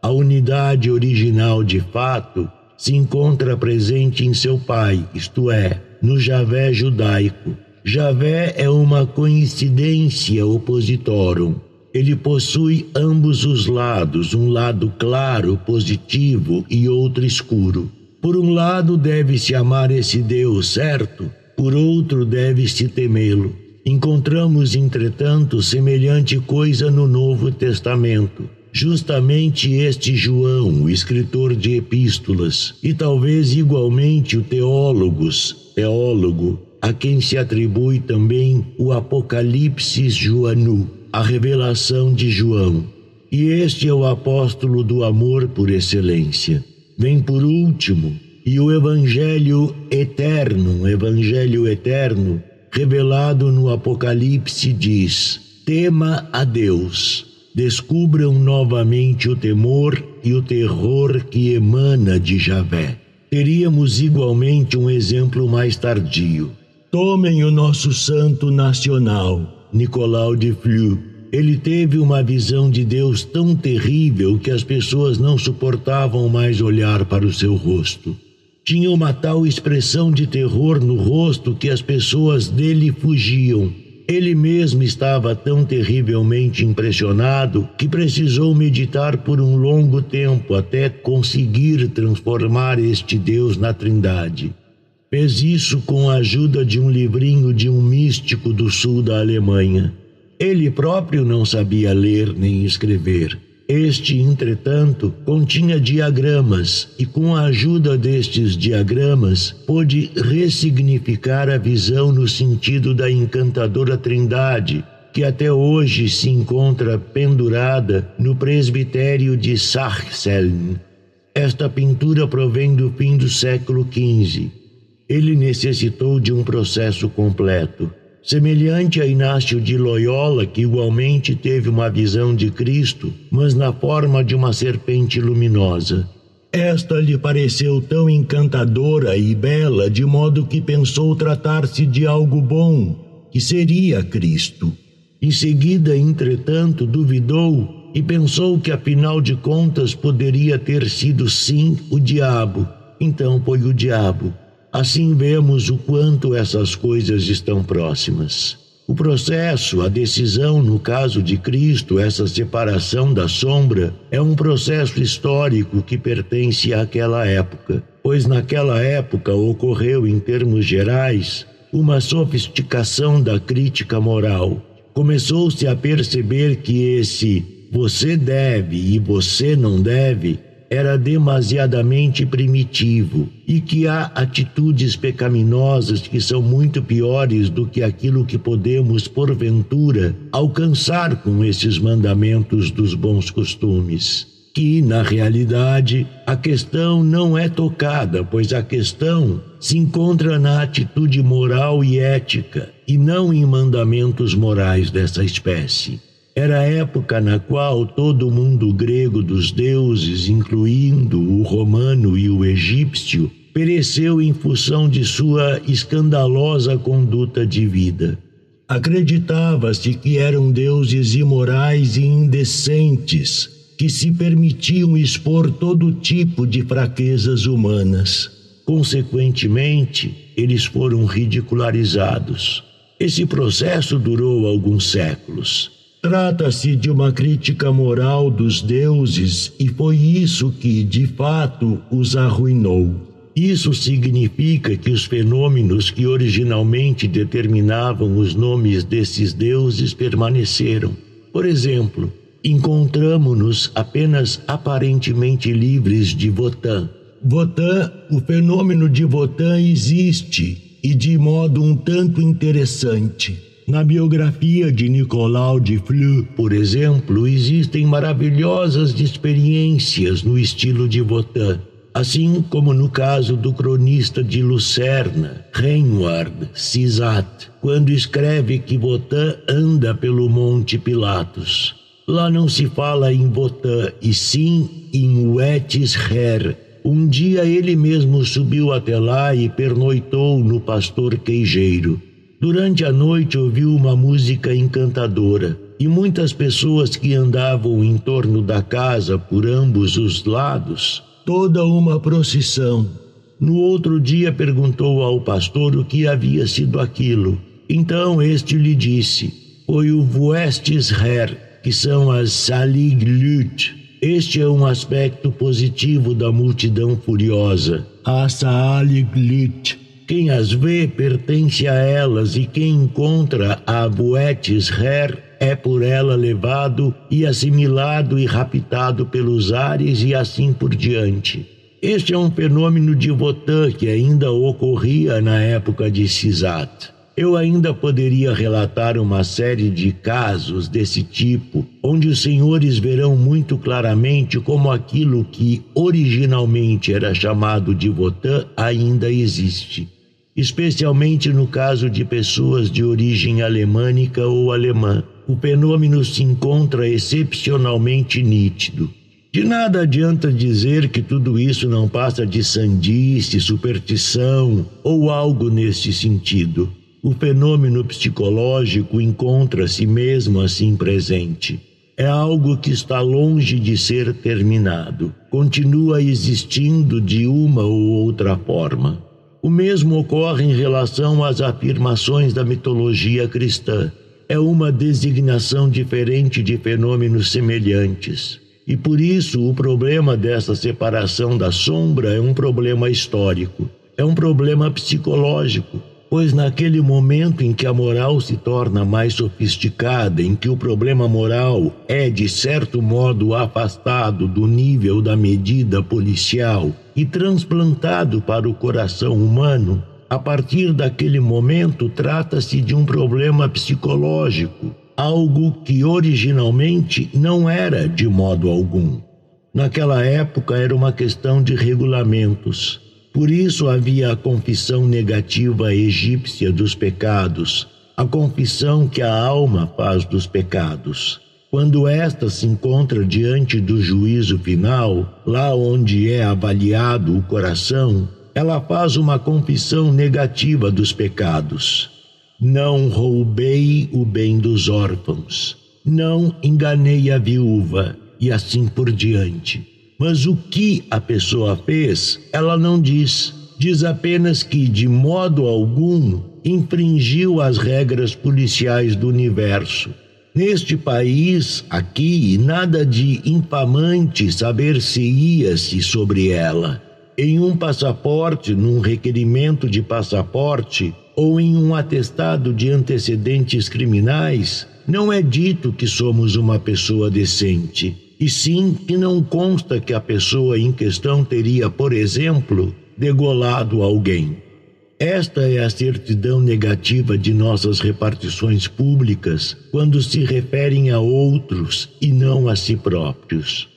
Speaker 1: A unidade original, de fato, se encontra presente em seu pai, isto é, no Javé judaico. Javé é uma coincidência opositorum. Ele possui ambos os lados, um lado claro, positivo e outro escuro. Por um lado, deve-se amar esse Deus, certo? Por outro, deve-se temê-lo. Encontramos, entretanto, semelhante coisa no Novo Testamento. Justamente este João, o escritor de epístolas, e talvez igualmente o teólogos, teólogo, a quem se atribui também o Apocalipse Joanu, a revelação de João. E este é o apóstolo do amor por excelência. Vem por último, e o Evangelho eterno, Evangelho eterno, revelado no Apocalipse, diz: tema a Deus descubram novamente o temor e o terror que emana de Javé. Teríamos igualmente um exemplo mais tardio. Tomem o nosso santo nacional, Nicolau de Flue. Ele teve uma visão de Deus tão terrível que as pessoas não suportavam mais olhar para o seu rosto. Tinha uma tal expressão de terror no rosto que as pessoas dele fugiam. Ele mesmo estava tão terrivelmente impressionado que precisou meditar por um longo tempo até conseguir transformar este Deus na Trindade. Fez isso com a ajuda de um livrinho de um místico do sul da Alemanha. Ele próprio não sabia ler nem escrever. Este, entretanto, continha diagramas e, com a ajuda destes diagramas, pôde ressignificar a visão no sentido da encantadora Trindade, que até hoje se encontra pendurada no presbitério de Sachseln. Esta pintura provém do fim do século XV. Ele necessitou de um processo completo semelhante a Inácio de Loyola, que igualmente teve uma visão de Cristo, mas na forma de uma serpente luminosa. Esta lhe pareceu tão encantadora e bela, de modo que pensou tratar-se de algo bom, que seria Cristo. Em seguida, entretanto, duvidou e pensou que, afinal de contas, poderia ter sido sim o diabo. Então foi o diabo. Assim vemos o quanto essas coisas estão próximas. O processo, a decisão no caso de Cristo, essa separação da sombra, é um processo histórico que pertence àquela época, pois naquela época ocorreu, em termos gerais, uma sofisticação da crítica moral. Começou-se a perceber que esse você deve e você não deve era demasiadamente primitivo e que há atitudes pecaminosas que são muito piores do que aquilo que podemos, porventura, alcançar com esses mandamentos dos bons costumes. Que, na realidade, a questão não é tocada, pois a questão se encontra na atitude moral e ética e não em mandamentos morais dessa espécie. Era a época na qual todo o mundo grego dos deuses, incluindo o romano e o egípcio, pereceu em função de sua escandalosa conduta de vida. Acreditava-se que eram deuses imorais e indecentes, que se permitiam expor todo tipo de fraquezas humanas. Consequentemente, eles foram ridicularizados. Esse processo durou alguns séculos. Trata-se de uma crítica moral dos deuses e foi isso que, de fato, os arruinou. Isso significa que os fenômenos que originalmente determinavam os nomes desses deuses permaneceram. Por exemplo, encontramos-nos apenas aparentemente livres de Votan. Votan, o fenômeno de Votan existe e de modo um tanto interessante. Na biografia de Nicolau de Fleu, por exemplo, existem maravilhosas experiências no estilo de Votan, assim como no caso do cronista de Lucerna, Reinward Cisat, quando escreve que Votan anda pelo Monte Pilatos. Lá não se fala em Votan, e sim em Wetis Her. Um dia ele mesmo subiu até lá e pernoitou no pastor queijeiro. Durante a noite ouviu uma música encantadora e muitas pessoas que andavam em torno da casa por ambos os lados, toda uma procissão. No outro dia perguntou ao pastor o que havia sido aquilo. Então este lhe disse: Foi o Vuestes Her, que são as Salig Lut. Este é um aspecto positivo da multidão furiosa. A Salig Lut quem as vê pertence a elas, e quem encontra a Boetes Her é por ela levado e assimilado e raptado pelos ares e assim por diante. Este é um fenômeno de Votan que ainda ocorria na época de Cisat. Eu ainda poderia relatar uma série de casos desse tipo, onde os senhores verão muito claramente como aquilo que originalmente era chamado de Votan ainda existe especialmente no caso de pessoas de origem alemânica ou alemã. O fenômeno se encontra excepcionalmente nítido. De nada adianta dizer que tudo isso não passa de sandice, superstição ou algo nesse sentido. O fenômeno psicológico encontra-se mesmo assim presente. é algo que está longe de ser terminado, continua existindo de uma ou outra forma. O mesmo ocorre em relação às afirmações da mitologia cristã. É uma designação diferente de fenômenos semelhantes. E por isso o problema dessa separação da sombra é um problema histórico, é um problema psicológico, pois naquele momento em que a moral se torna mais sofisticada, em que o problema moral é de certo modo afastado do nível da medida policial e transplantado para o coração humano, a partir daquele momento trata-se de um problema psicológico, algo que originalmente não era de modo algum. Naquela época era uma questão de regulamentos. Por isso havia a confissão negativa egípcia dos pecados, a confissão que a alma faz dos pecados. Quando esta se encontra diante do juízo final, lá onde é avaliado o coração, ela faz uma confissão negativa dos pecados. Não roubei o bem dos órfãos, não enganei a viúva, e assim por diante. Mas o que a pessoa fez, ela não diz. Diz apenas que, de modo algum, infringiu as regras policiais do universo. Neste país, aqui, nada de infamante saber-se-ia-se sobre ela. Em um passaporte, num requerimento de passaporte, ou em um atestado de antecedentes criminais, não é dito que somos uma pessoa decente, e sim que não consta que a pessoa em questão teria, por exemplo, degolado alguém. Esta é a certidão negativa de nossas repartições públicas quando se referem a outros e não a si próprios.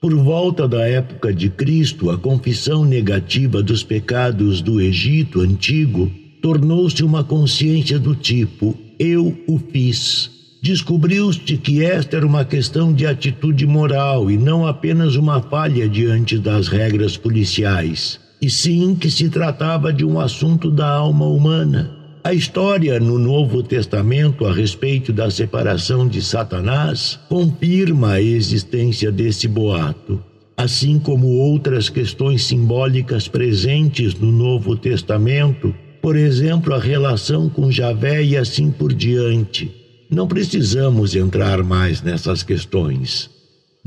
Speaker 1: Por volta da época de Cristo, a confissão negativa dos pecados do Egito antigo tornou-se uma consciência do tipo: eu o fiz. Descobriu-se que esta era uma questão de atitude moral e não apenas uma falha diante das regras policiais, e sim que se tratava de um assunto da alma humana. A história no Novo Testamento a respeito da separação de Satanás confirma a existência desse boato, assim como outras questões simbólicas presentes no Novo Testamento por exemplo, a relação com Javé e assim por diante. Não precisamos entrar mais nessas questões.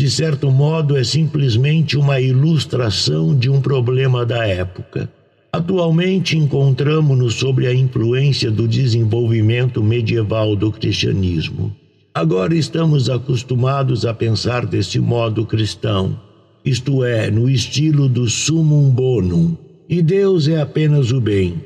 Speaker 1: De certo modo, é simplesmente uma ilustração de um problema da época. Atualmente encontramos-nos sob a influência do desenvolvimento medieval do cristianismo. Agora estamos acostumados a pensar desse modo cristão, isto é, no estilo do sumum bonum, e Deus é apenas o bem.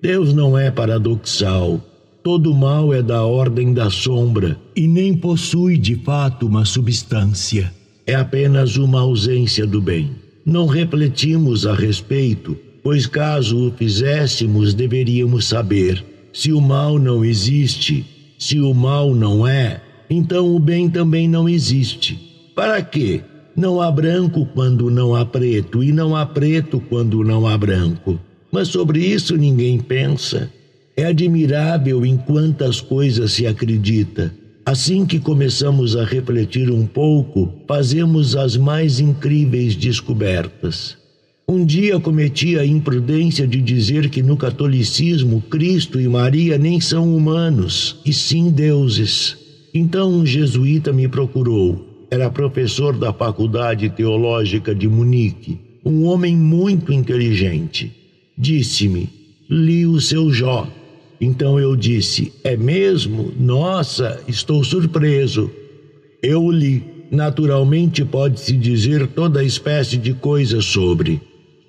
Speaker 1: Deus não é paradoxal. Todo mal é da ordem da sombra e nem possui de fato uma substância. É apenas uma ausência do bem. Não refletimos a respeito, pois caso o fizéssemos, deveríamos saber. Se o mal não existe, se o mal não é, então o bem também não existe. Para quê? Não há branco quando não há preto, e não há preto quando não há branco. Mas sobre isso ninguém pensa. É admirável em quantas coisas se acredita. Assim que começamos a refletir um pouco, fazemos as mais incríveis descobertas. Um dia cometi a imprudência de dizer que no catolicismo Cristo e Maria nem são humanos, e sim deuses. Então um jesuíta me procurou. Era professor da Faculdade Teológica de Munique, um homem muito inteligente. Disse-me: Li o seu Jó. Então eu disse: É mesmo? Nossa, estou surpreso. Eu li. Naturalmente pode-se dizer toda espécie de coisa sobre.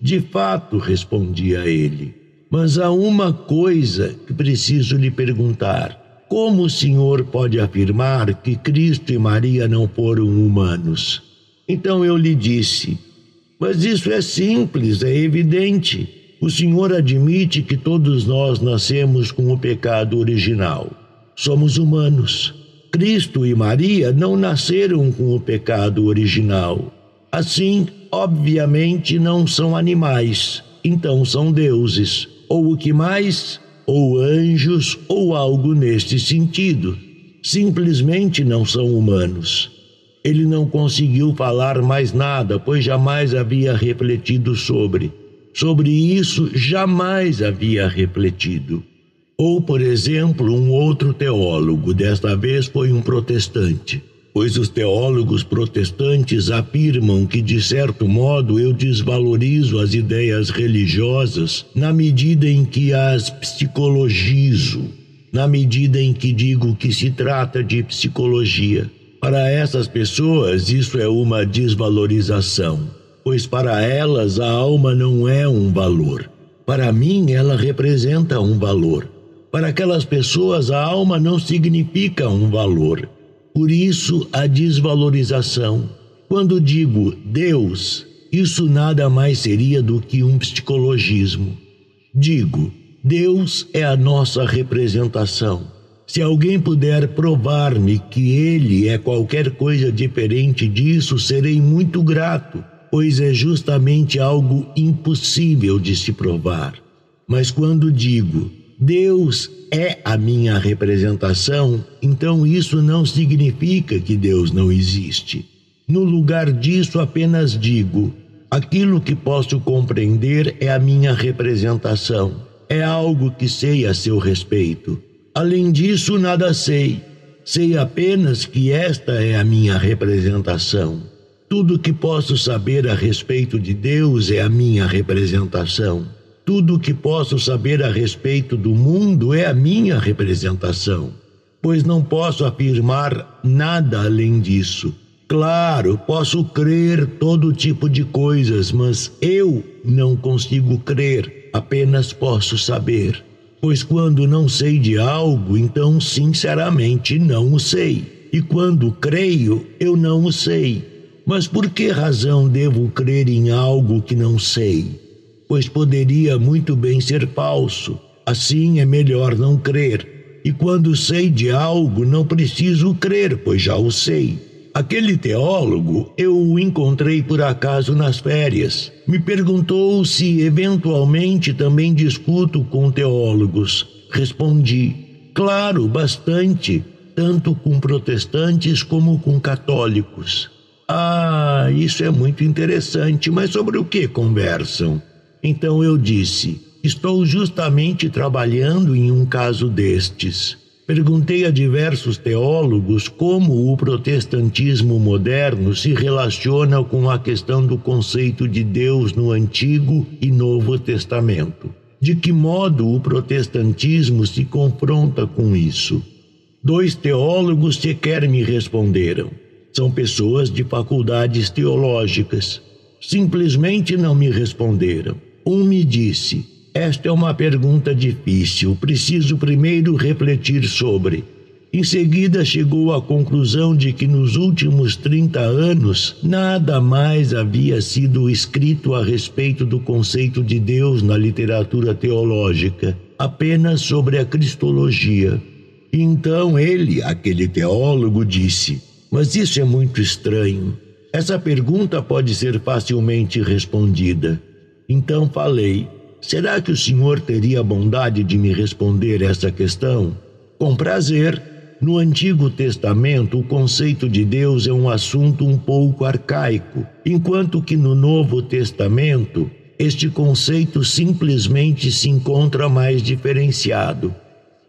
Speaker 1: De fato, respondia ele. Mas há uma coisa que preciso lhe perguntar. Como o senhor pode afirmar que Cristo e Maria não foram humanos? Então eu lhe disse: Mas isso é simples, é evidente. O Senhor admite que todos nós nascemos com o pecado original. Somos humanos. Cristo e Maria não nasceram com o pecado original. Assim, obviamente, não são animais, então são deuses, ou o que mais, ou anjos, ou algo neste sentido. Simplesmente não são humanos. Ele não conseguiu falar mais nada, pois jamais havia refletido sobre. Sobre isso, jamais havia refletido. Ou, por exemplo, um outro teólogo, desta vez foi um protestante, pois os teólogos protestantes afirmam que, de certo modo, eu desvalorizo as ideias religiosas na medida em que as psicologizo, na medida em que digo que se trata de psicologia. Para essas pessoas, isso é uma desvalorização, pois para elas a alma não é um valor. Para mim, ela representa um valor. Para aquelas pessoas, a alma não significa um valor. Por isso, a desvalorização. Quando digo Deus, isso nada mais seria do que um psicologismo. Digo, Deus é a nossa representação. Se alguém puder provar-me que ele é qualquer coisa diferente disso, serei muito grato, pois é justamente algo impossível de se provar. Mas quando digo Deus é a minha representação, então isso não significa que Deus não existe. No lugar disso, apenas digo: aquilo que posso compreender é a minha representação, é algo que sei a seu respeito. Além disso, nada sei. Sei apenas que esta é a minha representação. Tudo que posso saber a respeito de Deus é a minha representação. Tudo que posso saber a respeito do mundo é a minha representação, pois não posso afirmar nada além disso. Claro, posso crer todo tipo de coisas, mas eu não consigo crer, apenas posso saber pois quando não sei de algo, então sinceramente não o sei. E quando creio, eu não o sei. Mas por que razão devo crer em algo que não sei? Pois poderia muito bem ser falso. Assim é melhor não crer. E quando sei de algo, não preciso crer, pois já o sei. Aquele teólogo eu o encontrei por acaso nas férias. Me perguntou se eventualmente também discuto com teólogos. Respondi: claro, bastante, tanto com protestantes como com católicos. Ah, isso é muito interessante, mas sobre o que conversam? Então eu disse: estou justamente trabalhando em um caso destes. Perguntei a diversos teólogos como o protestantismo moderno se relaciona com a questão do conceito de Deus no Antigo e Novo Testamento. De que modo o protestantismo se confronta com isso? Dois teólogos sequer me responderam. São pessoas de faculdades teológicas. Simplesmente não me responderam. Um me disse: esta é uma pergunta difícil, preciso primeiro refletir sobre. Em seguida, chegou à conclusão de que nos últimos 30 anos nada mais havia sido escrito a respeito do conceito de Deus na literatura teológica, apenas sobre a cristologia. Então ele, aquele teólogo, disse: Mas isso é muito estranho. Essa pergunta pode ser facilmente respondida. Então falei: Será que o senhor teria a bondade de me responder essa questão? Com prazer. No Antigo Testamento, o conceito de Deus é um assunto um pouco arcaico, enquanto que no Novo Testamento, este conceito simplesmente se encontra mais diferenciado.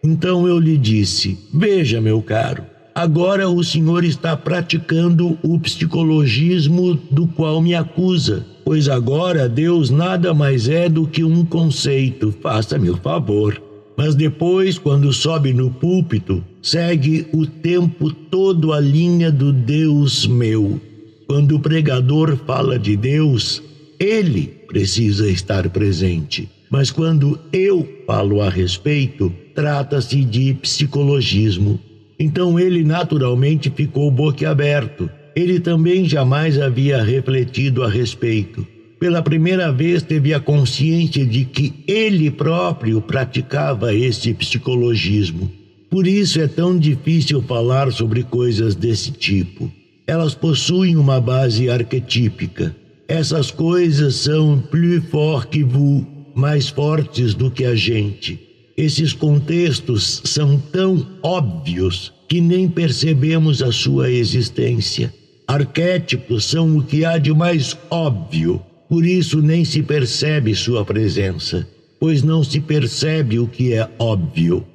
Speaker 1: Então eu lhe disse: Veja, meu caro, agora o senhor está praticando o psicologismo do qual me acusa pois agora Deus nada mais é do que um conceito, faça-me o favor. Mas depois, quando sobe no púlpito, segue o tempo todo a linha do Deus meu. Quando o pregador fala de Deus, ele precisa estar presente. Mas quando eu falo a respeito, trata-se de psicologismo. Então ele naturalmente ficou boquiaberto ele também jamais havia refletido a respeito. Pela primeira vez teve a consciência de que ele próprio praticava esse psicologismo. Por isso é tão difícil falar sobre coisas desse tipo. Elas possuem uma base arquetípica. Essas coisas são plus fort que vous, mais fortes do que a gente. Esses contextos são tão óbvios que nem percebemos a sua existência. Arquétipos são o que há de mais óbvio, por isso nem se percebe sua presença, pois não se percebe o que é óbvio.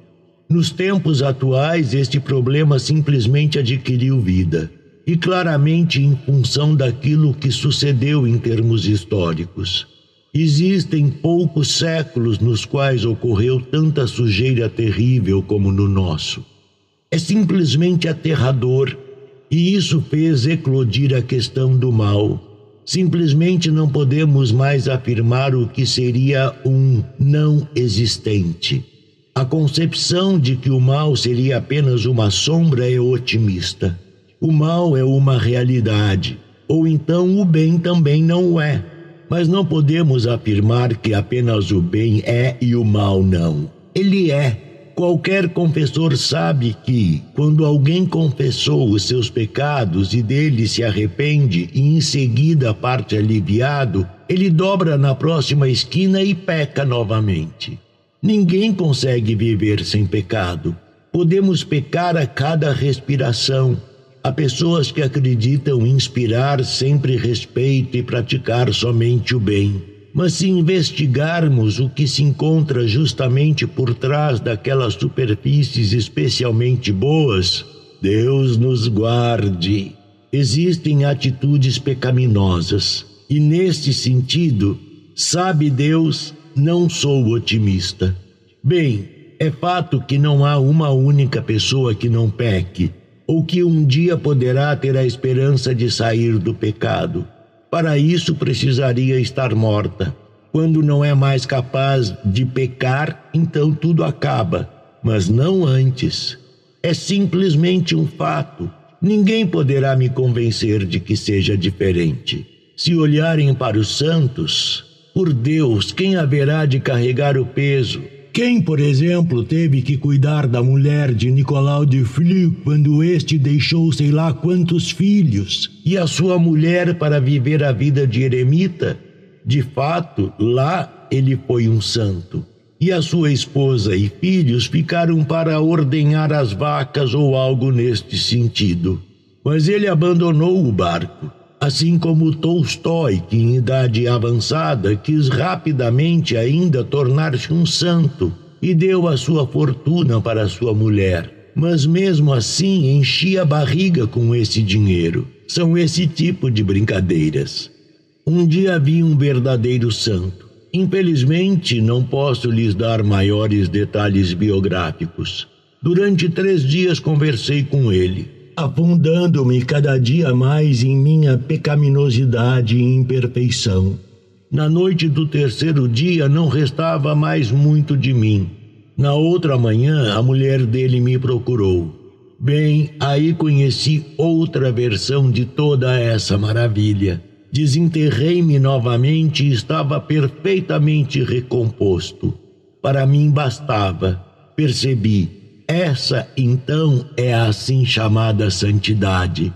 Speaker 1: Nos tempos atuais, este problema simplesmente adquiriu vida, e claramente em função daquilo que sucedeu em termos históricos. Existem poucos séculos nos quais ocorreu tanta sujeira terrível como no nosso. É simplesmente aterrador, e isso fez eclodir a questão do mal. Simplesmente não podemos mais afirmar o que seria um não existente. A concepção de que o mal seria apenas uma sombra é otimista. O mal é uma realidade, ou então o bem também não o é. Mas não podemos afirmar que apenas o bem é e o mal não. Ele é. Qualquer confessor sabe que, quando alguém confessou os seus pecados e dele se arrepende e em seguida parte aliviado, ele dobra na próxima esquina e peca novamente. Ninguém consegue viver sem pecado. Podemos pecar a cada respiração, Há pessoas que acreditam inspirar sempre respeito e praticar somente o bem. Mas se investigarmos o que se encontra justamente por trás daquelas superfícies especialmente boas, Deus nos guarde. Existem atitudes pecaminosas, e neste sentido, sabe Deus, não sou otimista. Bem, é fato que não há uma única pessoa que não peque ou que um dia poderá ter a esperança de sair do pecado. Para isso precisaria estar morta. Quando não é mais capaz de pecar, então tudo acaba, mas não antes. É simplesmente um fato. Ninguém poderá me convencer de que seja diferente. Se olharem para os santos, por Deus, quem haverá de carregar o peso? Quem, por exemplo, teve que cuidar da mulher de Nicolau de Flue quando este deixou sei lá quantos filhos e a sua mulher para viver a vida de eremita? De fato, lá ele foi um santo. E a sua esposa e filhos ficaram para ordenhar as vacas ou algo neste sentido. Mas ele abandonou o barco assim como Tolstói, que em idade avançada quis rapidamente ainda tornar-se um santo e deu a sua fortuna para sua mulher. Mas mesmo assim enchia a barriga com esse dinheiro. São esse tipo de brincadeiras. Um dia vi um verdadeiro santo. Infelizmente, não posso lhes dar maiores detalhes biográficos. Durante três dias conversei com ele afundando-me cada dia mais em minha pecaminosidade e imperfeição. Na noite do terceiro dia não restava mais muito de mim. Na outra manhã, a mulher dele me procurou. Bem, aí conheci outra versão de toda essa maravilha. Desenterrei-me novamente e estava perfeitamente recomposto. Para mim bastava. Percebi essa, então, é a assim chamada santidade.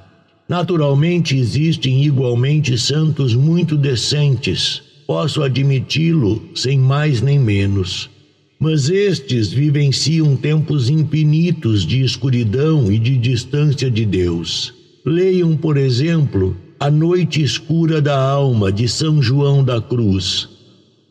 Speaker 1: Naturalmente, existem igualmente santos muito decentes, posso admiti-lo sem mais nem menos. Mas estes vivenciam tempos infinitos de escuridão e de distância de Deus. Leiam, por exemplo, A Noite Escura da Alma, de São João da Cruz.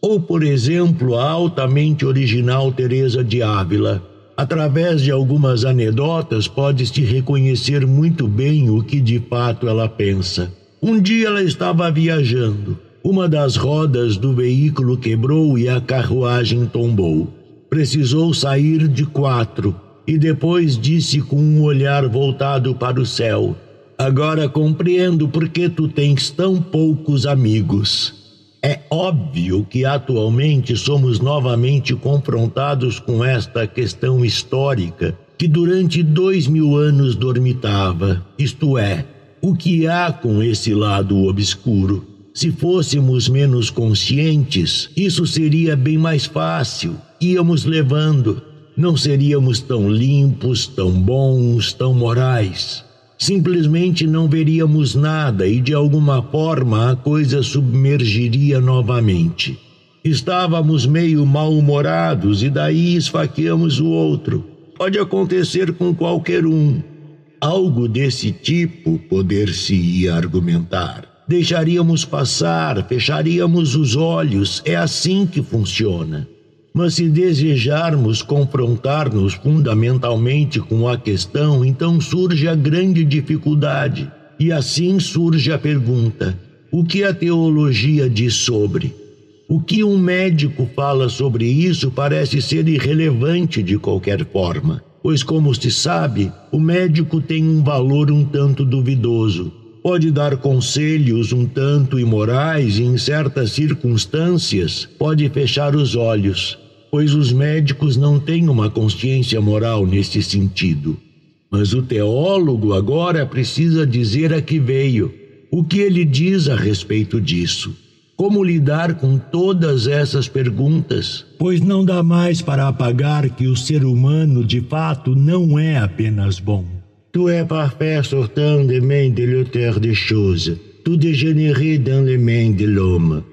Speaker 1: Ou, por exemplo, a altamente original Teresa de Ávila Através de algumas anedotas, pode-se reconhecer muito bem o que de fato ela pensa. Um dia ela estava viajando. Uma das rodas do veículo quebrou e a carruagem tombou. Precisou sair de quatro e depois disse com um olhar voltado para o céu: Agora compreendo por que tu tens tão poucos amigos. É óbvio que atualmente somos novamente confrontados com esta questão histórica que durante dois mil anos dormitava, isto é, o que há com esse lado obscuro? Se fôssemos menos conscientes, isso seria bem mais fácil. Íamos levando. Não seríamos tão limpos, tão bons, tão morais simplesmente não veríamos nada e de alguma forma a coisa submergiria novamente. Estávamos meio mal-humorados e daí esfaqueamos o outro. Pode acontecer com qualquer um. algo desse tipo poder-se-ia argumentar. Deixaríamos passar, fecharíamos os olhos, é assim que funciona. Mas se desejarmos confrontar-nos fundamentalmente com a questão, então surge a grande dificuldade. E assim surge a pergunta: o que a teologia diz sobre? O que um médico fala sobre isso parece ser irrelevante de qualquer forma, pois, como se sabe, o médico tem um valor um tanto duvidoso. Pode dar conselhos um tanto imorais e, em certas circunstâncias, pode fechar os olhos, pois os médicos não têm uma consciência moral nesse sentido. Mas o teólogo agora precisa dizer a que veio, o que ele diz a respeito disso. Como lidar com todas essas perguntas? Pois não dá mais para apagar que o ser humano de fato não é apenas bom. Tu é parfait sortant des mains de l'auteur des choses, tu dégénéré dans les mains de l'homme.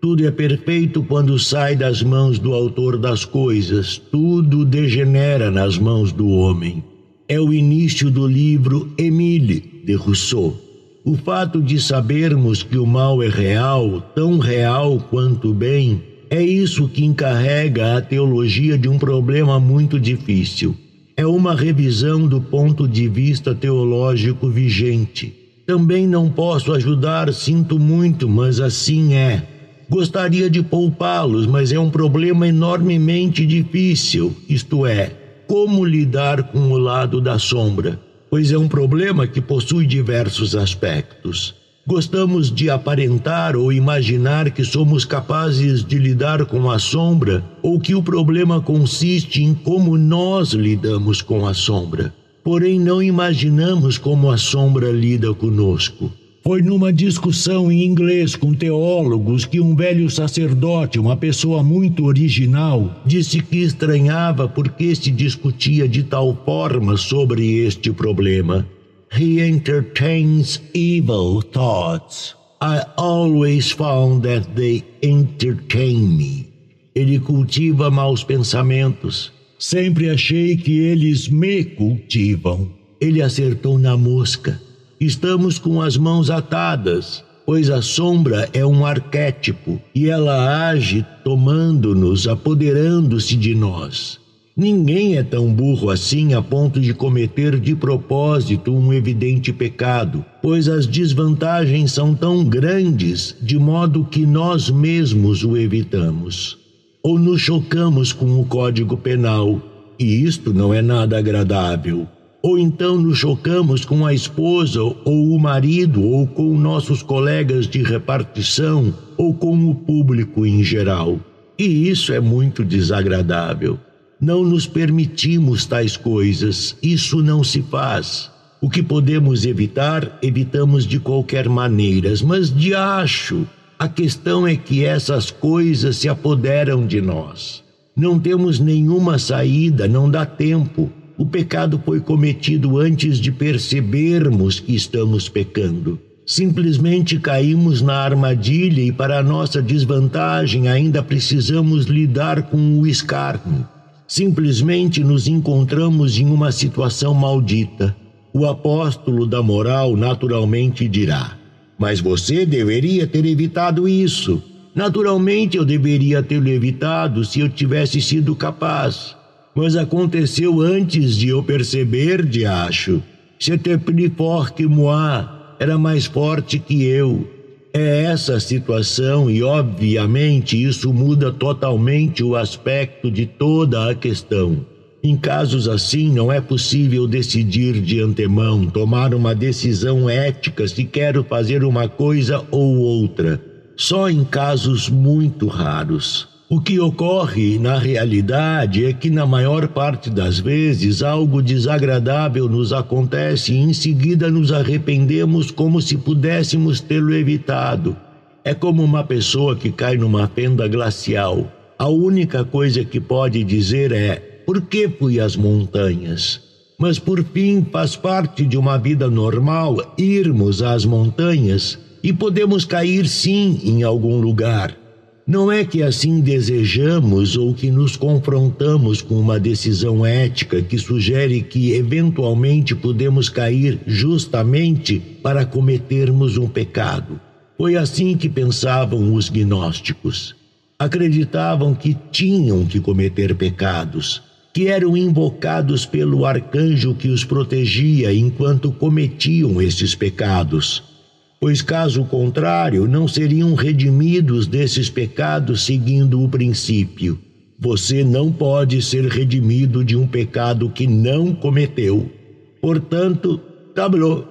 Speaker 1: Tudo é perfeito quando sai das mãos do autor das coisas, tudo degenera nas mãos do homem. É o início do livro Emile de Rousseau. O fato de sabermos que o mal é real, tão real quanto o bem, é isso que encarrega a teologia de um problema muito difícil. É uma revisão do ponto de vista teológico vigente. Também não posso ajudar, sinto muito, mas assim é. Gostaria de poupá-los, mas é um problema enormemente difícil, isto é, como lidar com o lado da sombra pois é um problema que possui diversos aspectos. Gostamos de aparentar ou imaginar que somos capazes de lidar com a sombra ou que o problema consiste em como nós lidamos com a sombra. Porém, não imaginamos como a sombra lida conosco. Foi numa discussão em inglês com teólogos que um velho sacerdote, uma pessoa muito original, disse que estranhava porque se discutia de tal forma sobre este problema. He entertains evil thoughts. I always found that they entertain me. Ele cultiva maus pensamentos. Sempre achei que eles me cultivam. Ele acertou na mosca. Estamos com as mãos atadas, pois a sombra é um arquétipo e ela age tomando-nos, apoderando-se de nós. Ninguém é tão burro assim a ponto de cometer de propósito um evidente pecado, pois as desvantagens são tão grandes de modo que nós mesmos o evitamos. Ou nos chocamos com o Código Penal, e isto não é nada agradável ou então nos chocamos com a esposa ou o marido, ou com nossos colegas de repartição, ou com o público em geral. E isso é muito desagradável. Não nos permitimos tais coisas, isso não se faz. O que podemos evitar, evitamos de qualquer maneira, mas de acho, a questão é que essas coisas se apoderam de nós. Não temos nenhuma saída, não dá tempo. O pecado foi cometido antes de percebermos que estamos pecando. Simplesmente caímos na armadilha e, para nossa desvantagem, ainda precisamos lidar com o escárnio. Simplesmente nos encontramos em uma situação maldita. O apóstolo da moral naturalmente dirá: Mas você deveria ter evitado isso. Naturalmente eu deveria tê-lo evitado se eu tivesse sido capaz mas aconteceu antes de eu perceber, de acho. C'était plus fort que moi, era mais forte que eu. É essa a situação e, obviamente, isso muda totalmente o aspecto de toda a questão. Em casos assim, não é possível decidir de antemão, tomar uma decisão ética se quero fazer uma coisa ou outra. Só em casos muito raros. O que ocorre na realidade é que, na maior parte das vezes, algo desagradável nos acontece e em seguida nos arrependemos como se pudéssemos tê-lo evitado. É como uma pessoa que cai numa fenda glacial. A única coisa que pode dizer é: por que fui às montanhas? Mas por fim faz parte de uma vida normal irmos às montanhas e podemos cair sim em algum lugar Não é que assim desejamos ou que nos confrontamos com uma decisão ética que sugere que eventualmente podemos cair justamente para cometermos um pecado. Foi assim que pensavam os gnósticos. Acreditavam que tinham que cometer pecados, que eram invocados pelo arcanjo que os protegia enquanto cometiam esses pecados pois caso contrário não seriam redimidos desses pecados seguindo o princípio. Você não pode ser redimido de um pecado que não cometeu. Portanto, tablô,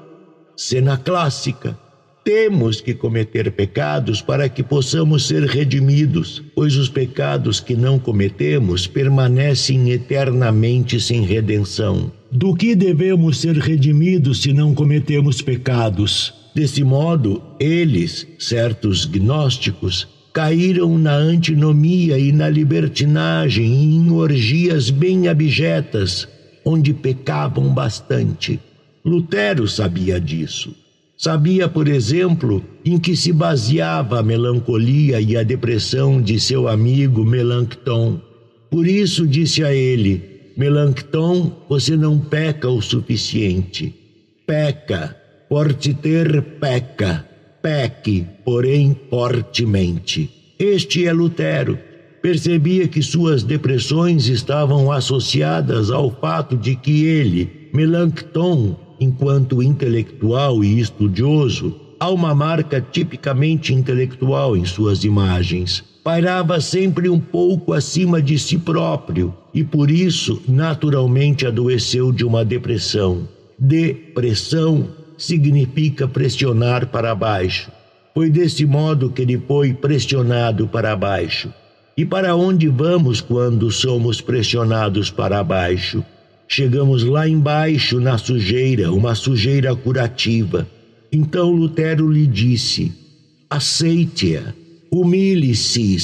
Speaker 1: cena clássica. Temos que cometer pecados para que possamos ser redimidos, pois os pecados que não cometemos permanecem eternamente sem redenção. Do que devemos ser redimidos se não cometemos pecados? Desse modo, eles, certos gnósticos, caíram na antinomia e na libertinagem e em orgias bem abjetas, onde pecavam bastante. Lutero sabia disso. Sabia, por exemplo, em que se baseava a melancolia e a depressão de seu amigo Melancton. Por isso disse a ele: Melancton, você não peca o suficiente. Peca, Forte ter peca, peque, porém fortemente. Este é Lutero. Percebia que suas depressões estavam associadas ao fato de que ele, Melanchthon, enquanto intelectual e estudioso, há uma marca tipicamente intelectual em suas imagens. Pairava sempre um pouco acima de si próprio e por isso naturalmente adoeceu de uma depressão. Depressão significa pressionar para baixo. Foi desse modo que ele foi pressionado para baixo. E para onde vamos quando somos pressionados para baixo? Chegamos lá embaixo na sujeira, uma sujeira curativa. Então Lutero lhe disse: aceite-a, humilhe-se,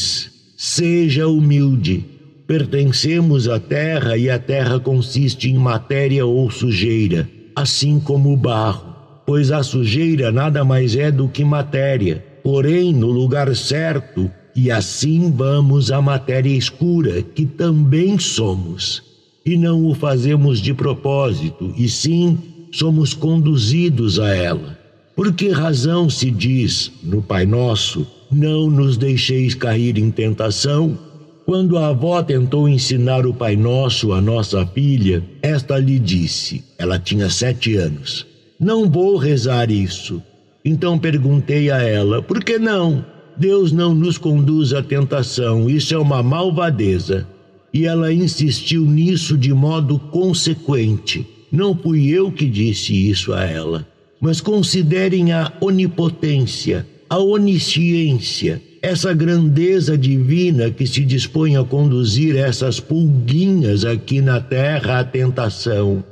Speaker 1: seja humilde. Pertencemos à terra e a terra consiste em matéria ou sujeira, assim como o barro pois a sujeira nada mais é do que matéria, porém no lugar certo, e assim vamos à matéria escura, que também somos. E não o fazemos de propósito, e sim somos conduzidos a ela. Por que razão se diz no Pai Nosso: Não nos deixeis cair em tentação? Quando a avó tentou ensinar o Pai Nosso à nossa filha, esta lhe disse: ela tinha sete anos não vou rezar isso. Então perguntei a ela: Por que não? Deus não nos conduz à tentação, isso é uma malvadeza. E ela insistiu nisso de modo consequente. Não fui eu que disse isso a ela. Mas considerem a onipotência, a onisciência, essa grandeza divina que se dispõe a conduzir essas pulguinhas aqui na terra à tentação.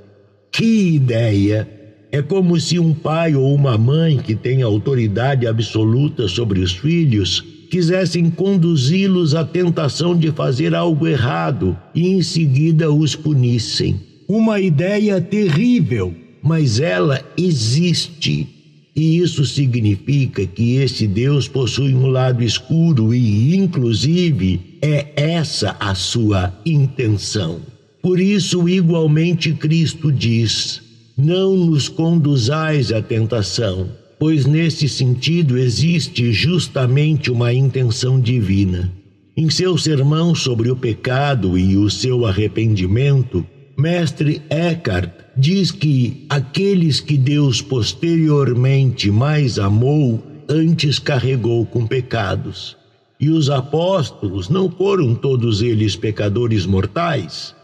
Speaker 1: Que ideia! É como se um pai ou uma mãe que tem autoridade absoluta sobre os filhos quisessem conduzi-los à tentação de fazer algo errado e em seguida os punissem. Uma ideia terrível, mas ela existe. E isso significa que esse Deus possui um lado escuro e, inclusive, é essa a sua intenção. Por isso, igualmente, Cristo diz: não nos conduzais à tentação, pois nesse sentido existe justamente uma intenção divina. Em seu sermão sobre o pecado e o seu arrependimento, Mestre Eckhart diz que aqueles que Deus posteriormente mais amou, antes carregou com pecados. E os apóstolos não foram todos eles pecadores mortais?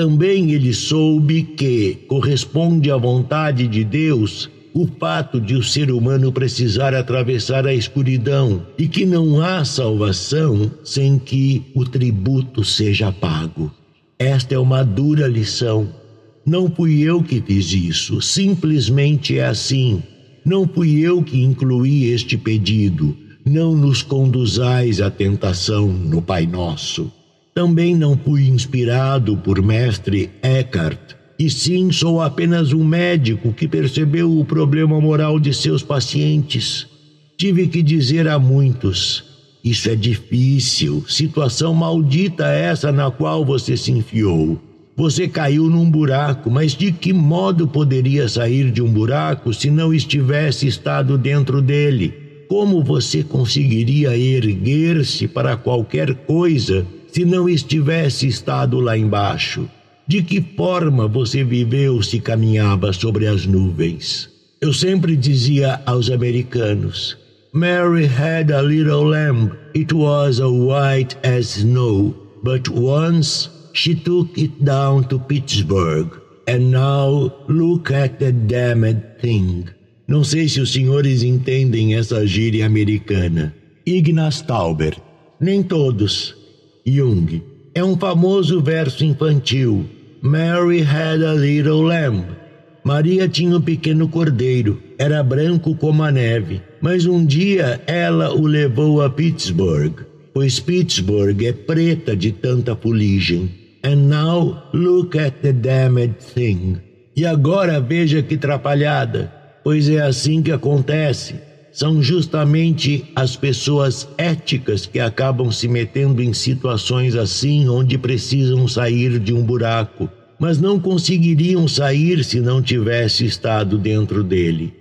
Speaker 1: Também ele soube que corresponde à vontade de Deus o fato de o ser humano precisar atravessar a escuridão e que não há salvação sem que o tributo seja pago. Esta é uma dura lição. Não fui eu que fiz isso, simplesmente é assim. Não fui eu que incluí este pedido. Não nos conduzais à tentação no Pai Nosso. Também não fui inspirado por mestre Eckhart, e sim sou apenas um médico que percebeu o problema moral de seus pacientes. Tive que dizer a muitos: Isso é difícil. Situação maldita essa na qual você se enfiou. Você caiu num buraco, mas de que modo poderia sair de um buraco se não estivesse estado dentro dele? Como você conseguiria erguer-se para qualquer coisa se não estivesse estado lá embaixo? De que forma você viveu se caminhava sobre as nuvens? Eu sempre dizia aos americanos: Mary had a little lamb. It was as white as snow. But once she took it down to Pittsburgh. And now look at the damned thing. Não sei se os senhores entendem essa gíria americana. Ignaz Tauber. Nem todos. Jung. É um famoso verso infantil. Mary had a little lamb. Maria tinha um pequeno cordeiro. Era branco como a neve. Mas um dia ela o levou a Pittsburgh, pois Pittsburgh é preta de tanta fuligem. And now look at the damned thing. E agora veja que trapalhada pois é assim que acontece. São justamente as pessoas éticas que acabam se metendo em situações assim, onde precisam sair de um buraco, mas não conseguiriam sair se não tivesse estado dentro dele.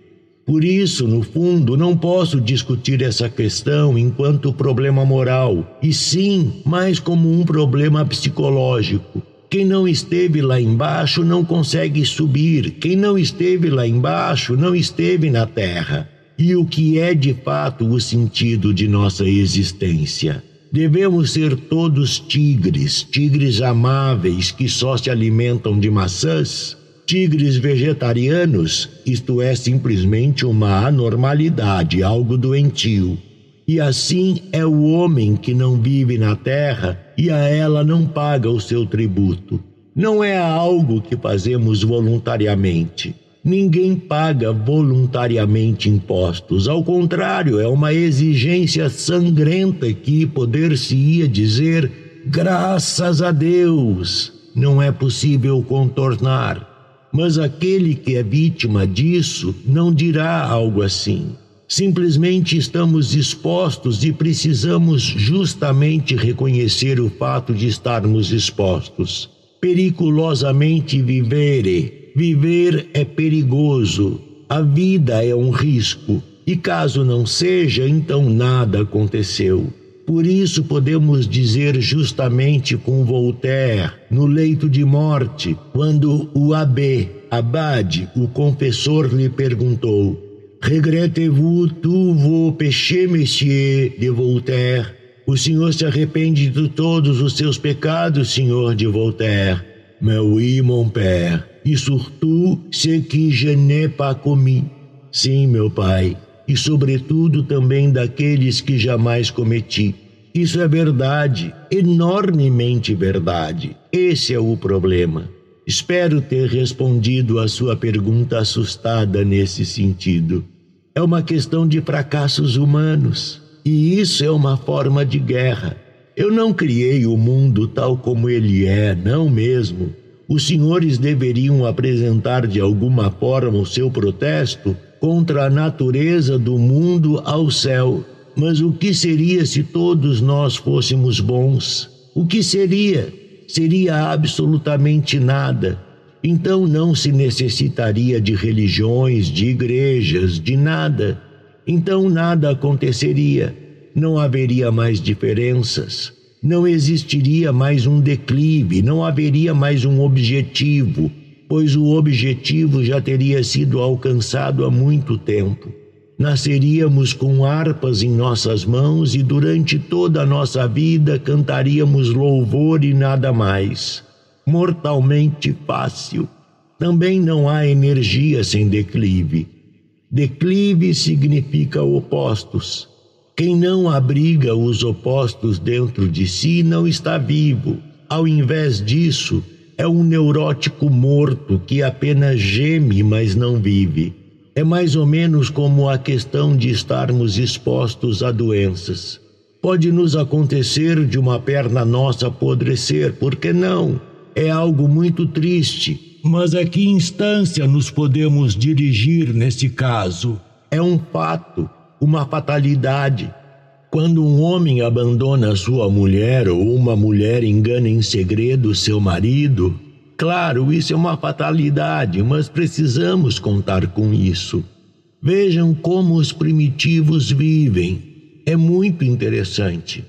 Speaker 1: Por isso, no fundo, não posso discutir essa questão enquanto problema moral, e sim mais como um problema psicológico. Quem não esteve lá embaixo não consegue subir. Quem não esteve lá embaixo não esteve na terra. E o que é de fato o sentido de nossa existência? Devemos ser todos tigres, tigres amáveis que só se alimentam de maçãs? Tigres vegetarianos? Isto é simplesmente uma anormalidade, algo doentio. E assim é o homem que não vive na terra e a ela não paga o seu tributo. Não é algo que fazemos voluntariamente. Ninguém paga voluntariamente impostos. Ao contrário, é uma exigência sangrenta que poder-se-ia dizer graças a Deus. Não é possível contornar. Mas aquele que é vítima disso não dirá algo assim. Simplesmente estamos expostos e precisamos justamente reconhecer o fato de estarmos expostos. Periculosamente vivere. Viver é perigoso. A vida é um risco. E caso não seja, então nada aconteceu. Por isso podemos dizer justamente com Voltaire, no leito de morte, quando o abbé, Abade, o confessor, lhe perguntou: Regrette-vous tous vos péchés, monsieur de Voltaire? O senhor se arrepende de todos os seus pecados, senhor de Voltaire. Mais oui, mon père. E surtout ce que je n'ai pas commis. Sim, meu pai. E sobretudo também daqueles que jamais cometi. Isso é verdade, enormemente verdade. Esse é o problema. Espero ter respondido a sua pergunta assustada nesse sentido. É uma questão de fracassos humanos, e isso é uma forma de guerra. Eu não criei o mundo tal como ele é, não mesmo. Os senhores deveriam apresentar de alguma forma o seu protesto contra a natureza do mundo ao céu. Mas o que seria se todos nós fôssemos bons? O que seria? seria absolutamente nada. Então não se necessitaria de religiões, de igrejas, de nada. Então nada aconteceria. Não haveria mais diferenças. Não existiria mais um declive, não haveria mais um objetivo, pois o objetivo já teria sido alcançado há muito tempo nasceríamos com harpas em nossas mãos e durante toda a nossa vida cantaríamos louvor e nada mais. Mortalmente fácil. Também não há energia sem declive. Declive significa opostos. Quem não abriga os opostos dentro de si não está vivo. Ao invés disso, é um neurótico morto que apenas geme, mas não vive. É mais ou menos como a questão de estarmos expostos a doenças. Pode nos acontecer de uma perna nossa apodrecer, por que não? É algo muito triste. Mas a que instância nos podemos dirigir nesse caso? É um fato, uma fatalidade. Quando um homem abandona sua mulher ou uma mulher engana em segredo seu marido, claro, isso é uma fatalidade, mas precisamos contar com isso. Vejam como os primitivos vivem. É muito interessante.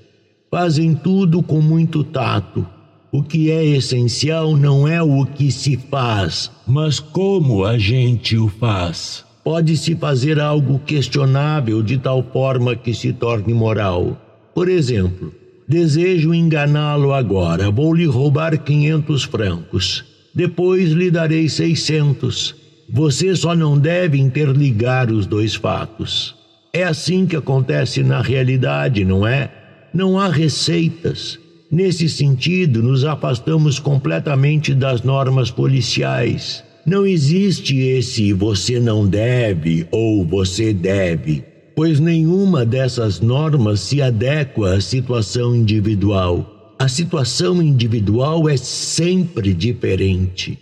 Speaker 1: Fazem tudo com muito tato. O que é essencial não é o que se faz, mas como a gente o faz. Pode-se fazer algo questionável de tal forma que se torne moral. Por exemplo, desejo enganá-lo agora, vou lhe roubar 500 francos. Depois lhe darei 600. Você só não deve interligar os dois fatos. É assim que acontece na realidade, não é? Não há receitas. Nesse sentido, nos afastamos completamente das normas policiais. Não existe esse você não deve ou você deve, pois nenhuma dessas normas se adequa à situação individual. A situação individual é sempre diferente.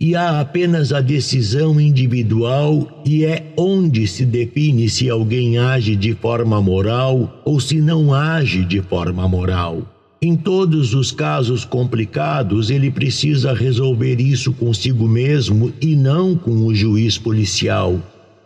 Speaker 1: E há apenas a decisão individual, e é onde se define se alguém age de forma moral ou se não age de forma moral. Em todos os casos complicados, ele precisa resolver isso consigo mesmo e não com o juiz policial.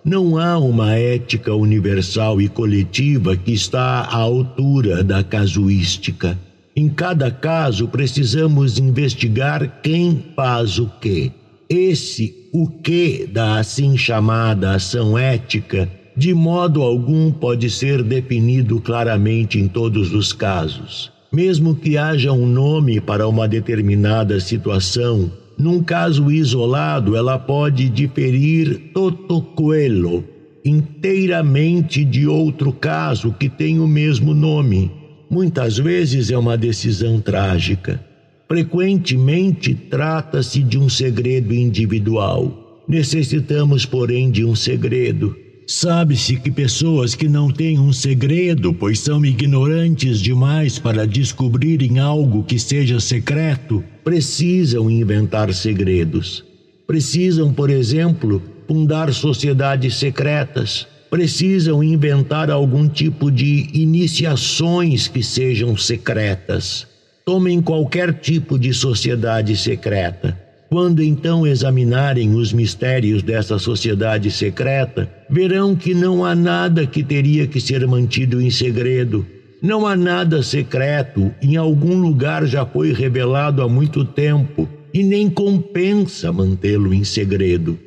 Speaker 1: Não há uma ética universal e coletiva que está à altura da casuística. Em cada caso, precisamos investigar quem faz o quê. Esse o que da assim chamada ação ética, de modo algum pode ser definido claramente em todos os casos. Mesmo que haja um nome para uma determinada situação, num caso isolado ela pode diferir todo coelho inteiramente de outro caso que tem o mesmo nome. Muitas vezes é uma decisão trágica. Frequentemente trata-se de um segredo individual. Necessitamos, porém, de um segredo Sabe-se que pessoas que não têm um segredo, pois são ignorantes demais para descobrirem algo que seja secreto, precisam inventar segredos. Precisam, por exemplo, fundar sociedades secretas. Precisam inventar algum tipo de iniciações que sejam secretas. Tomem qualquer tipo de sociedade secreta quando então examinarem os mistérios dessa sociedade secreta, verão que não há nada que teria que ser mantido em segredo. Não há nada secreto, em algum lugar já foi revelado há muito tempo e nem compensa mantê-lo em segredo.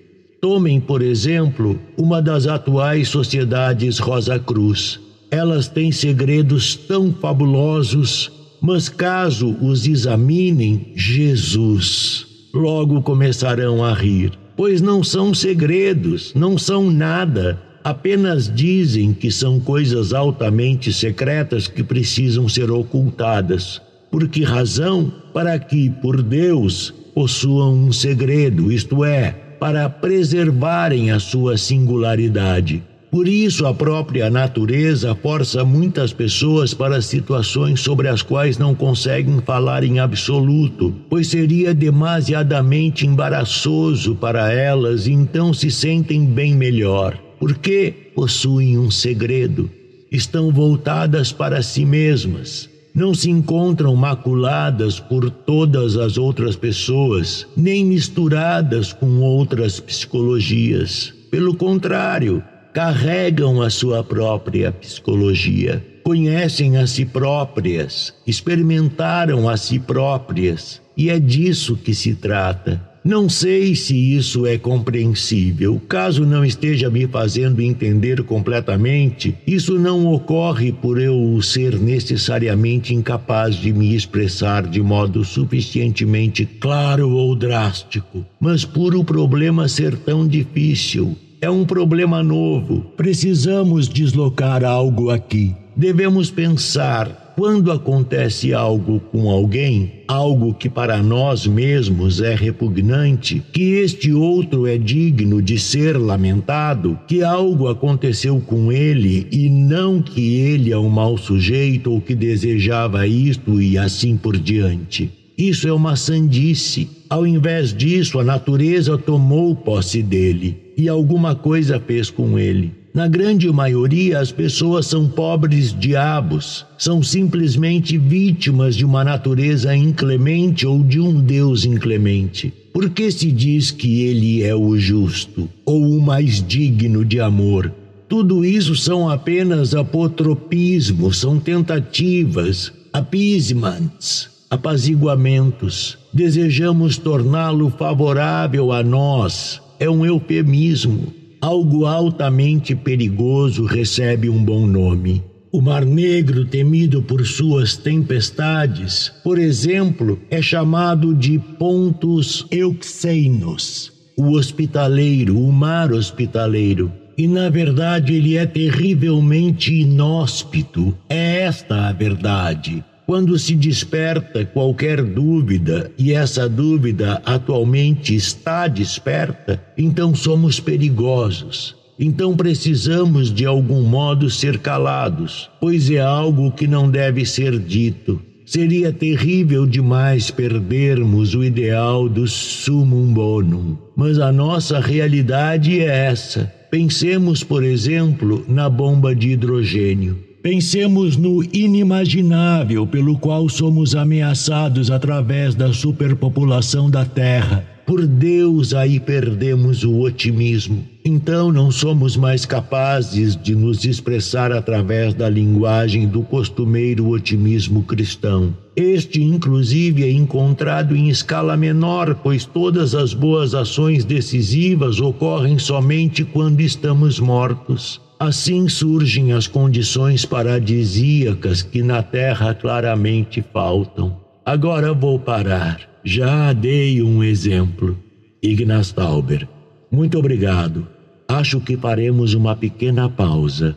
Speaker 1: Tomem, por exemplo, uma das atuais sociedades Rosa Cruz. Elas têm segredos tão fabulosos, mas caso os examinem, Jesus logo começarão a rir, pois não são segredos, não são nada, apenas dizem que são coisas altamente secretas que precisam ser ocultadas. Por que razão? Para que, por Deus, possuam um segredo, isto é, para preservarem a sua singularidade. Por isso, a própria natureza força muitas pessoas para situações sobre as quais não conseguem falar em absoluto, pois seria demasiadamente embaraçoso para elas e então se sentem bem melhor, porque possuem um segredo. Estão voltadas para si mesmas, não se encontram maculadas por todas as outras pessoas, nem misturadas com outras psicologias. Pelo contrário, carregam a sua própria psicologia, conhecem a si próprias, experimentaram a si próprias, e é disso que se trata. Não sei se isso é compreensível. Caso não esteja me fazendo entender completamente, isso não ocorre por eu ser necessariamente incapaz de me expressar de modo suficientemente claro ou drástico, mas por o problema ser tão difícil é um problema novo. Precisamos deslocar algo aqui. Devemos pensar quando acontece algo com alguém, algo que para nós mesmos é repugnante, que este outro é digno de ser lamentado, que algo aconteceu com ele e não que ele é um mau sujeito ou que desejava isto e assim por diante. Isso é uma sandice. Ao invés disso, a natureza tomou posse dele e alguma coisa fez com ele. Na grande maioria, as pessoas são pobres diabos, são simplesmente vítimas de uma natureza inclemente ou de um Deus inclemente. Por que se diz que ele é o justo ou o mais digno de amor? Tudo isso são apenas apotropismos, são tentativas, appeasements, apaziguamentos. Desejamos torná-lo favorável a nós. É um eufemismo algo altamente perigoso recebe um bom nome. O Mar Negro, temido por suas tempestades, por exemplo, é chamado de Pontus Euxeinos, o hospitaleiro, o mar hospitaleiro. E na verdade ele é terrivelmente inóspito. É esta a verdade. Quando se desperta qualquer dúvida, e essa dúvida atualmente está desperta, então somos perigosos. Então precisamos de algum modo ser calados, pois é algo que não deve ser dito. Seria terrível demais perdermos o ideal do sumum bonum, mas a nossa realidade é essa. Pensemos, por exemplo, na bomba de hidrogênio. Pensemos no inimaginável pelo qual somos ameaçados através da superpopulação da Terra. Por Deus, aí perdemos o otimismo. Então não somos mais capazes de nos expressar através da linguagem do costumeiro otimismo cristão. Este, inclusive, é encontrado em escala menor, pois todas as boas ações decisivas ocorrem somente quando estamos mortos. Assim surgem as condições paradisíacas que na Terra claramente faltam. Agora vou parar. Já dei um exemplo. Ignaz Tauber. Muito obrigado. Acho que faremos uma pequena pausa.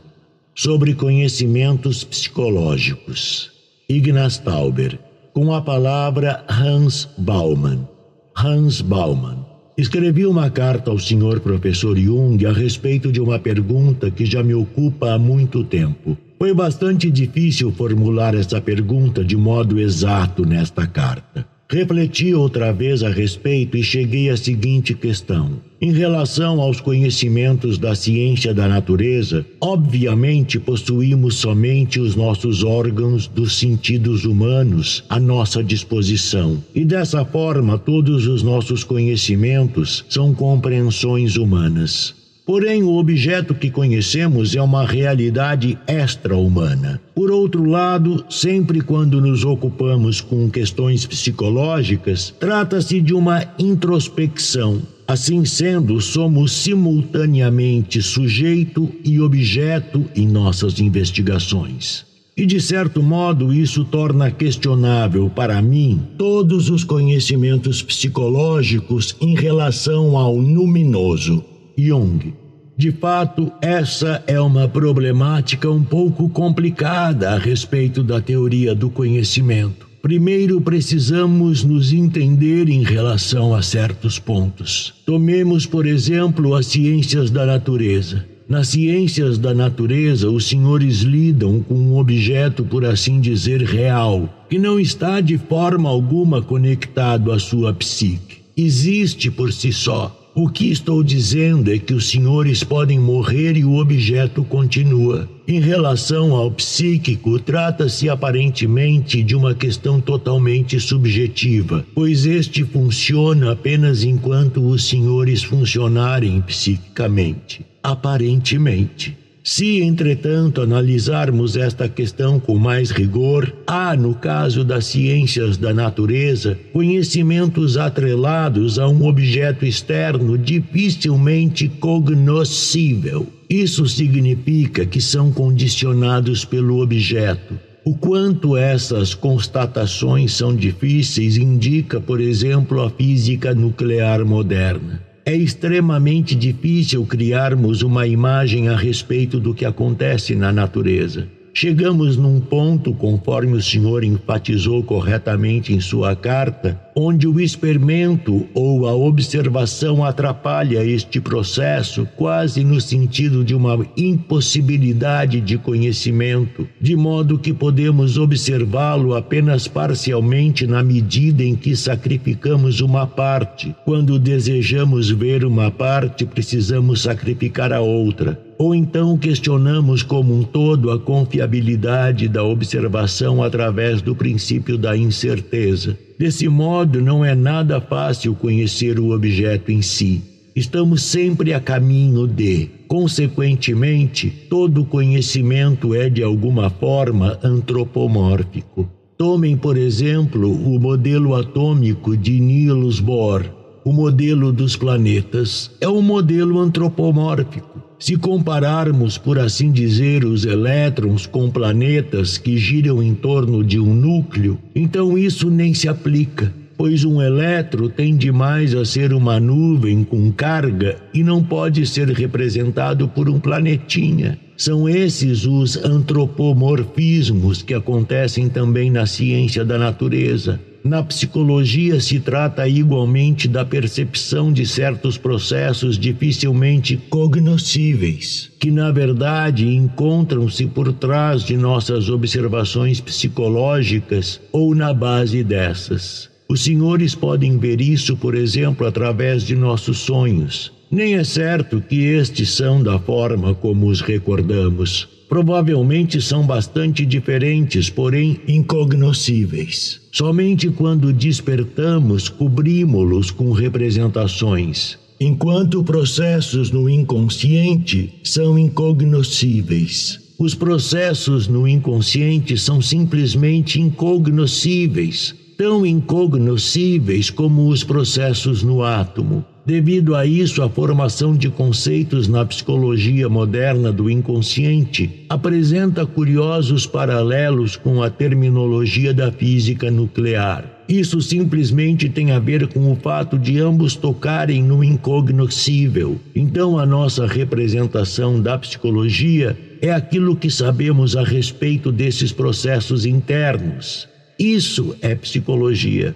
Speaker 1: Sobre conhecimentos psicológicos. Ignaz Tauber. Com a palavra Hans Baumann. Hans Baumann. Escrevi uma carta ao senhor professor Jung a respeito de uma pergunta que já me ocupa há muito tempo. Foi bastante difícil formular essa pergunta de modo exato nesta carta. Refleti outra vez a respeito e cheguei à seguinte questão. Em relação aos conhecimentos da ciência da natureza, obviamente possuímos somente os nossos órgãos dos sentidos humanos à nossa disposição. E dessa forma, todos os nossos conhecimentos são compreensões humanas. Porém, o objeto que conhecemos é uma realidade extra-humana. Por outro lado, sempre quando nos ocupamos com questões psicológicas, trata-se de uma introspecção. Assim sendo, somos simultaneamente sujeito e objeto em nossas investigações. E de certo modo, isso torna questionável para mim todos os conhecimentos psicológicos em relação ao luminoso Jung. De fato, essa é uma problemática um pouco complicada a respeito da teoria do conhecimento. Primeiro precisamos nos entender em relação a certos pontos. Tomemos, por exemplo, as ciências da natureza. Nas ciências da natureza, os senhores lidam com um objeto, por assim dizer, real, que não está de forma alguma conectado à sua psique. Existe por si só o que estou dizendo é que os senhores podem morrer e o objeto continua. Em relação ao psíquico, trata-se aparentemente de uma questão totalmente subjetiva, pois este funciona apenas enquanto os senhores funcionarem psiquicamente. Aparentemente. Se, entretanto, analisarmos esta questão com mais rigor, há, no caso das ciências da natureza, conhecimentos atrelados a um objeto externo dificilmente cognoscível. Isso significa que são condicionados pelo objeto. O quanto essas constatações são difíceis indica, por exemplo, a física nuclear moderna. É extremamente difícil criarmos uma imagem a respeito do que acontece na natureza. Chegamos num ponto, conforme o senhor enfatizou corretamente em sua carta, onde o experimento ou a observação atrapalha este processo, quase no sentido de uma impossibilidade de conhecimento, de modo que podemos observá-lo apenas parcialmente na medida em que sacrificamos uma parte. Quando desejamos ver uma parte, precisamos sacrificar a outra Ou então questionamos como um todo a confiabilidade da observação através do princípio da incerteza. Desse modo, não é nada fácil conhecer o objeto em si. Estamos sempre a caminho de. Consequentemente, todo conhecimento é de alguma forma antropomórfico. Tomem, por exemplo, o modelo atômico de Niels Bohr. O modelo dos planetas é um modelo antropomórfico. Se compararmos, por assim dizer, os elétrons com planetas que giram em torno de um núcleo, então isso nem se aplica, pois um elétron tende mais a ser uma nuvem com carga e não pode ser representado por um planetinha. São esses os antropomorfismos que acontecem também na ciência da natureza. Na psicologia se trata igualmente da percepção de certos processos dificilmente cognoscíveis, que na verdade encontram-se por trás de nossas observações psicológicas ou na base dessas. Os senhores podem ver isso, por exemplo, através de nossos sonhos. Nem é certo que estes são da forma como os recordamos. Provavelmente são bastante diferentes, porém incognoscíveis. Somente quando despertamos cobrimos-los com representações, enquanto processos no inconsciente são incognoscíveis. Os processos no inconsciente são simplesmente incognoscíveis, tão incognoscíveis como os processos no átomo. Devido a isso, a formação de conceitos na psicologia moderna do inconsciente apresenta curiosos paralelos com a terminologia da física nuclear. Isso simplesmente tem a ver com o fato de ambos tocarem no incognoscível. Então, a nossa representação da psicologia é aquilo que sabemos a respeito desses processos internos. Isso é psicologia.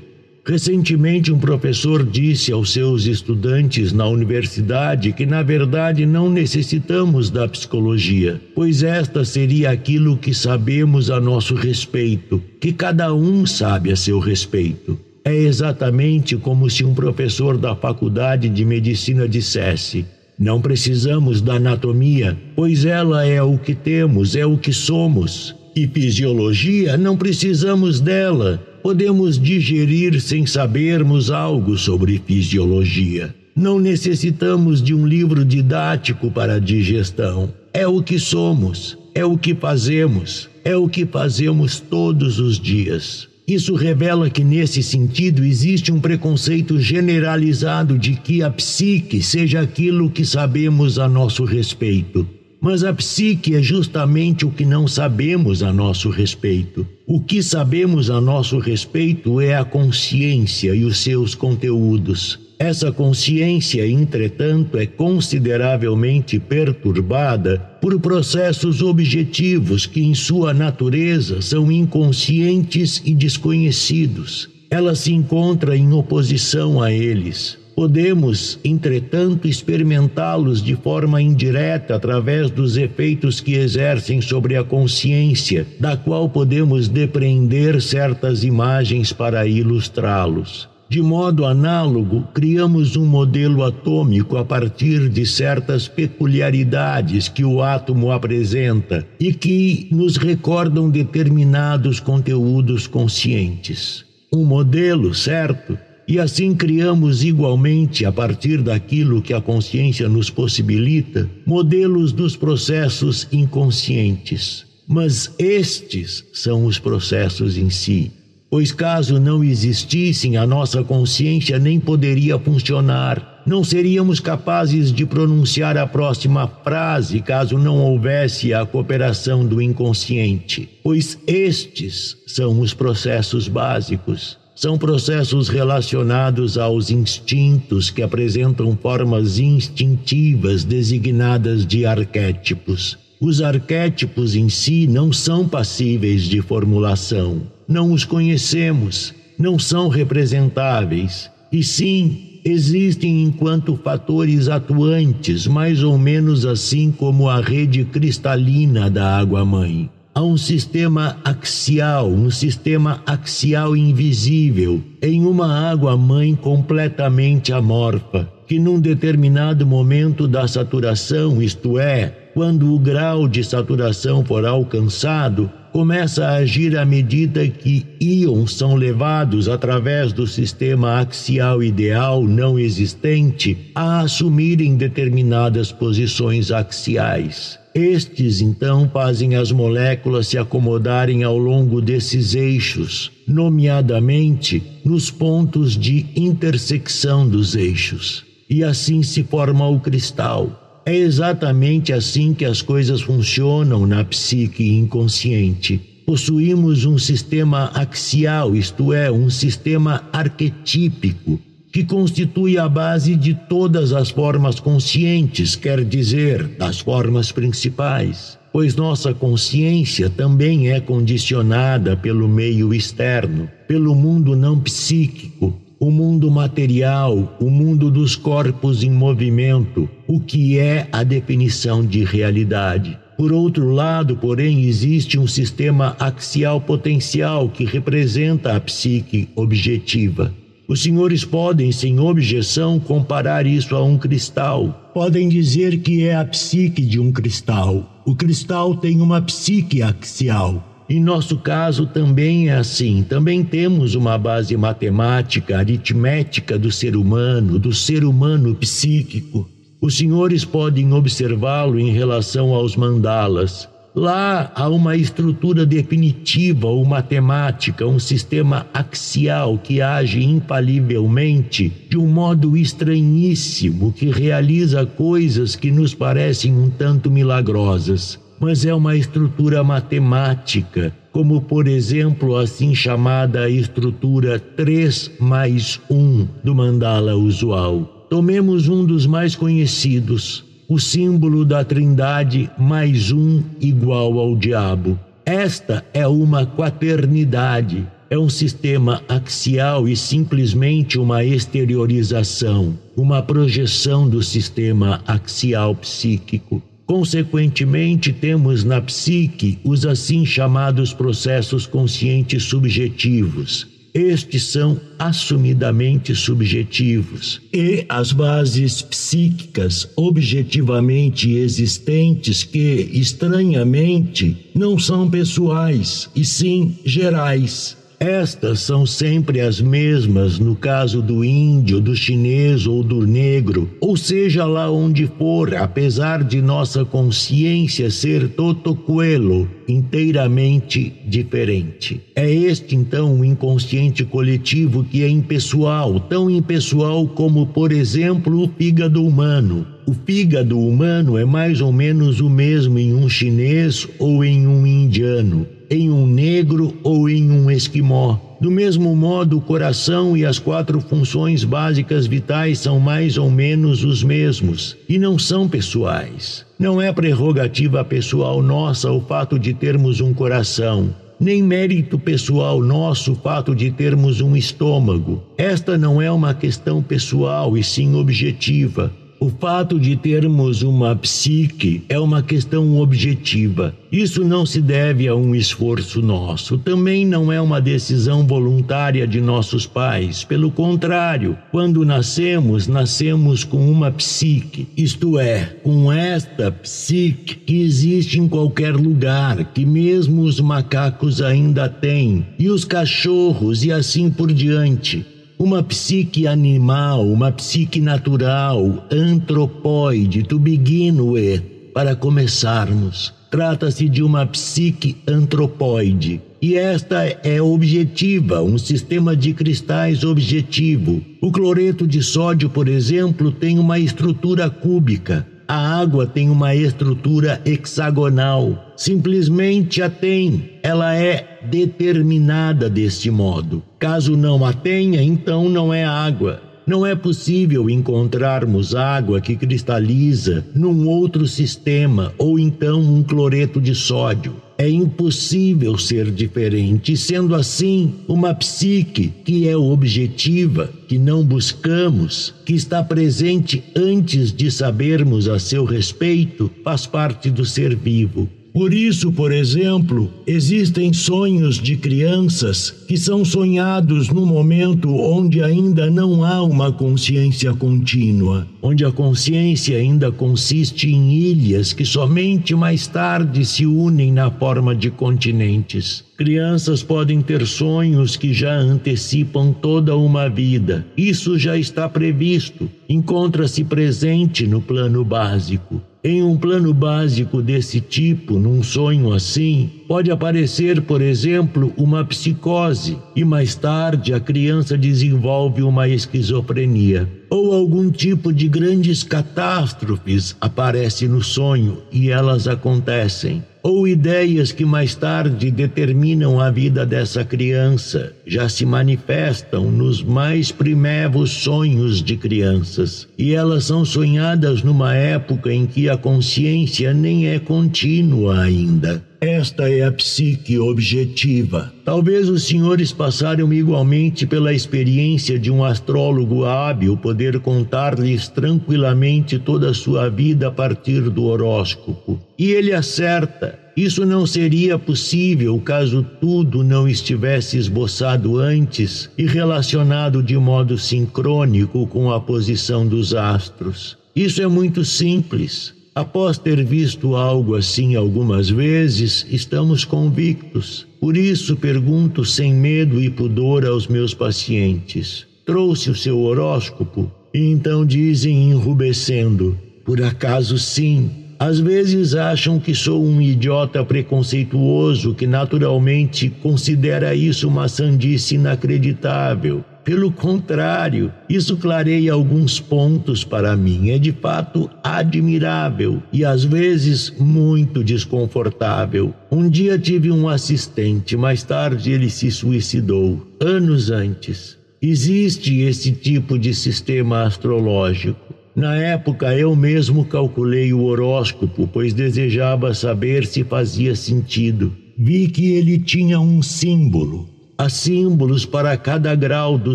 Speaker 1: Recentemente, um professor disse aos seus estudantes na universidade que, na verdade, não necessitamos da psicologia, pois esta seria aquilo que sabemos a nosso respeito, que cada um sabe a seu respeito. É exatamente como se um professor da faculdade de medicina dissesse: Não precisamos da anatomia, pois ela é o que temos, é o que somos. E fisiologia, não precisamos dela, podemos digerir sem sabermos algo sobre fisiologia. Não necessitamos de um livro didático para a digestão. É o que somos, é o que fazemos, é o que fazemos todos os dias. Isso revela que, nesse sentido, existe um preconceito generalizado de que a psique seja aquilo que sabemos a nosso respeito. Mas a psique é justamente o que não sabemos a nosso respeito. O que sabemos a nosso respeito é a consciência e os seus conteúdos. Essa consciência, entretanto, é consideravelmente perturbada por processos objetivos que, em sua natureza, são inconscientes e desconhecidos. Ela se encontra em oposição a eles. Podemos, entretanto, experimentá-los de forma indireta através dos efeitos que exercem sobre a consciência, da qual podemos depreender certas imagens para ilustrá-los. De modo análogo, criamos um modelo atômico a partir de certas peculiaridades que o átomo apresenta e que nos recordam determinados conteúdos conscientes. Um modelo, certo, e assim criamos igualmente, a partir daquilo que a consciência nos possibilita, modelos dos processos inconscientes. Mas estes são os processos em si. Pois, caso não existissem, a nossa consciência nem poderia funcionar. Não seríamos capazes de pronunciar a próxima frase caso não houvesse a cooperação do inconsciente. Pois estes são os processos básicos são processos relacionados aos instintos que apresentam formas instintivas designadas de arquétipos. Os arquétipos em si não são passíveis de formulação, não os conhecemos, não são representáveis, e sim existem enquanto fatores atuantes, mais ou menos assim como a rede cristalina da água-mãe a um sistema axial, um sistema axial invisível, em uma água-mãe completamente amorfa, que num determinado momento da saturação, isto é, quando o grau de saturação for alcançado, começa a agir à medida que íons são levados através do sistema axial ideal não existente a assumirem determinadas posições axiais. Estes então fazem as moléculas se acomodarem ao longo desses eixos, nomeadamente nos pontos de intersecção dos eixos. E assim se forma o cristal é exatamente assim que as coisas funcionam na psique inconsciente. Possuímos um sistema axial, isto é, um sistema arquetípico, que constitui a base de todas as formas conscientes, quer dizer, das formas principais, pois nossa consciência também é condicionada pelo meio externo, pelo mundo não psíquico, o mundo material, o mundo dos corpos em movimento, o que é a definição de realidade. Por outro lado, porém, existe um sistema axial potencial que representa a psique objetiva. Os senhores podem, sem objeção, comparar isso a um cristal. Podem dizer que é a psique de um cristal. O cristal tem uma psique axial. Em nosso caso também é assim. Também temos uma base matemática, aritmética do ser humano, do ser humano psíquico. Os senhores podem observá-lo em relação aos mandalas. Lá há uma estrutura definitiva ou matemática, um sistema axial que age infalivelmente de um modo estranhíssimo, que realiza coisas que nos parecem um tanto milagrosas mas é uma estrutura matemática, como por exemplo a assim chamada estrutura 3 mais 1 do mandala usual. Tomemos um dos mais conhecidos, o símbolo da trindade mais um igual ao diabo. Esta é uma quaternidade, é um sistema axial e simplesmente uma exteriorização, uma projeção do sistema axial psíquico. Consequentemente, temos na psique os assim chamados processos conscientes subjetivos. Estes são assumidamente subjetivos. E as bases psíquicas objetivamente existentes que, estranhamente, não são pessoais, e sim gerais. Estas são sempre as mesmas no caso do índio, do chinês ou do negro, ou seja lá onde for, apesar de nossa consciência ser totoquelo, inteiramente diferente. É este então o inconsciente coletivo que é impessoal, tão impessoal como, por exemplo, o fígado humano. O fígado humano é mais ou menos o mesmo em um chinês ou em um indiano em um negro ou em um esquimó. Do mesmo modo, o coração e as quatro funções básicas vitais são mais ou menos os mesmos e não são pessoais. Não é prerrogativa pessoal nossa o fato de termos um coração, nem mérito pessoal nosso o fato de termos um estômago. Esta não é uma questão pessoal e sim objetiva. O fato de termos uma psique é uma questão objetiva. Isso não se deve a um esforço nosso, também não é uma decisão voluntária de nossos pais. Pelo contrário, quando nascemos, nascemos com uma psique, isto é, com esta psique que existe em qualquer lugar, que mesmo os macacos ainda têm, e os cachorros e assim por diante uma psique animal, uma psique natural, antropóide, with, para começarmos. Trata-se de uma psique antropóide. E esta é objetiva, um sistema de cristais objetivo. O cloreto de sódio, por exemplo, tem uma estrutura cúbica. A água tem uma estrutura hexagonal. Simplesmente a tem. Ela é determinada deste modo. Caso não a tenha, então não é água. Não é possível encontrarmos água que cristaliza num outro sistema ou então um cloreto de sódio. É impossível ser diferente, sendo assim, uma psique que é objetiva, que não buscamos, que está presente antes de sabermos a seu respeito, faz parte do ser vivo. Por isso, por exemplo, existem sonhos de crianças que são sonhados no momento onde ainda não há uma consciência contínua, onde a consciência ainda consiste em ilhas que somente mais tarde se unem na forma de continentes. Crianças podem ter sonhos que já antecipam toda uma vida. Isso já está previsto, encontra-se presente no plano básico. Em um plano básico desse tipo, num sonho assim, pode aparecer, por exemplo, uma psicose e mais tarde a criança desenvolve uma esquizofrenia. Ou algum tipo de grandes catástrofes aparece no sonho e elas acontecem ou ideias que mais tarde determinam a vida dessa criança já se manifestam nos mais primevos sonhos de crianças, e elas são sonhadas numa época em que a consciência nem é contínua ainda. Esta é a psique objetiva. Talvez os senhores passaram igualmente pela experiência de um astrólogo hábil poder contar-lhes tranquilamente toda a sua vida a partir do horóscopo. E ele acerta. Isso não seria possível caso tudo não estivesse esboçado antes e relacionado de modo sincrônico com a posição dos astros. Isso é muito simples. Após ter visto algo assim algumas vezes, estamos convictos. Por isso pergunto sem medo e pudor aos meus pacientes: trouxe o seu horóscopo? E então dizem enrubescendo: por acaso sim. Às vezes acham que sou um idiota preconceituoso que naturalmente considera isso uma sandice inacreditável. Pelo contrário, isso clareia alguns pontos para mim. É de fato admirável e às vezes muito desconfortável. Um dia tive um assistente, mais tarde ele se suicidou, anos antes. Existe esse tipo de sistema astrológico. Na época eu mesmo calculei o horóscopo, pois desejava saber se fazia sentido. Vi que ele tinha um símbolo Há símbolos para cada grau do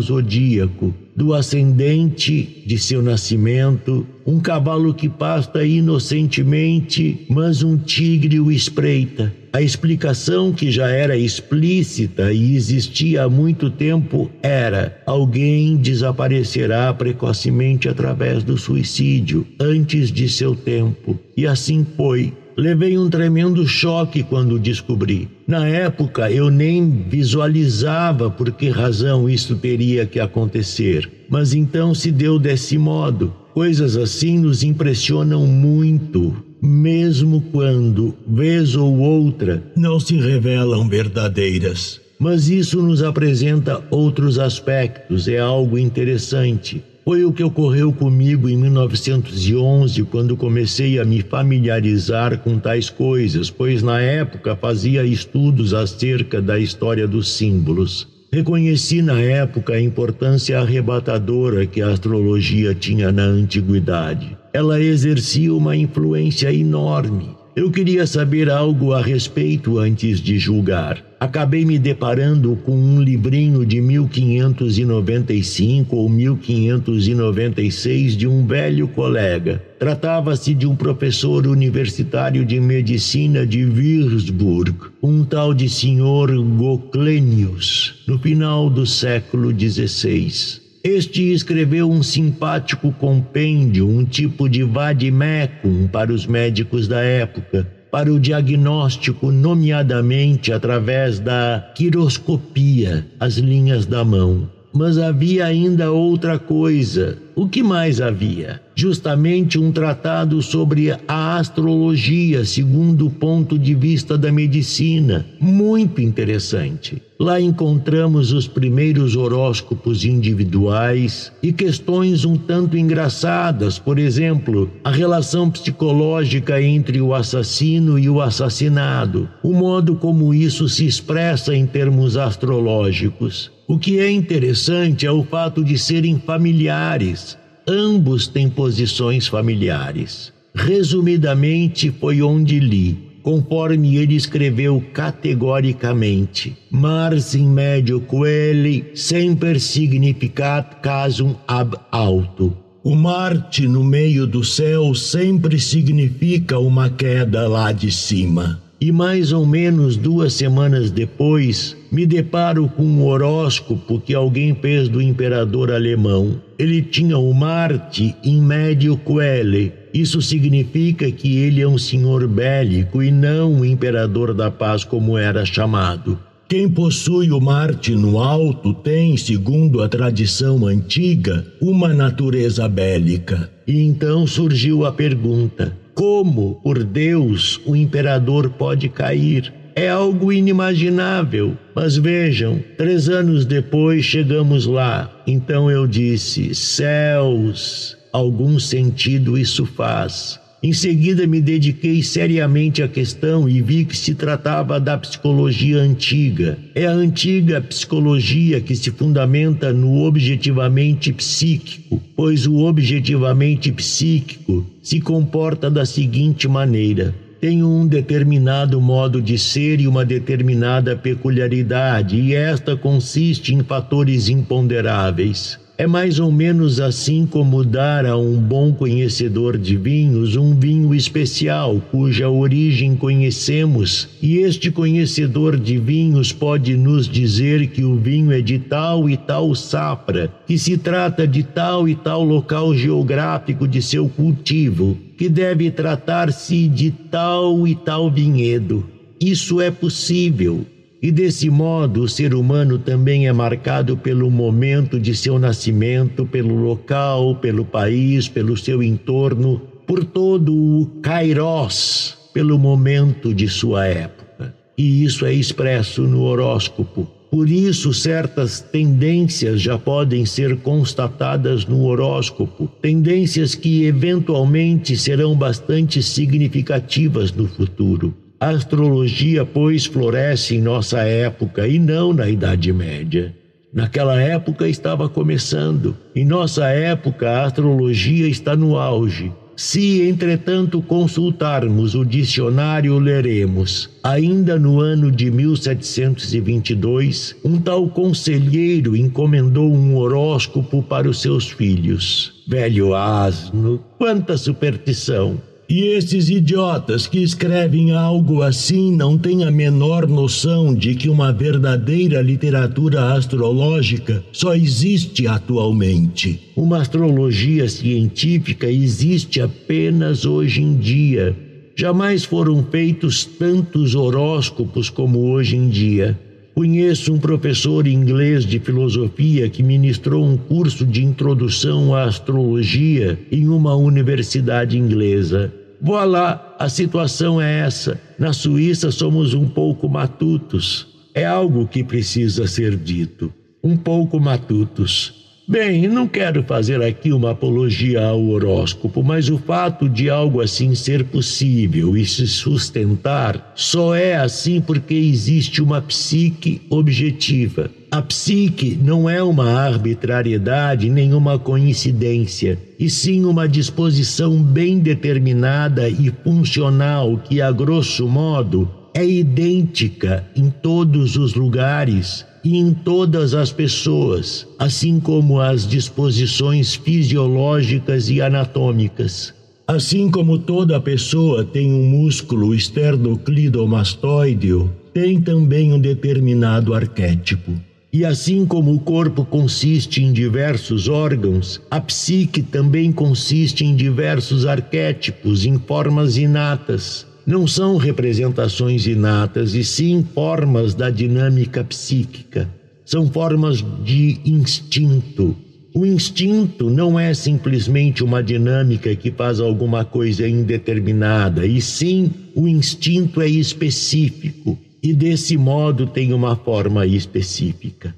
Speaker 1: zodíaco, do ascendente de seu nascimento, um cavalo que pasta inocentemente, mas um tigre o espreita. A explicação que já era explícita e existia há muito tempo era: alguém desaparecerá precocemente através do suicídio, antes de seu tempo. E assim foi. Levei um tremendo choque quando descobri. Na época eu nem visualizava por que razão isso teria que acontecer, mas então se deu desse modo. Coisas assim nos impressionam muito, mesmo quando, vez ou outra, não se revelam verdadeiras. Mas isso nos apresenta outros aspectos, é algo interessante. Foi o que ocorreu comigo em 1911, quando comecei a me familiarizar com tais coisas, pois na época fazia estudos acerca da história dos símbolos. Reconheci na época a importância arrebatadora que a astrologia tinha na antiguidade. Ela exercia uma influência enorme eu queria saber algo a respeito antes de julgar. Acabei me deparando com um livrinho de 1595 ou 1596 de um velho colega. Tratava-se de um professor universitário de medicina de Würzburg, um tal de senhor Goclenius, no final do século XVI. Este escreveu um simpático compêndio, um tipo de vademecum para os médicos da época, para o diagnóstico, nomeadamente através da quiroscopia, as linhas da mão. Mas havia ainda outra coisa. O que mais havia? Justamente um tratado sobre a astrologia, segundo o ponto de vista da medicina. Muito interessante. Lá encontramos os primeiros horóscopos individuais e questões um tanto engraçadas, por exemplo, a relação psicológica entre o assassino e o assassinado, o modo como isso se expressa em termos astrológicos. O que é interessante é o fato de serem familiares. Ambos têm posições familiares. Resumidamente, foi onde li, conforme ele escreveu categoricamente: Mars in medio coeli sempre significat casum ab alto. O Marte no meio do céu sempre significa uma queda lá de cima. e mais ou menos duas semanas depois me deparo com um horóscopo que alguém fez do imperador alemão. Ele tinha o Marte em médio coele. Isso significa que ele é um senhor bélico e não um imperador da paz como era chamado. Quem possui o Marte no alto tem, segundo a tradição antiga, uma natureza bélica. E então surgiu a pergunta: como, por Deus, o imperador pode cair? É algo inimaginável. Mas vejam, três anos depois chegamos lá. Então eu disse: céus, algum sentido isso faz. Em seguida, me dediquei seriamente à questão e vi que se tratava da psicologia antiga. É a antiga psicologia que se fundamenta no objetivamente psíquico, pois o objetivamente psíquico se comporta da seguinte maneira: tem um determinado modo de ser e uma determinada peculiaridade, e esta consiste em fatores imponderáveis. É mais ou menos assim como dar a um bom conhecedor de vinhos um vinho especial, cuja origem conhecemos, e este conhecedor de vinhos pode nos dizer que o vinho é de tal e tal safra, que se trata de tal e tal local geográfico de seu cultivo, que deve tratar-se de tal e tal vinhedo. Isso é possível, e desse modo, o ser humano também é marcado pelo momento de seu nascimento, pelo local, pelo país, pelo seu entorno, por todo o kairos, pelo momento de sua época. E isso é expresso no horóscopo. Por isso, certas tendências já podem ser constatadas no horóscopo, tendências que eventualmente serão bastante significativas no futuro. A astrologia, pois, floresce em nossa época e não na Idade Média. Naquela época estava começando. Em nossa época, a astrologia está no auge. Se, entretanto, consultarmos o dicionário, leremos. Ainda no ano de 1722, um tal conselheiro encomendou um horóscopo para os seus filhos. Velho asno, quanta superstição! E esses idiotas que escrevem algo assim não têm a menor noção de que uma verdadeira literatura astrológica só existe atualmente. Uma astrologia científica existe apenas hoje em dia. Jamais foram feitos tantos horóscopos como hoje em dia. Conheço um professor inglês de filosofia que ministrou um curso de introdução à astrologia em uma universidade inglesa. Voilá, a situação é essa. Na Suíça somos um pouco matutos. É algo que precisa ser dito. Um pouco matutos. Bem, não quero fazer aqui uma apologia ao horóscopo, mas o fato de algo assim ser possível e se sustentar só é assim porque existe uma psique objetiva. A psique não é uma arbitrariedade nem uma coincidência, e sim uma disposição bem determinada e funcional que, a grosso modo, é idêntica em todos os lugares e em todas as pessoas, assim como as disposições fisiológicas e anatômicas. Assim como toda pessoa tem um músculo esternocleidomastoideo, tem também um determinado arquétipo. E assim como o corpo consiste em diversos órgãos, a psique também consiste em diversos arquétipos, em formas inatas, não são representações inatas, e sim formas da dinâmica psíquica. São formas de instinto. O instinto não é simplesmente uma dinâmica que faz alguma coisa indeterminada, e sim o instinto é específico e desse modo tem uma forma específica.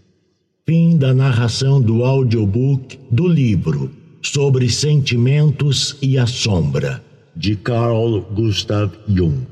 Speaker 1: Fim da narração do audiobook do livro Sobre Sentimentos e a Sombra de Carl Gustav Jung.